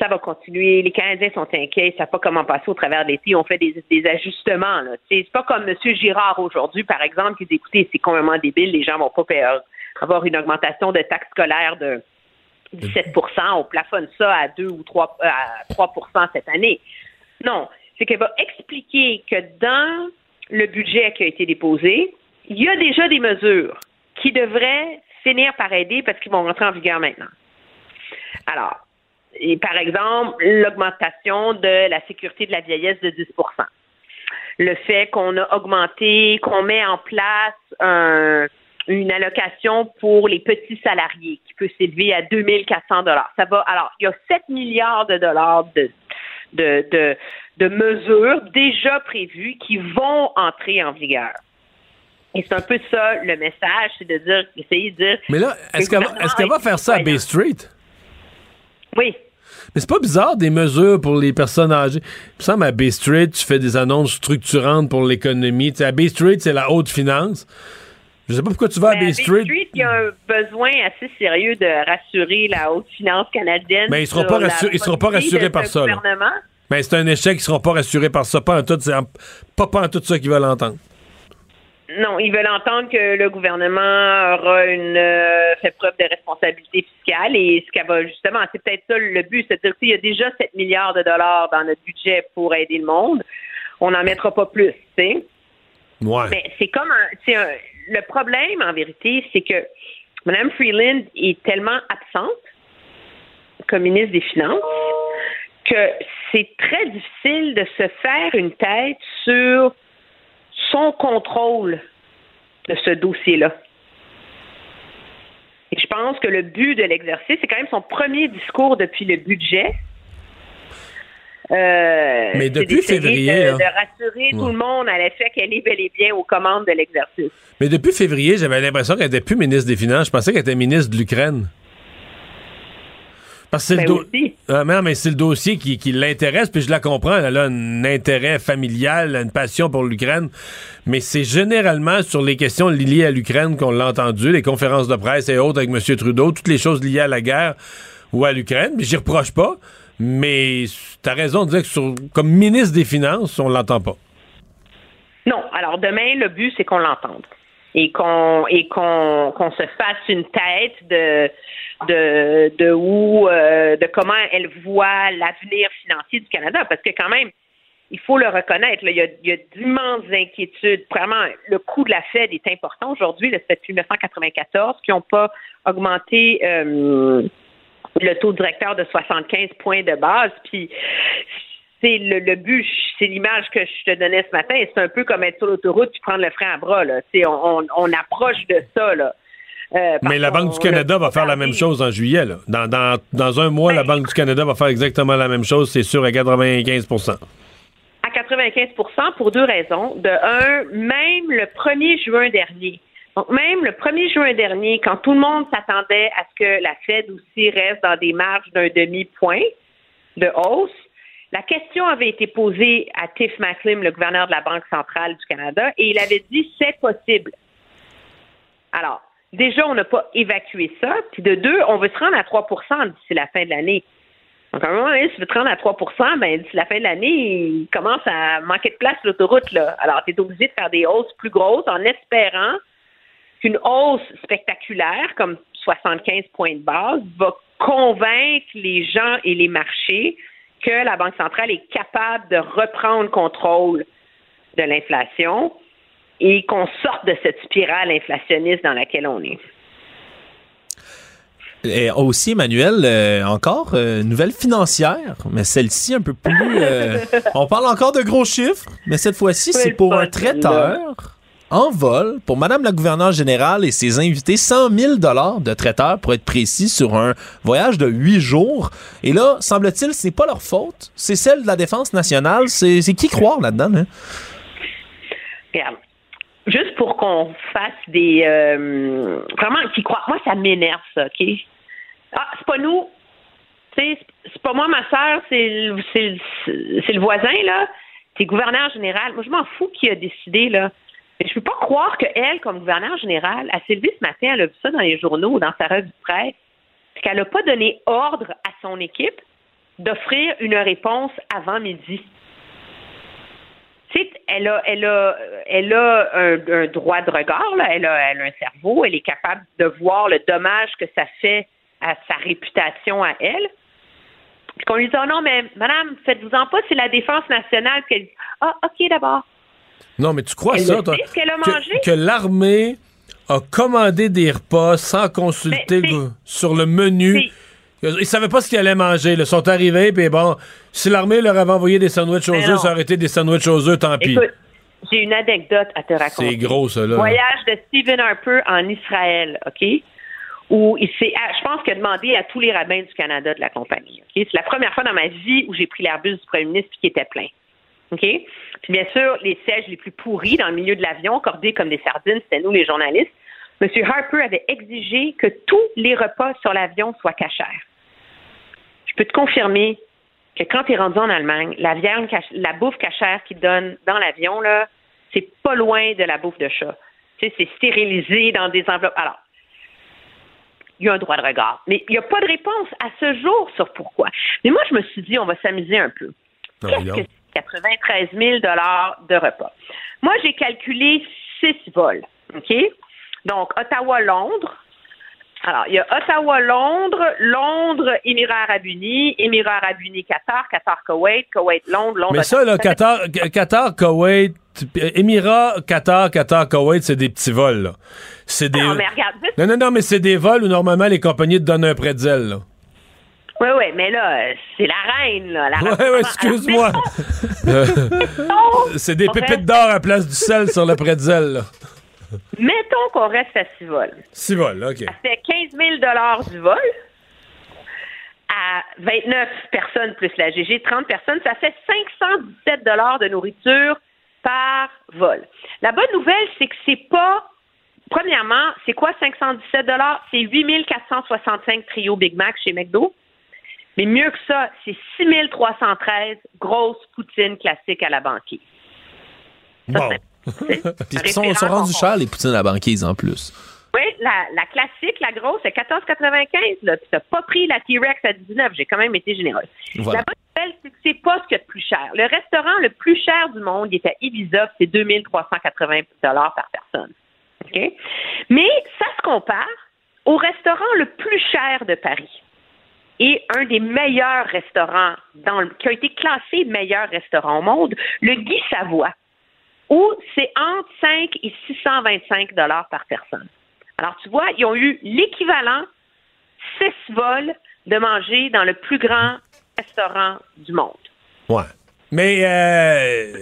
ça va continuer. Les Canadiens sont inquiets, ils savent pas comment passer au travers de l'été. On fait des, ajustements. C'est pas comme M. Girard aujourd'hui, par exemple, qui dit écoutez, c'est complètement débile, les gens vont pas avoir une augmentation de taxes scolaires de 17% on plafonne ça à 2 ou 3, euh, à 3 cette année. Non, c'est qu'elle va expliquer que dans le budget qui a été déposé, il y a déjà des mesures qui devraient finir par aider parce qu'ils vont rentrer en vigueur maintenant. Alors, par exemple, l'augmentation de la sécurité de la vieillesse de 10% le fait qu'on a augmenté, qu'on met en place un, une allocation pour les petits salariés qui peut s'élever à 2400 dollars. Ça va. Alors, il y a 7 milliards de dollars de, de, de, de mesures déjà prévues qui vont entrer en vigueur. Et c'est un peu ça le message, c'est de dire, essayer de dire. Mais là, est-ce qu'elle est va faire ça à Bay Street? Oui. Mais c'est pas bizarre des mesures pour les personnes âgées. Il me semble à Bay Street, tu fais des annonces structurantes pour l'économie. à Bay Street, c'est la haute finance. Je sais pas pourquoi tu vas à Bay Street. Bay Street, il y a un besoin assez sérieux de rassurer la haute finance canadienne. Mais ils seront pas ils seront pas rassurés par ça. Mais c'est un échec, ils seront pas rassurés par ça. Pas en tout, c'est pas, pas en tout ça qu'ils veulent entendre. Non, ils veulent entendre que le gouvernement aura une euh, fait preuve de responsabilité fiscale et ce qu'elle va justement, c'est peut-être ça le but, c'est-à-dire qu'il y a déjà 7 milliards de dollars dans notre budget pour aider le monde. On n'en mettra pas plus, tu sais. Mais c'est comme un, le problème, en vérité, c'est que Mme Freeland est tellement absente comme ministre des Finances que c'est très difficile de se faire une tête sur son contrôle de ce dossier-là. Et je pense que le but de l'exercice, c'est quand même son premier discours depuis le budget. Euh, mais depuis février. De, rassurer tout le monde à l'effet qu'elle est bel et bien aux commandes de l'exercice. Mais depuis février, j'avais l'impression qu'elle n'était plus ministre des Finances. Je pensais qu'elle était ministre de l'Ukraine. Parce que c'est le, ben ah, mais c'est le dossier qui, qui l'intéresse, puis je la comprends. Elle a un intérêt familial, une passion pour l'Ukraine. Mais c'est généralement sur les questions liées à l'Ukraine qu'on l'a entendu, les conférences de presse et autres avec M. Trudeau, toutes les choses liées à la guerre ou à l'Ukraine. Mais j'y reproche pas. Mais tu as raison de dire que comme ministre des Finances, on l'entend pas. Non. Alors demain, le but, c'est qu'on l'entende et qu'on et qu'on se fasse une tête de de de où euh, de comment elle voit l'avenir financier du Canada parce que quand même il faut le reconnaître, il, y a, d'immenses inquiétudes. Vraiment, le coût de la Fed est important aujourd'hui. Depuis 1994 qui n'ont pas augmenté euh, le taux directeur de 75 points de base. Puis c'est le, le, but, c'est l'image que je te donnais ce matin. C'est un peu comme être sur l'autoroute puis prendre le frein à bras. Là. On, on, on approche de ça. Là. Euh, Mais la Banque du Canada va faire la même chose en juillet. Là. Dans, dans, dans un mois, la ben, Banque du Canada va faire exactement la même chose, c'est sûr, à 95% À 95% pour deux raisons. De un, même le 1er juin dernier, donc, même le 1er juin dernier, quand tout le monde s'attendait à ce que la Fed aussi reste dans des marges d'un demi-point de hausse, la question avait été posée à Tiff Macklem, le gouverneur de la Banque centrale du Canada, et il avait dit c'est possible. Alors, déjà, on n'a pas évacué ça. Puis de deux, on veut se rendre à 3% d'ici la fin de l'année. Donc, à un moment donné, si tu veux te rendre à 3% ben, d'ici la fin de l'année, il commence à manquer de place l'autoroute. Là. Alors, tu es obligé de faire des hausses plus grosses en espérant qu'une hausse spectaculaire, comme 75 points de base, va convaincre les gens et les marchés que la Banque centrale est capable de reprendre contrôle de l'inflation et qu'on sorte de cette spirale inflationniste dans laquelle on est. Et aussi, Emmanuel, euh, encore euh, nouvelle financière, mais celle-ci un peu plus. Euh, on parle encore de gros chiffres, mais cette fois-ci, c'est pour un traiteur en vol pour Madame la gouverneure générale et ses invités 100 000 dollars de traiteur pour être précis sur un voyage de huit jours. Et là, semble-t-il, c'est pas leur faute, c'est celle de la défense nationale. C'est qui croire là-dedans hein? Juste pour qu'on fasse des euh, vraiment qui croient. Moi, ça m'énerve ça, ok? Ah, c'est pas nous. C'est pas moi, ma soeur, c'est le voisin là. C'est gouverneur général. Moi, je m'en fous qui a décidé là. Mais je peux pas croire qu'elle, comme gouverneur général, a s'est ce matin, elle a vu ça dans les journaux ou dans sa revue de presse, qu'elle n'a pas donné ordre à son équipe d'offrir une réponse avant midi. Elle a, elle a, elle a un, droit de regard. Elle, a, elle a un cerveau, elle est capable de voir le dommage que ça fait à sa réputation à elle. Puis qu'on lui dit, oh non, mais madame, faites-vous-en pas, c'est la défense nationale. qu'elle dit, ah, OK, d'abord. Non, mais tu crois ça, toi, que, l'armée a commandé des repas sans consulter sur le menu. Ils savaient pas ce qu'ils allaient manger. Ils sont arrivés, puis bon, si l'armée leur avait envoyé des sandwichs aux œufs, ça aurait été des sandwichs aux œufs, tant pis. J'ai une anecdote à te raconter. C'est gros, ça, là. Voyage de Stephen Harper en Israël, OK? Où il s'est, ah, je pense qu'il a demandé à tous les rabbins du Canada de la compagnie. C'est la première fois dans ma vie où j'ai pris l'Airbus du premier ministre qui était plein. OK? Puis bien sûr, les sièges les plus pourris dans le milieu de l'avion, cordés comme des sardines, c'était nous les journalistes. M. Harper avait exigé que tous les repas sur l'avion soient cachers. Je peux te confirmer que quand tu es rendu en Allemagne, la viande, la bouffe cachère qu'ils donnent dans l'avion, là, c'est pas loin de la bouffe de chat. Tu sais, c'est stérilisé dans des enveloppes. Alors, il y a un droit de regard. Mais il n'y a pas de réponse à ce jour sur pourquoi. Mais moi, je me suis dit, on va s'amuser un peu. Qu'est-ce que 93 000 de repas. Moi, j'ai calculé six vols. OK? Donc, Ottawa-Londres. Alors, il y a Ottawa-Londres, Londres, Émirats arabes unis, Émirats arabes unis, Qatar, Qatar, Koweït, Koweït, Londres, Londres. Mais ça, là, Qatar, Qatar, Koweït, Émirats, Qatar, Qatar, Koweït, c'est des petits vols, là. C'est des. Non, mais regarde, non, non, non, mais c'est des vols où normalement les compagnies te donnent un pretzel, là. Oui, oui, mais là, c'est la reine, là. La oui, oui, excuse-moi. c'est des pépites d'or à place du sel sur le pretzel, là. Mettons qu'on reste à 6 vols. 6 vols, OK. Ça fait 15 000 du vol. À 29 personnes plus la GG, 30 personnes, ça fait 517 de nourriture par vol. La bonne nouvelle, c'est que c'est pas. Premièrement, c'est quoi 517 C'est 8 465 trio Big Mac chez McDo. Mais mieux que ça, c'est 6313 grosses poutines classiques à la banquise. bon. Puis ils sont, sont rendus chers, les poutines à la banquise, en plus. Oui, la, classique, la grosse, c'est 14,95. Là. Tu n'as pas pris la T-Rex à 19. J'ai quand même été généreuse. La bonne nouvelle, c'est que c'est pas ce qu'il y a de plus cher. Le restaurant le plus cher du monde, il est à Ibiza, c'est 2380 par personne. OK? Mais ça se compare au restaurant le plus cher de Paris et un des meilleurs restaurants dans le, qui a été classé meilleur restaurant au monde, le Guy Savoie, où c'est entre 5 et 625 dollars par personne. Alors, tu vois, ils ont eu l'équivalent six vols de manger dans le plus grand restaurant du monde. Ouais. Mais euh,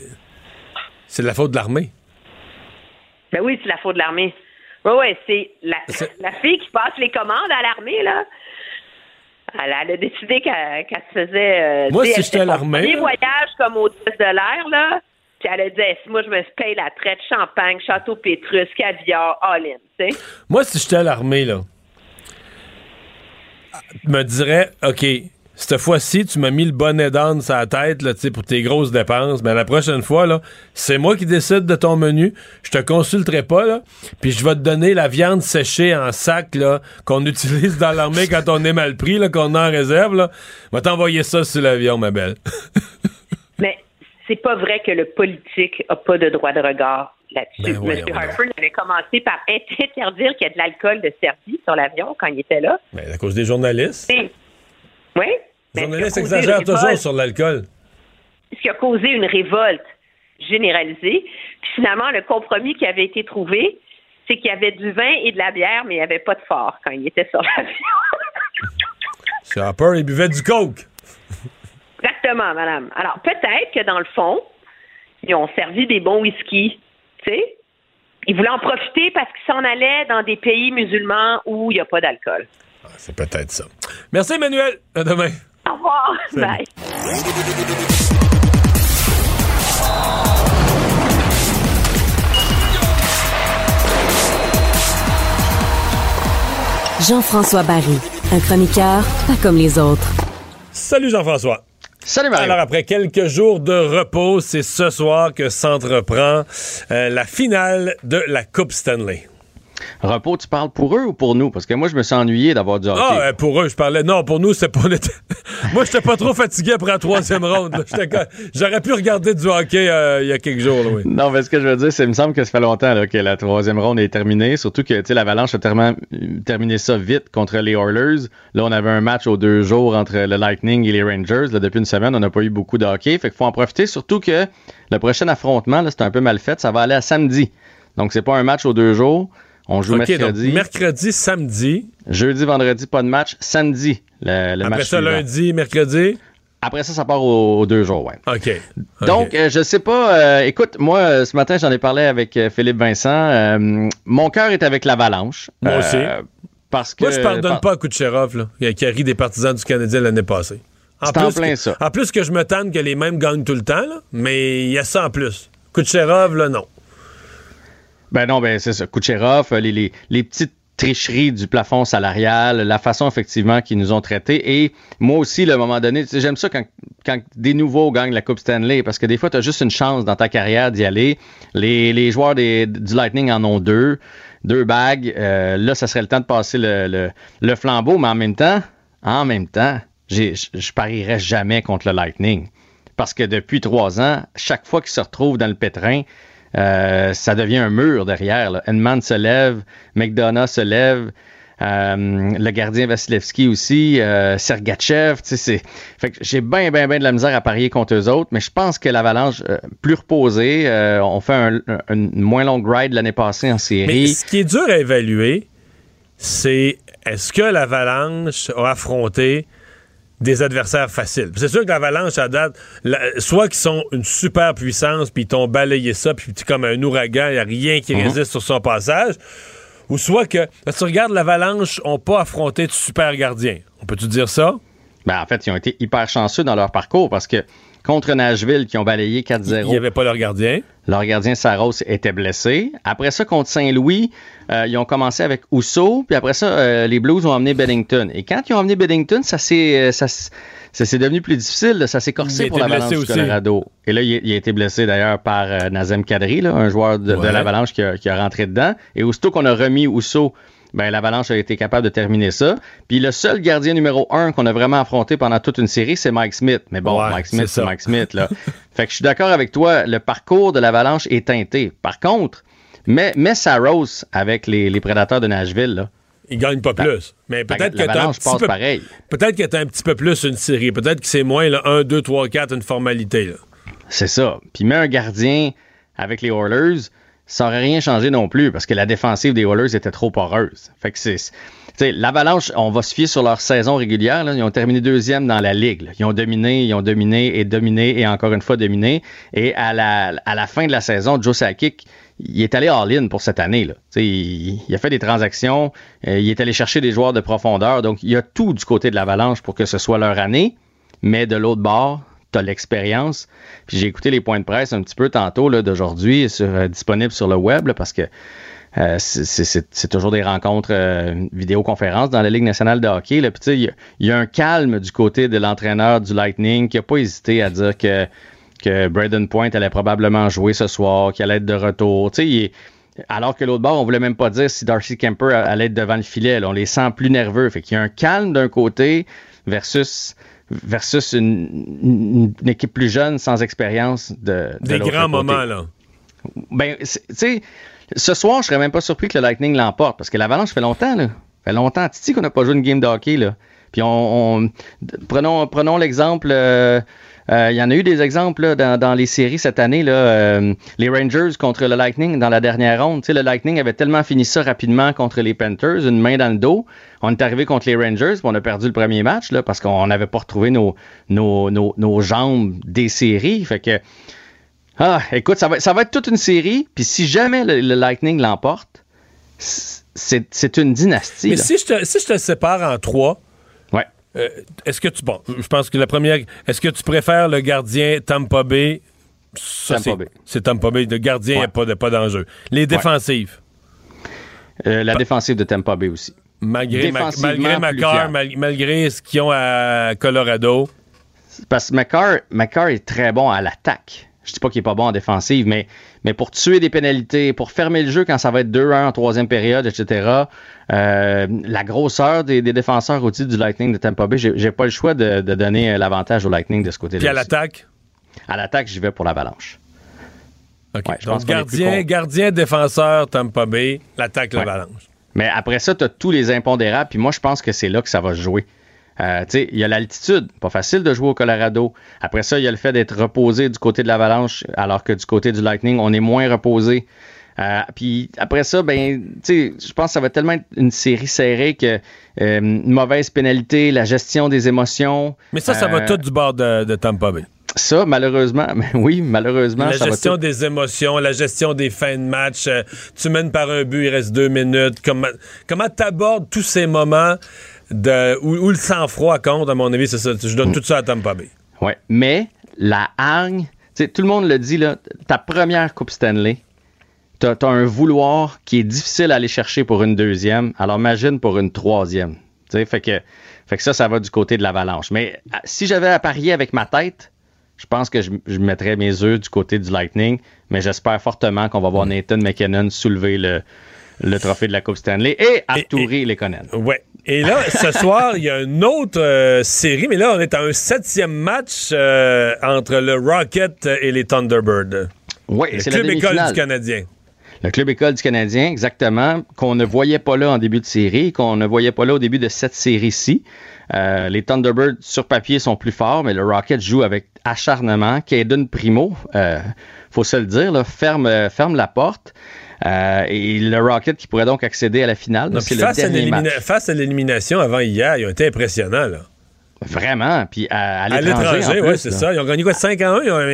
c'est de la faute de l'armée. Ben oui, c'est la faute de l'armée. Oui, oui, c'est la, la fille qui passe les commandes à l'armée, là. Elle, a décidé qu'elle se faisait. Euh, moi, si j'étais à l'armée. Des voyages comme au de l'air, là. Puis elle a dit, moi, je me paye la traite champagne, château Pétrus, caviar, all-in, tu sais. Moi, si j'étais à l'armée, là, me dirais, OK, cette fois-ci, tu m'as mis le bonnet d'âne sur la tête là, pour tes grosses dépenses. Mais la prochaine fois, là, c'est moi qui décide de ton menu. Je te consulterai pas, là. Puis je vais te donner la viande séchée en sac là, qu'on utilise dans l'armée quand on est mal pris, là, qu'on a en réserve. Là. Je vais t'envoyer ça sur l'avion, ma belle. Mais c'est pas vrai que le politique a pas de droit de regard là-dessus. Ben M. Harper avait commencé par interdire qu'il y ait de l'alcool de service sur l'avion quand il était là. Mais ben, à cause des journalistes. Oui. Les journalistes exagèrent toujours sur l'alcool. Ce qui a causé une révolte généralisée. Puis finalement, le compromis qui avait été trouvé, c'est qu'il y avait du vin et de la bière, mais il n'y avait pas de fort quand il était sur l'avion. M. Harper, il buvait du coke. Exactement, madame. Alors, peut-être que dans le fond, ils ont servi des bons whisky, tu sais, il voulait en profiter parce qu'il s'en allait dans des pays musulmans où il n'y a pas d'alcool. Ah, c'est peut-être ça. Merci, Emmanuel. À demain. Au revoir. Bye. Jean-François Barry, un chroniqueur pas comme les autres. Salut Jean-François. Salut Mario. Alors après quelques jours de repos, c'est ce soir que s'entreprend euh, la finale de la Coupe Stanley. Repos, tu parles pour eux ou pour nous? Parce que moi, je me suis ennuyé d'avoir du hockey. Ah, euh, pour eux, je parlais. Non, pour nous, c'est pas. moi, j'étais pas trop fatigué après la troisième ronde. J'aurais pu regarder du hockey euh, il y a quelques jours. oui. Non, mais ce que je veux dire, c'est il me semble que ça fait longtemps que la troisième ronde est terminée. Surtout que l'Avalanche a tellement terminé ça vite contre les Oilers. Là, on avait un match aux deux jours entre le Lightning et les Rangers. Là, depuis une semaine, on n'a pas eu beaucoup de hockey. Fait qu'il faut en profiter. Surtout que le prochain affrontement, c'est un peu mal fait. Ça va aller à samedi. Donc, c'est pas un match aux deux jours. On joue mercredi. mercredi, samedi. Jeudi, vendredi, pas de match. Samedi, le, le Après ça, lundi, mercredi? Après ça, ça part aux, deux jours, ouais. OK. Donc, euh, je sais pas. Euh, écoute, moi, euh, ce matin, j'en ai parlé avec Philippe Vincent. mon cœur est avec l'Avalanche. Moi aussi. Parce que, moi, je pardonne pas à Kucherov, là, qui a ri des partisans du Canadien l'année passée. En plus, en plein ça. En plus que je me tente que les mêmes gagnent tout le temps, là, mais il y a ça en plus. Kucherov, là, non. Ben non, ben c'est ça. Kucherov, euh, les, les, les petites tricheries du plafond salarial, la façon effectivement qu'ils nous ont traités. Et moi aussi, un moment donné, j'aime ça quand, quand, des nouveaux gagnent la Coupe Stanley, parce que des fois, tu as juste une chance dans ta carrière d'y aller. Les, les joueurs des, du Lightning en ont deux, deux bagues. Euh, là, ça serait le temps de passer le, le, le, flambeau, mais en même temps, en même temps, je parierais jamais contre le Lightning. Parce que depuis trois ans, chaque fois qu'ils se retrouvent dans le pétrin, euh, ça devient un mur derrière. Là. se lève, McDonough se lève. Euh, le gardien Vasilevski aussi, euh, Sergachev, c'est. Fait j'ai bien, bien, bien de la misère à parier contre eux autres, mais je pense que l'Avalanche, plus reposée, on fait un, moins longue ride l'année passée en série. Mais ce qui est dur à évaluer, c'est est-ce que l'Avalanche a affronté des adversaires faciles. C'est sûr que l'Avalanche, à date, soit qu'ils sont une super puissance, puis ils t'ont balayé ça, puis comme un ouragan, il n'y a rien qui mhm. résiste sur son passage, ou soit que, si tu regardes l'Avalanche, n'ont pas affronté de super gardiens. On peut-tu dire ça? Ben, en fait, ils ont été hyper chanceux dans leur parcours parce que contre Nashville qui ont balayé 4-0. Il n'y avait pas leur gardien. Leur gardien Saros était blessé. Après ça, contre Saint-Louis, euh, ils ont commencé avec Ousso, puis après ça, euh, les Blues ont emmené Bennington. Et quand ils ont emmené Bennington, ça s'est euh, ça, devenu plus difficile, ça s'est corsé pour l'Avalanche du Colorado. Et là, il, a été blessé d'ailleurs par Nazem Kadri, un joueur de, l'Avalanche qui a, qui a, rentré dedans. Et aussitôt qu'on a remis Ousso ben, l'Avalanche a été capable de terminer ça. Puis le seul gardien numéro un qu'on a vraiment affronté pendant toute une série, c'est Mike Smith. Mais bon, Mike Smith, c'est Mike Smith. Là. fait que je suis d'accord avec toi, le parcours de l'Avalanche est teinté. Par contre, mets, mets Saros avec les, les prédateurs de Nashville. Là. Il gagne pas plus. Mais peut-être que un petit peu, pareil. Peut-être que un petit peu plus une série. Peut-être que c'est moins 1, 2, 3, 4, une formalité. C'est ça. Puis mets un gardien avec les Oilers ça n'aurait rien changé non plus parce que la défensive des Oilers était trop poreuse. Fait que c'est. L'Avalanche, on va se fier sur leur saison régulière. Ils ont terminé deuxième dans la ligue. Ils ont dominé, ils ont dominé et dominé et encore une fois dominé. Et à la, fin de la saison, Joe Sakic, il est allé all-in pour cette année. Là. Il, il, a fait des transactions, euh, il est allé chercher des joueurs de profondeur. Donc, il y a tout du côté de l'Avalanche pour que ce soit leur année. Mais de l'autre bord, tu l'expérience. Puis j'ai écouté les points de presse un petit peu tantôt d'aujourd'hui, sur, euh, disponible sur le web, parce que euh, c'est toujours des rencontres euh, vidéoconférences dans la Ligue nationale de hockey. Puis il y, a un calme du côté de l'entraîneur du Lightning qui n'a pas hésité à dire que, que Braden Point allait probablement jouer ce soir, qu'il allait être de retour. alors que l'autre bord, on voulait même pas dire si Darcy Kemper allait être devant le filet. On les sent plus nerveux. Fait qu'il y a un calme d'un côté versus versus une, équipe plus jeune, sans expérience de, Des grands moments, là. Ben, tu sais, ce soir, je serais même pas surpris que le Lightning l'emporte, parce que l'Avalanche fait longtemps, là. fait longtemps, Titi, qu'on n'a pas joué une game de hockey, là. Puis on, prenons, prenons l'exemple euh, il y en a eu des exemples dans, les séries cette année. Là, euh, les Rangers contre le Lightning dans la dernière ronde. le Lightning avait tellement fini ça rapidement contre les Panthers, une main dans le dos. On est arrivé contre les Rangers, on a perdu le premier match là, parce qu'on n'avait pas retrouvé nos, nos, nos, nos, jambes des séries. Fait que Ah, écoute, ça va, ça va être toute une série. Puis si jamais le, Lightning l'emporte, c'est une dynastie. Mais si je, te, si je te sépare en trois. Euh, est-ce que tu. Bon, je pense que la première. Est-ce que tu préfères le gardien Tampa Bay? Tampa Bay. C'est Tampa Bay. Le gardien, il n'y a pas, pas d'enjeu. Les défensives? Euh, la défensive de Tampa Bay aussi. Malgré, malgré malgré ce qu'ils ont à Colorado. Parce que McCarr, est très bon à l'attaque. Je dis pas qu'il est pas bon en défensive, mais, mais pour tuer des pénalités, pour fermer le jeu quand ça va être 2-1 en troisième période, etc. Euh, la grosseur des, défenseurs au titre du Lightning de Tampa Bay, j'ai pas le choix de, donner l'avantage au Lightning de ce côté-là. Puis à l'attaque? À l'attaque, j'y vais pour l'avalanche. OK. Donc, gardien, gardien, défenseur, Tampa Bay, l'attaque, l'avalanche. Mais après ça, tu as tous les impondérables, puis moi, je pense que c'est là que ça va se jouer. Euh, il y a l'altitude, pas facile de jouer au Colorado. Après ça, il y a le fait d'être reposé du côté de l'Avalanche, alors que du côté du Lightning, on est moins reposé. Euh, puis après ça, ben, je pense que ça va tellement être une série serrée que euh, une mauvaise pénalité, la gestion des émotions. Mais ça, ça va tout du bord de, Tampa Bay. Ça, malheureusement, oui, malheureusement. La gestion des émotions, la gestion des fins de match. tu mènes par un but, il reste deux minutes. Comment comment abordes tous ces moments de, où, le sang-froid compte, à mon avis, c'est ça. Je donne tout ça à Tampa Bay. Oui, mais la hargne, tout le monde le dit, là, ta première Coupe Stanley, tu as, un vouloir qui est difficile à aller chercher pour une deuxième. Alors imagine pour une troisième. Fait que, fait que ça, ça va du côté de l'avalanche. Mais ah, si j'avais à parier avec ma tête, je pense que je, mettrais mes œufs du côté du Lightning, mais j'espère fortement qu'on va voir Nathan McKinnon soulever le, le trophée de la Coupe Stanley et Arturi Lekonen. Ouais. Et là, ce soir, il y a une autre euh, série, mais là, on est à un septième match euh, entre le Rocket et les Thunderbirds. Oui, c'est le club école du Canadien. Le club école du Canadien, exactement, qu'on ne voyait pas là en début de série, qu'on ne voyait pas là au début de cette série-ci. Euh, les Thunderbirds, sur papier, sont plus forts, mais le Rocket joue avec acharnement. Caden Primo, faut se le dire, ferme, ferme la porte. Euh, et le Rocket qui pourrait donc accéder à la finale. c'est le dernier match. Face à l'élimination avant hier, ils ont été impressionnants. Là. Vraiment. Puis à, l'étranger. oui, c'est ça. Ils ont gagné quoi 5 à 1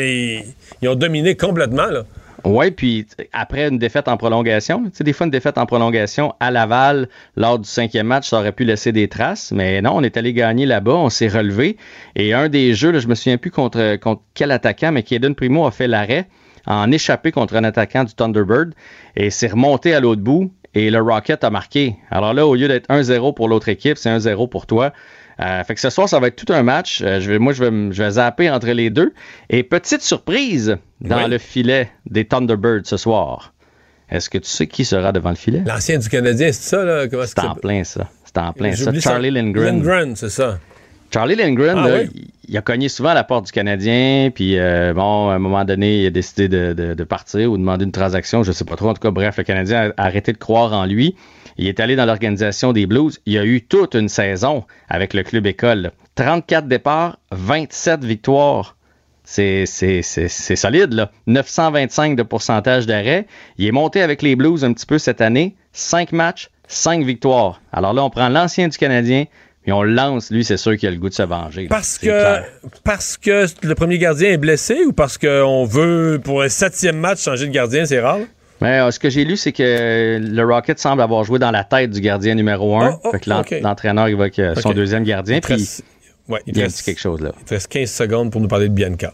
ils ont, dominé complètement. Là. Oui, puis après une défaite en prolongation, tu sais, des fois une défaite en prolongation à Laval lors du cinquième match, ça aurait pu laisser des traces, mais non, on est allé gagner là-bas, on s'est relevé. Et un des jeux, là, je me souviens plus contre, contre quel attaquant, mais Kaden Primo a fait l'arrêt en échappé contre un attaquant du Thunderbird et s'est remonté à l'autre bout et le Rocket a marqué. Alors là, au lieu d'être 1-0 pour l'autre équipe, c'est 1-0 pour toi. Euh, fait que ce soir, ça va être tout un match. Euh, je vais, moi, je vais, je vais zapper entre les deux. Et petite surprise dans le filet des Thunderbirds ce soir. Est-ce que tu sais qui sera devant le filet? L'ancien du Canadien, c'est ça? là? C'est en plein ça. C'est en plein ça. Charlie Lindgren. Lindgren, c'est ça. Charlie Lindgren, ah il a cogné souvent à la porte du Canadien, puis euh, bon, à un moment donné, il a décidé de, partir ou de demander une transaction, je sais pas trop. En tout cas, bref, le Canadien a arrêté de croire en lui. Il est allé dans l'organisation des Blues. Il a eu toute une saison avec le club école. 34 départs, 27 victoires. C'est, solide, là. 925 de pourcentage d'arrêt. Il est monté avec les Blues un petit peu cette année. 5 matchs, 5 victoires. Alors là, on prend l'ancien du Canadien, et on le lance, lui, c'est sûr qu'il a le goût de se venger. Parce que, parce que le premier gardien est blessé ou parce qu'on veut, pour un septième match, changer de gardien, c'est rare? Mais, euh, ce que j'ai lu, c'est que le Rocket semble avoir joué dans la tête du gardien numéro un. Oh, oh, l'entraîneur, il va avec son deuxième gardien. Il, puis, il, a dit quelque chose là. Il te reste 15 secondes pour nous parler de Bianca.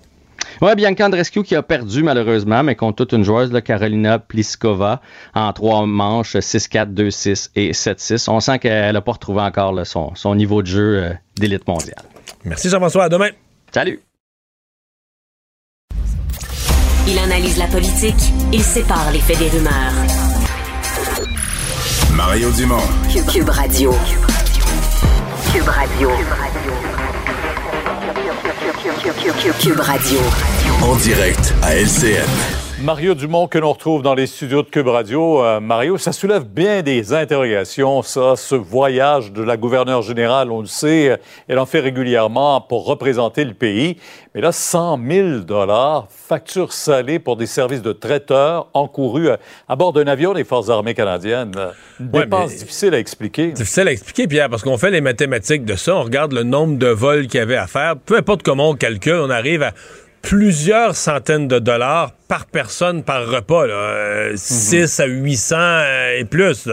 Oui, Bianca Andrescu qui a perdu malheureusement, mais contre toute une joueuse, Carolina Pliskova, en trois manches, 6-4, 2-6 et 7-6. On sent qu'elle n'a pas retrouvé encore son, niveau de jeu euh, d'élite mondiale. Merci Jean-François, à demain. Salut. Il analyse la politique, il sépare les faits des rumeurs. Mario Dumont. Cube, Radio. Cube Radio. Cube Radio. Cube Radio. En direct à LCN. Mario Dumont que l'on retrouve dans les studios de Cube Radio. Euh, Mario, ça soulève bien des interrogations, ça, ce voyage de la gouverneure générale, on le sait, elle en fait régulièrement pour représenter le pays. Mais là, 100 000 dollars, facture salée pour des services de traiteurs encourus à, bord d'un avion des Forces armées canadiennes. Une dépense difficile à expliquer. Difficile à expliquer, Pierre, parce qu'on fait les mathématiques de ça, on regarde le nombre de vols qu'il y avait à faire, peu importe comment on calcule, on arrive à plusieurs centaines de dollars par personne par repas, 6 à 800 et plus,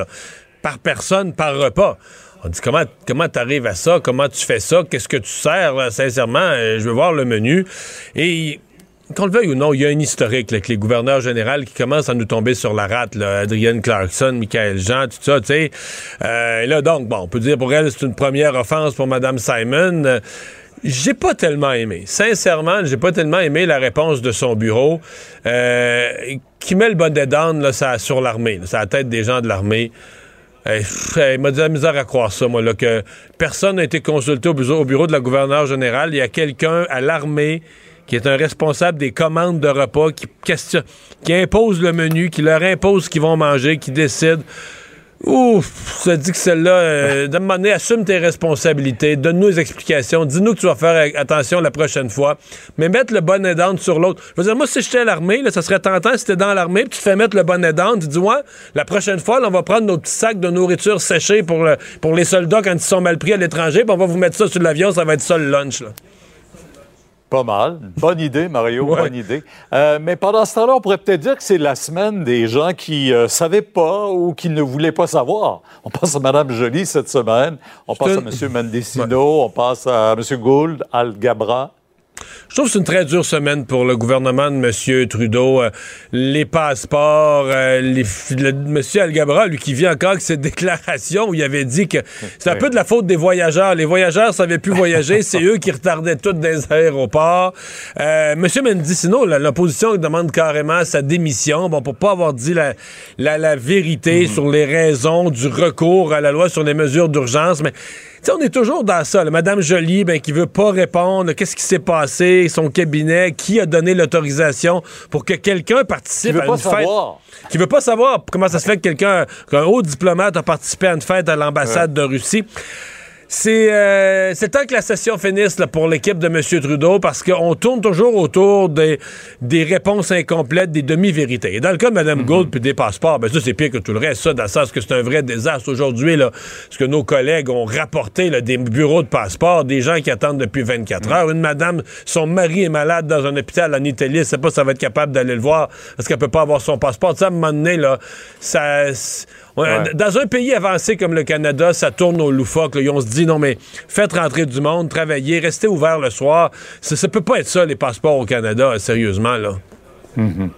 par personne par repas. On dit comment comment t'arrives à ça, comment tu fais ça, qu'est-ce que tu sers, sincèrement, je veux voir le menu. Et qu'on le veuille ou non, il y a un historique avec les gouverneurs généraux qui commencent à nous tomber sur la rate. Là. Adrienne Clarkson, Michael Jean, tout ça, tu sais. Euh, là, donc, bon, on peut dire pour elle, c'est une première offense pour Mme Simon. Euh, j'ai pas tellement aimé. Sincèrement, j'ai pas tellement aimé la réponse de son bureau euh, qui met le bonnet d'âne sur l'armée. C'est la tête des gens de l'armée. il m'a dit la misère à croire ça, moi, là, que personne n'a été consulté au bureau, au bureau de la gouverneure générale. Il y a quelqu'un à l'armée qui est un responsable des commandes de repas, qui, question, qui impose le menu, qui leur impose ce qu'ils vont manger, qui décide. Ouf, ça dit que celle-là, euh, de assume tes responsabilités, donne-nous des explications, dis-nous que tu vas faire attention la prochaine fois, mais mettre le bonnet d'âne sur l'autre. Je veux dire, moi, si j'étais à l'armée, ça serait tentant si t'es dans l'armée, puis tu fais mettre le bonnet d'âne, tu dis, ouais, la prochaine fois, on va prendre nos petits sacs de nourriture séchés pour, pour les soldats quand ils sont mal pris à l'étranger, puis on va vous mettre ça sur l'avion, ça va être ça le lunch, là. Pas mal. Bonne idée, Mario, bonne idée. Euh, mais pendant ce temps-là, on pourrait peut-être dire que c'est la semaine des gens qui ne euh, savaient pas ou qui ne voulaient pas savoir. On passe à Mme Joly cette semaine. On passe à M. Mendicino. On passe à M. Gould, Al Gabra. Je trouve que c'est une très dure semaine pour le gouvernement de M. Trudeau. Euh, les passeports, euh, les, M. Algabra, lui, qui vient encore avec cette déclaration où il avait dit que c'est un peu de la faute des voyageurs. Les voyageurs ne savaient plus voyager, c'est eux qui retardaient tout des aéroports. Euh, M. Mendicino, l'opposition demande carrément sa démission, bon, pour pas avoir dit la, la, vérité mhm. sur les raisons du recours à la loi sur les mesures d'urgence, mais on est toujours dans ça. Madame Jolie, ben, qui veut pas répondre. Qu'est-ce qui s'est passé? Son cabinet, qui a donné l'autorisation pour que quelqu'un participe à une fête? Qui veut pas savoir comment ça se fait que quelqu'un, qu'un haut diplomate a participé à une fête à l'ambassade de Russie. Euh, c'est temps que la session finisse pour l'équipe de M. Trudeau parce qu'on tourne toujours autour des, des réponses incomplètes, des demi-vérités. Et dans le cas de Mme mhm. Gould puis des passeports, ben ça, c'est pire que tout le reste. Ça, dans le sens que c'est un vrai désastre aujourd'hui. Ce que nos collègues ont rapporté là, des bureaux de passeports, des gens qui attendent depuis 24 mhm. heures. Une madame, son mari est malade dans un hôpital en Italie, elle sait pas si ça va être capable d'aller le voir parce qu'elle peut pas avoir son passeport? Ça, à un moment donné, là, ça dans un pays avancé comme le Canada, ça tourne au loufoque. on se dit, non, mais faites rentrer du monde, travaillez, restez ouvert le soir. Ça, ça peut pas être ça, les passeports au Canada, sérieusement, là. Mm-hmm.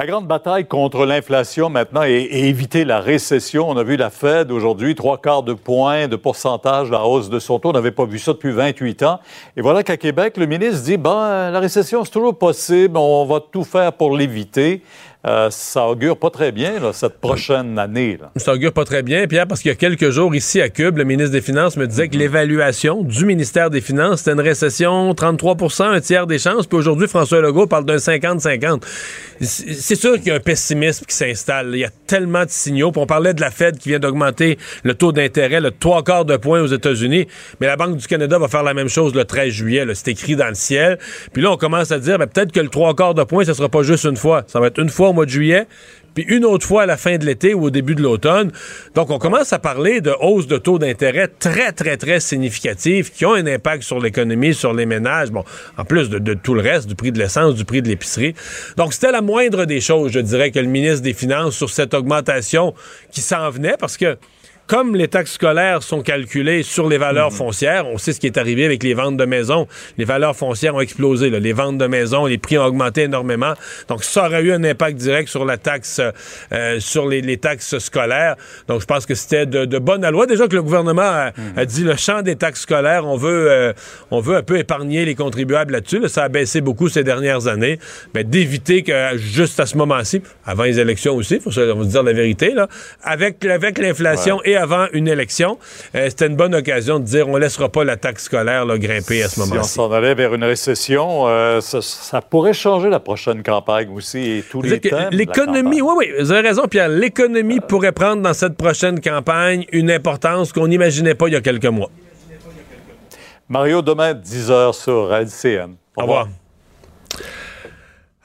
La grande bataille contre l'inflation maintenant et, éviter la récession. On a vu la Fed aujourd'hui, trois quarts de point de pourcentage la hausse de son taux. On n'avait pas vu ça depuis 28 ans. Et voilà qu'à Québec, le ministre dit, ben, la récession, c'est toujours possible. On va tout faire pour l'éviter. Euh, ça augure pas très bien, cette prochaine année. Ça augure pas très bien, Pierre, parce qu'il y a quelques jours, ici à Cube, le ministre des Finances me disait que mhm. l'évaluation du ministère des Finances, c'était une récession 33% un tiers des chances. Puis aujourd'hui, François Legault parle d'un 50-50. C'est sûr qu'il y a un pessimisme qui s'installe. Il y a tellement de signaux. Puis on parlait de la Fed qui vient d'augmenter le taux d'intérêt, le trois quarts de point aux États-Unis. Mais la Banque du Canada va faire la même chose le 13 juillet. C'est écrit dans le ciel. Puis là, on commence à dire, ben, peut-être que le trois quarts de point, ce sera pas juste une fois. Ça va être une fois au mois de juillet, puis une autre fois à la fin de l'été ou au début de l'automne. Donc, on commence à parler de hausses de taux d'intérêt très, très, très significatives qui ont un impact sur l'économie, sur les ménages, en plus de, de, tout le reste, du prix de l'essence, du prix de l'épicerie. Donc, c'était la moindre des choses, je dirais, que le ministre des Finances sur cette augmentation qui s'en venait parce que comme les taxes scolaires sont calculées sur les valeurs mhm. foncières, on sait ce qui est arrivé avec les ventes de maisons. Les valeurs foncières ont explosé. Les ventes de maisons, les prix ont augmenté énormément. Donc, ça aurait eu un impact direct sur la taxe, euh, sur les, taxes scolaires. Donc, je pense que c'était de, de bonne loi. Déjà que le gouvernement a, mhm. dit le champ des taxes scolaires, on veut, euh, on veut un peu épargner les contribuables là-dessus. Ça a baissé beaucoup ces dernières années. Mais d'éviter que juste à ce moment-ci, avant les élections aussi, il faut se dire la vérité, là, avec, avec l'inflation et avant une élection, euh, c'était une bonne occasion de dire on ne laissera pas la taxe scolaire grimper à ce moment-ci. Si on s'en allait vers une récession, euh, ça, pourrait changer la prochaine campagne aussi et tous les L'économie, oui, oui, vous avez raison, Pierre. L'économie pourrait prendre dans cette prochaine campagne une importance qu'on n'imaginait pas il y a quelques mois. Mario, demain, 10 h sur LCN. Au revoir.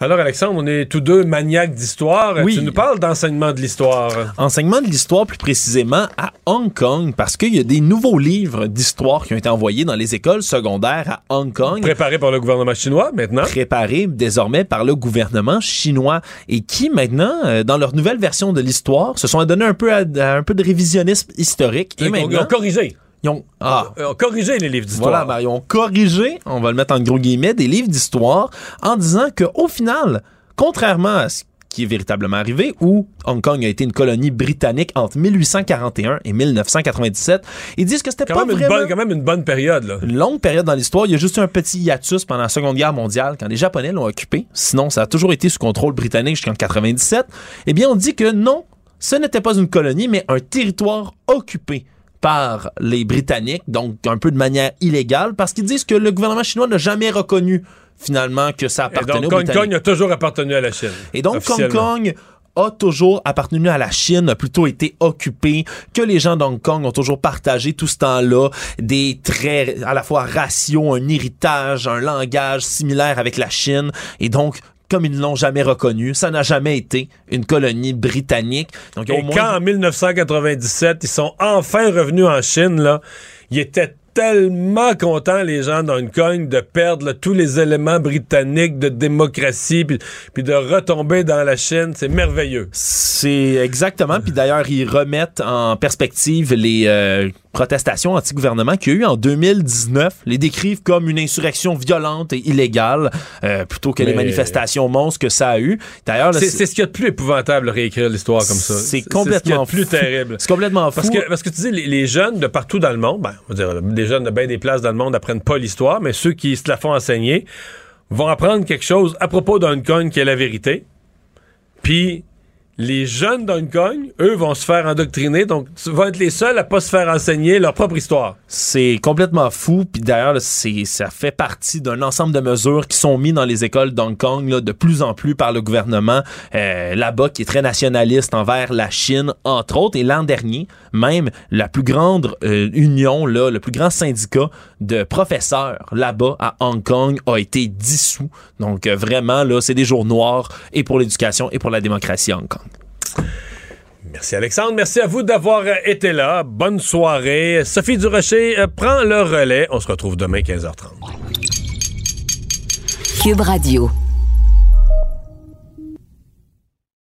Alors, Alexandre, on est tous deux maniaques d'histoire. Oui. Tu nous parles d'enseignement de l'histoire. Enseignement de l'histoire, plus précisément à Hong Kong, parce qu'il y a des nouveaux livres d'histoire qui ont été envoyés dans les écoles secondaires à Hong Kong. Préparés par le gouvernement chinois, maintenant. Préparés désormais par le gouvernement chinois et qui, maintenant, euh, dans leur nouvelle version de l'histoire, se sont donné un peu à, à un peu de révisionnisme historique. Et maintenant, ils ont corrigé. Ils ont, ah, Ils ont corrigé les livres d'histoire. voilà, ben, ils ont corrigé, on va le mettre en gros guillemets, des livres d'histoire en disant que au final, contrairement à ce qui est véritablement arrivé, où Hong Kong a été une colonie britannique entre 1841 et 1997, ils disent que c'était pas même, une bonne, quand même une bonne période. Là. une longue période dans l'histoire. Il y a juste eu un petit hiatus pendant la Seconde Guerre mondiale quand les Japonais l'ont occupé. Sinon, ça a toujours été sous contrôle britannique jusqu'en 97. Eh bien, on dit que non, ce n'était pas une colonie, mais un territoire occupé par les Britanniques, donc un peu de manière illégale, parce qu'ils disent que le gouvernement chinois n'a jamais reconnu finalement que ça Et appartenait donc, aux Hong. Kong a toujours appartenu à la Chine. Et donc, Hong. Kong a toujours appartenu à la Chine, a plutôt été occupé, que les gens d'Hong Kong ont toujours partagé tout ce temps-là des traits à la fois raciaux, un héritage, un langage similaire avec la Chine. Et donc, comme ils ne l'ont jamais reconnu, ça n'a jamais été une colonie britannique. Donc, Et au moins- quand en 1997, ils sont enfin revenus en Chine, là, ils étaient tellement contents, les gens d'Hong Kong, de perdre là, tous les éléments britanniques de démocratie, puis, puis de retomber dans la Chine. C'est merveilleux. C'est exactement. Puis d'ailleurs, ils remettent en perspective les euh, protestations anti-gouvernement qu'il y a eu en 2019. Les décrivent comme une insurrection violente et illégale, euh, plutôt que les manifestations monstres que ça a eu. D'ailleurs, C'est ce qu'il y a de plus épouvantable, réécrire l'histoire comme ça. C'est ce complètement qu'il y a de plus terrible. C'est complètement fou. Parce que, parce que tu dis, les, les jeunes de partout dans le monde, ben, on va dire, les jeunes de bien des places dans le monde n'apprennent pas l'histoire, mais ceux qui se la font enseigner vont apprendre quelque chose à propos d'Hong Kong qui est la vérité. Puis les jeunes d'Hong Kong, eux, vont se faire endoctriner, donc vont être les seuls à pas se faire enseigner leur propre histoire. C'est complètement fou. Puis d'ailleurs, ça fait partie d'un ensemble de mesures qui sont mis dans les écoles d'Hong Kong là, de plus en plus par le gouvernement euh, là-bas, qui est très nationaliste envers la Chine, entre autres. Et l'an dernier, même la plus grande euh, union, là, le plus grand syndicat de professeurs là-bas à Hong Kong a été dissous. Donc euh, vraiment, là, c'est des jours noirs et pour l'éducation et pour la démocratie à Hong Kong. Merci Alexandre, merci à vous d'avoir euh, été là. Bonne soirée. Sophie Durocher euh, prend le relais. On se retrouve demain 15h30. Cube Radio.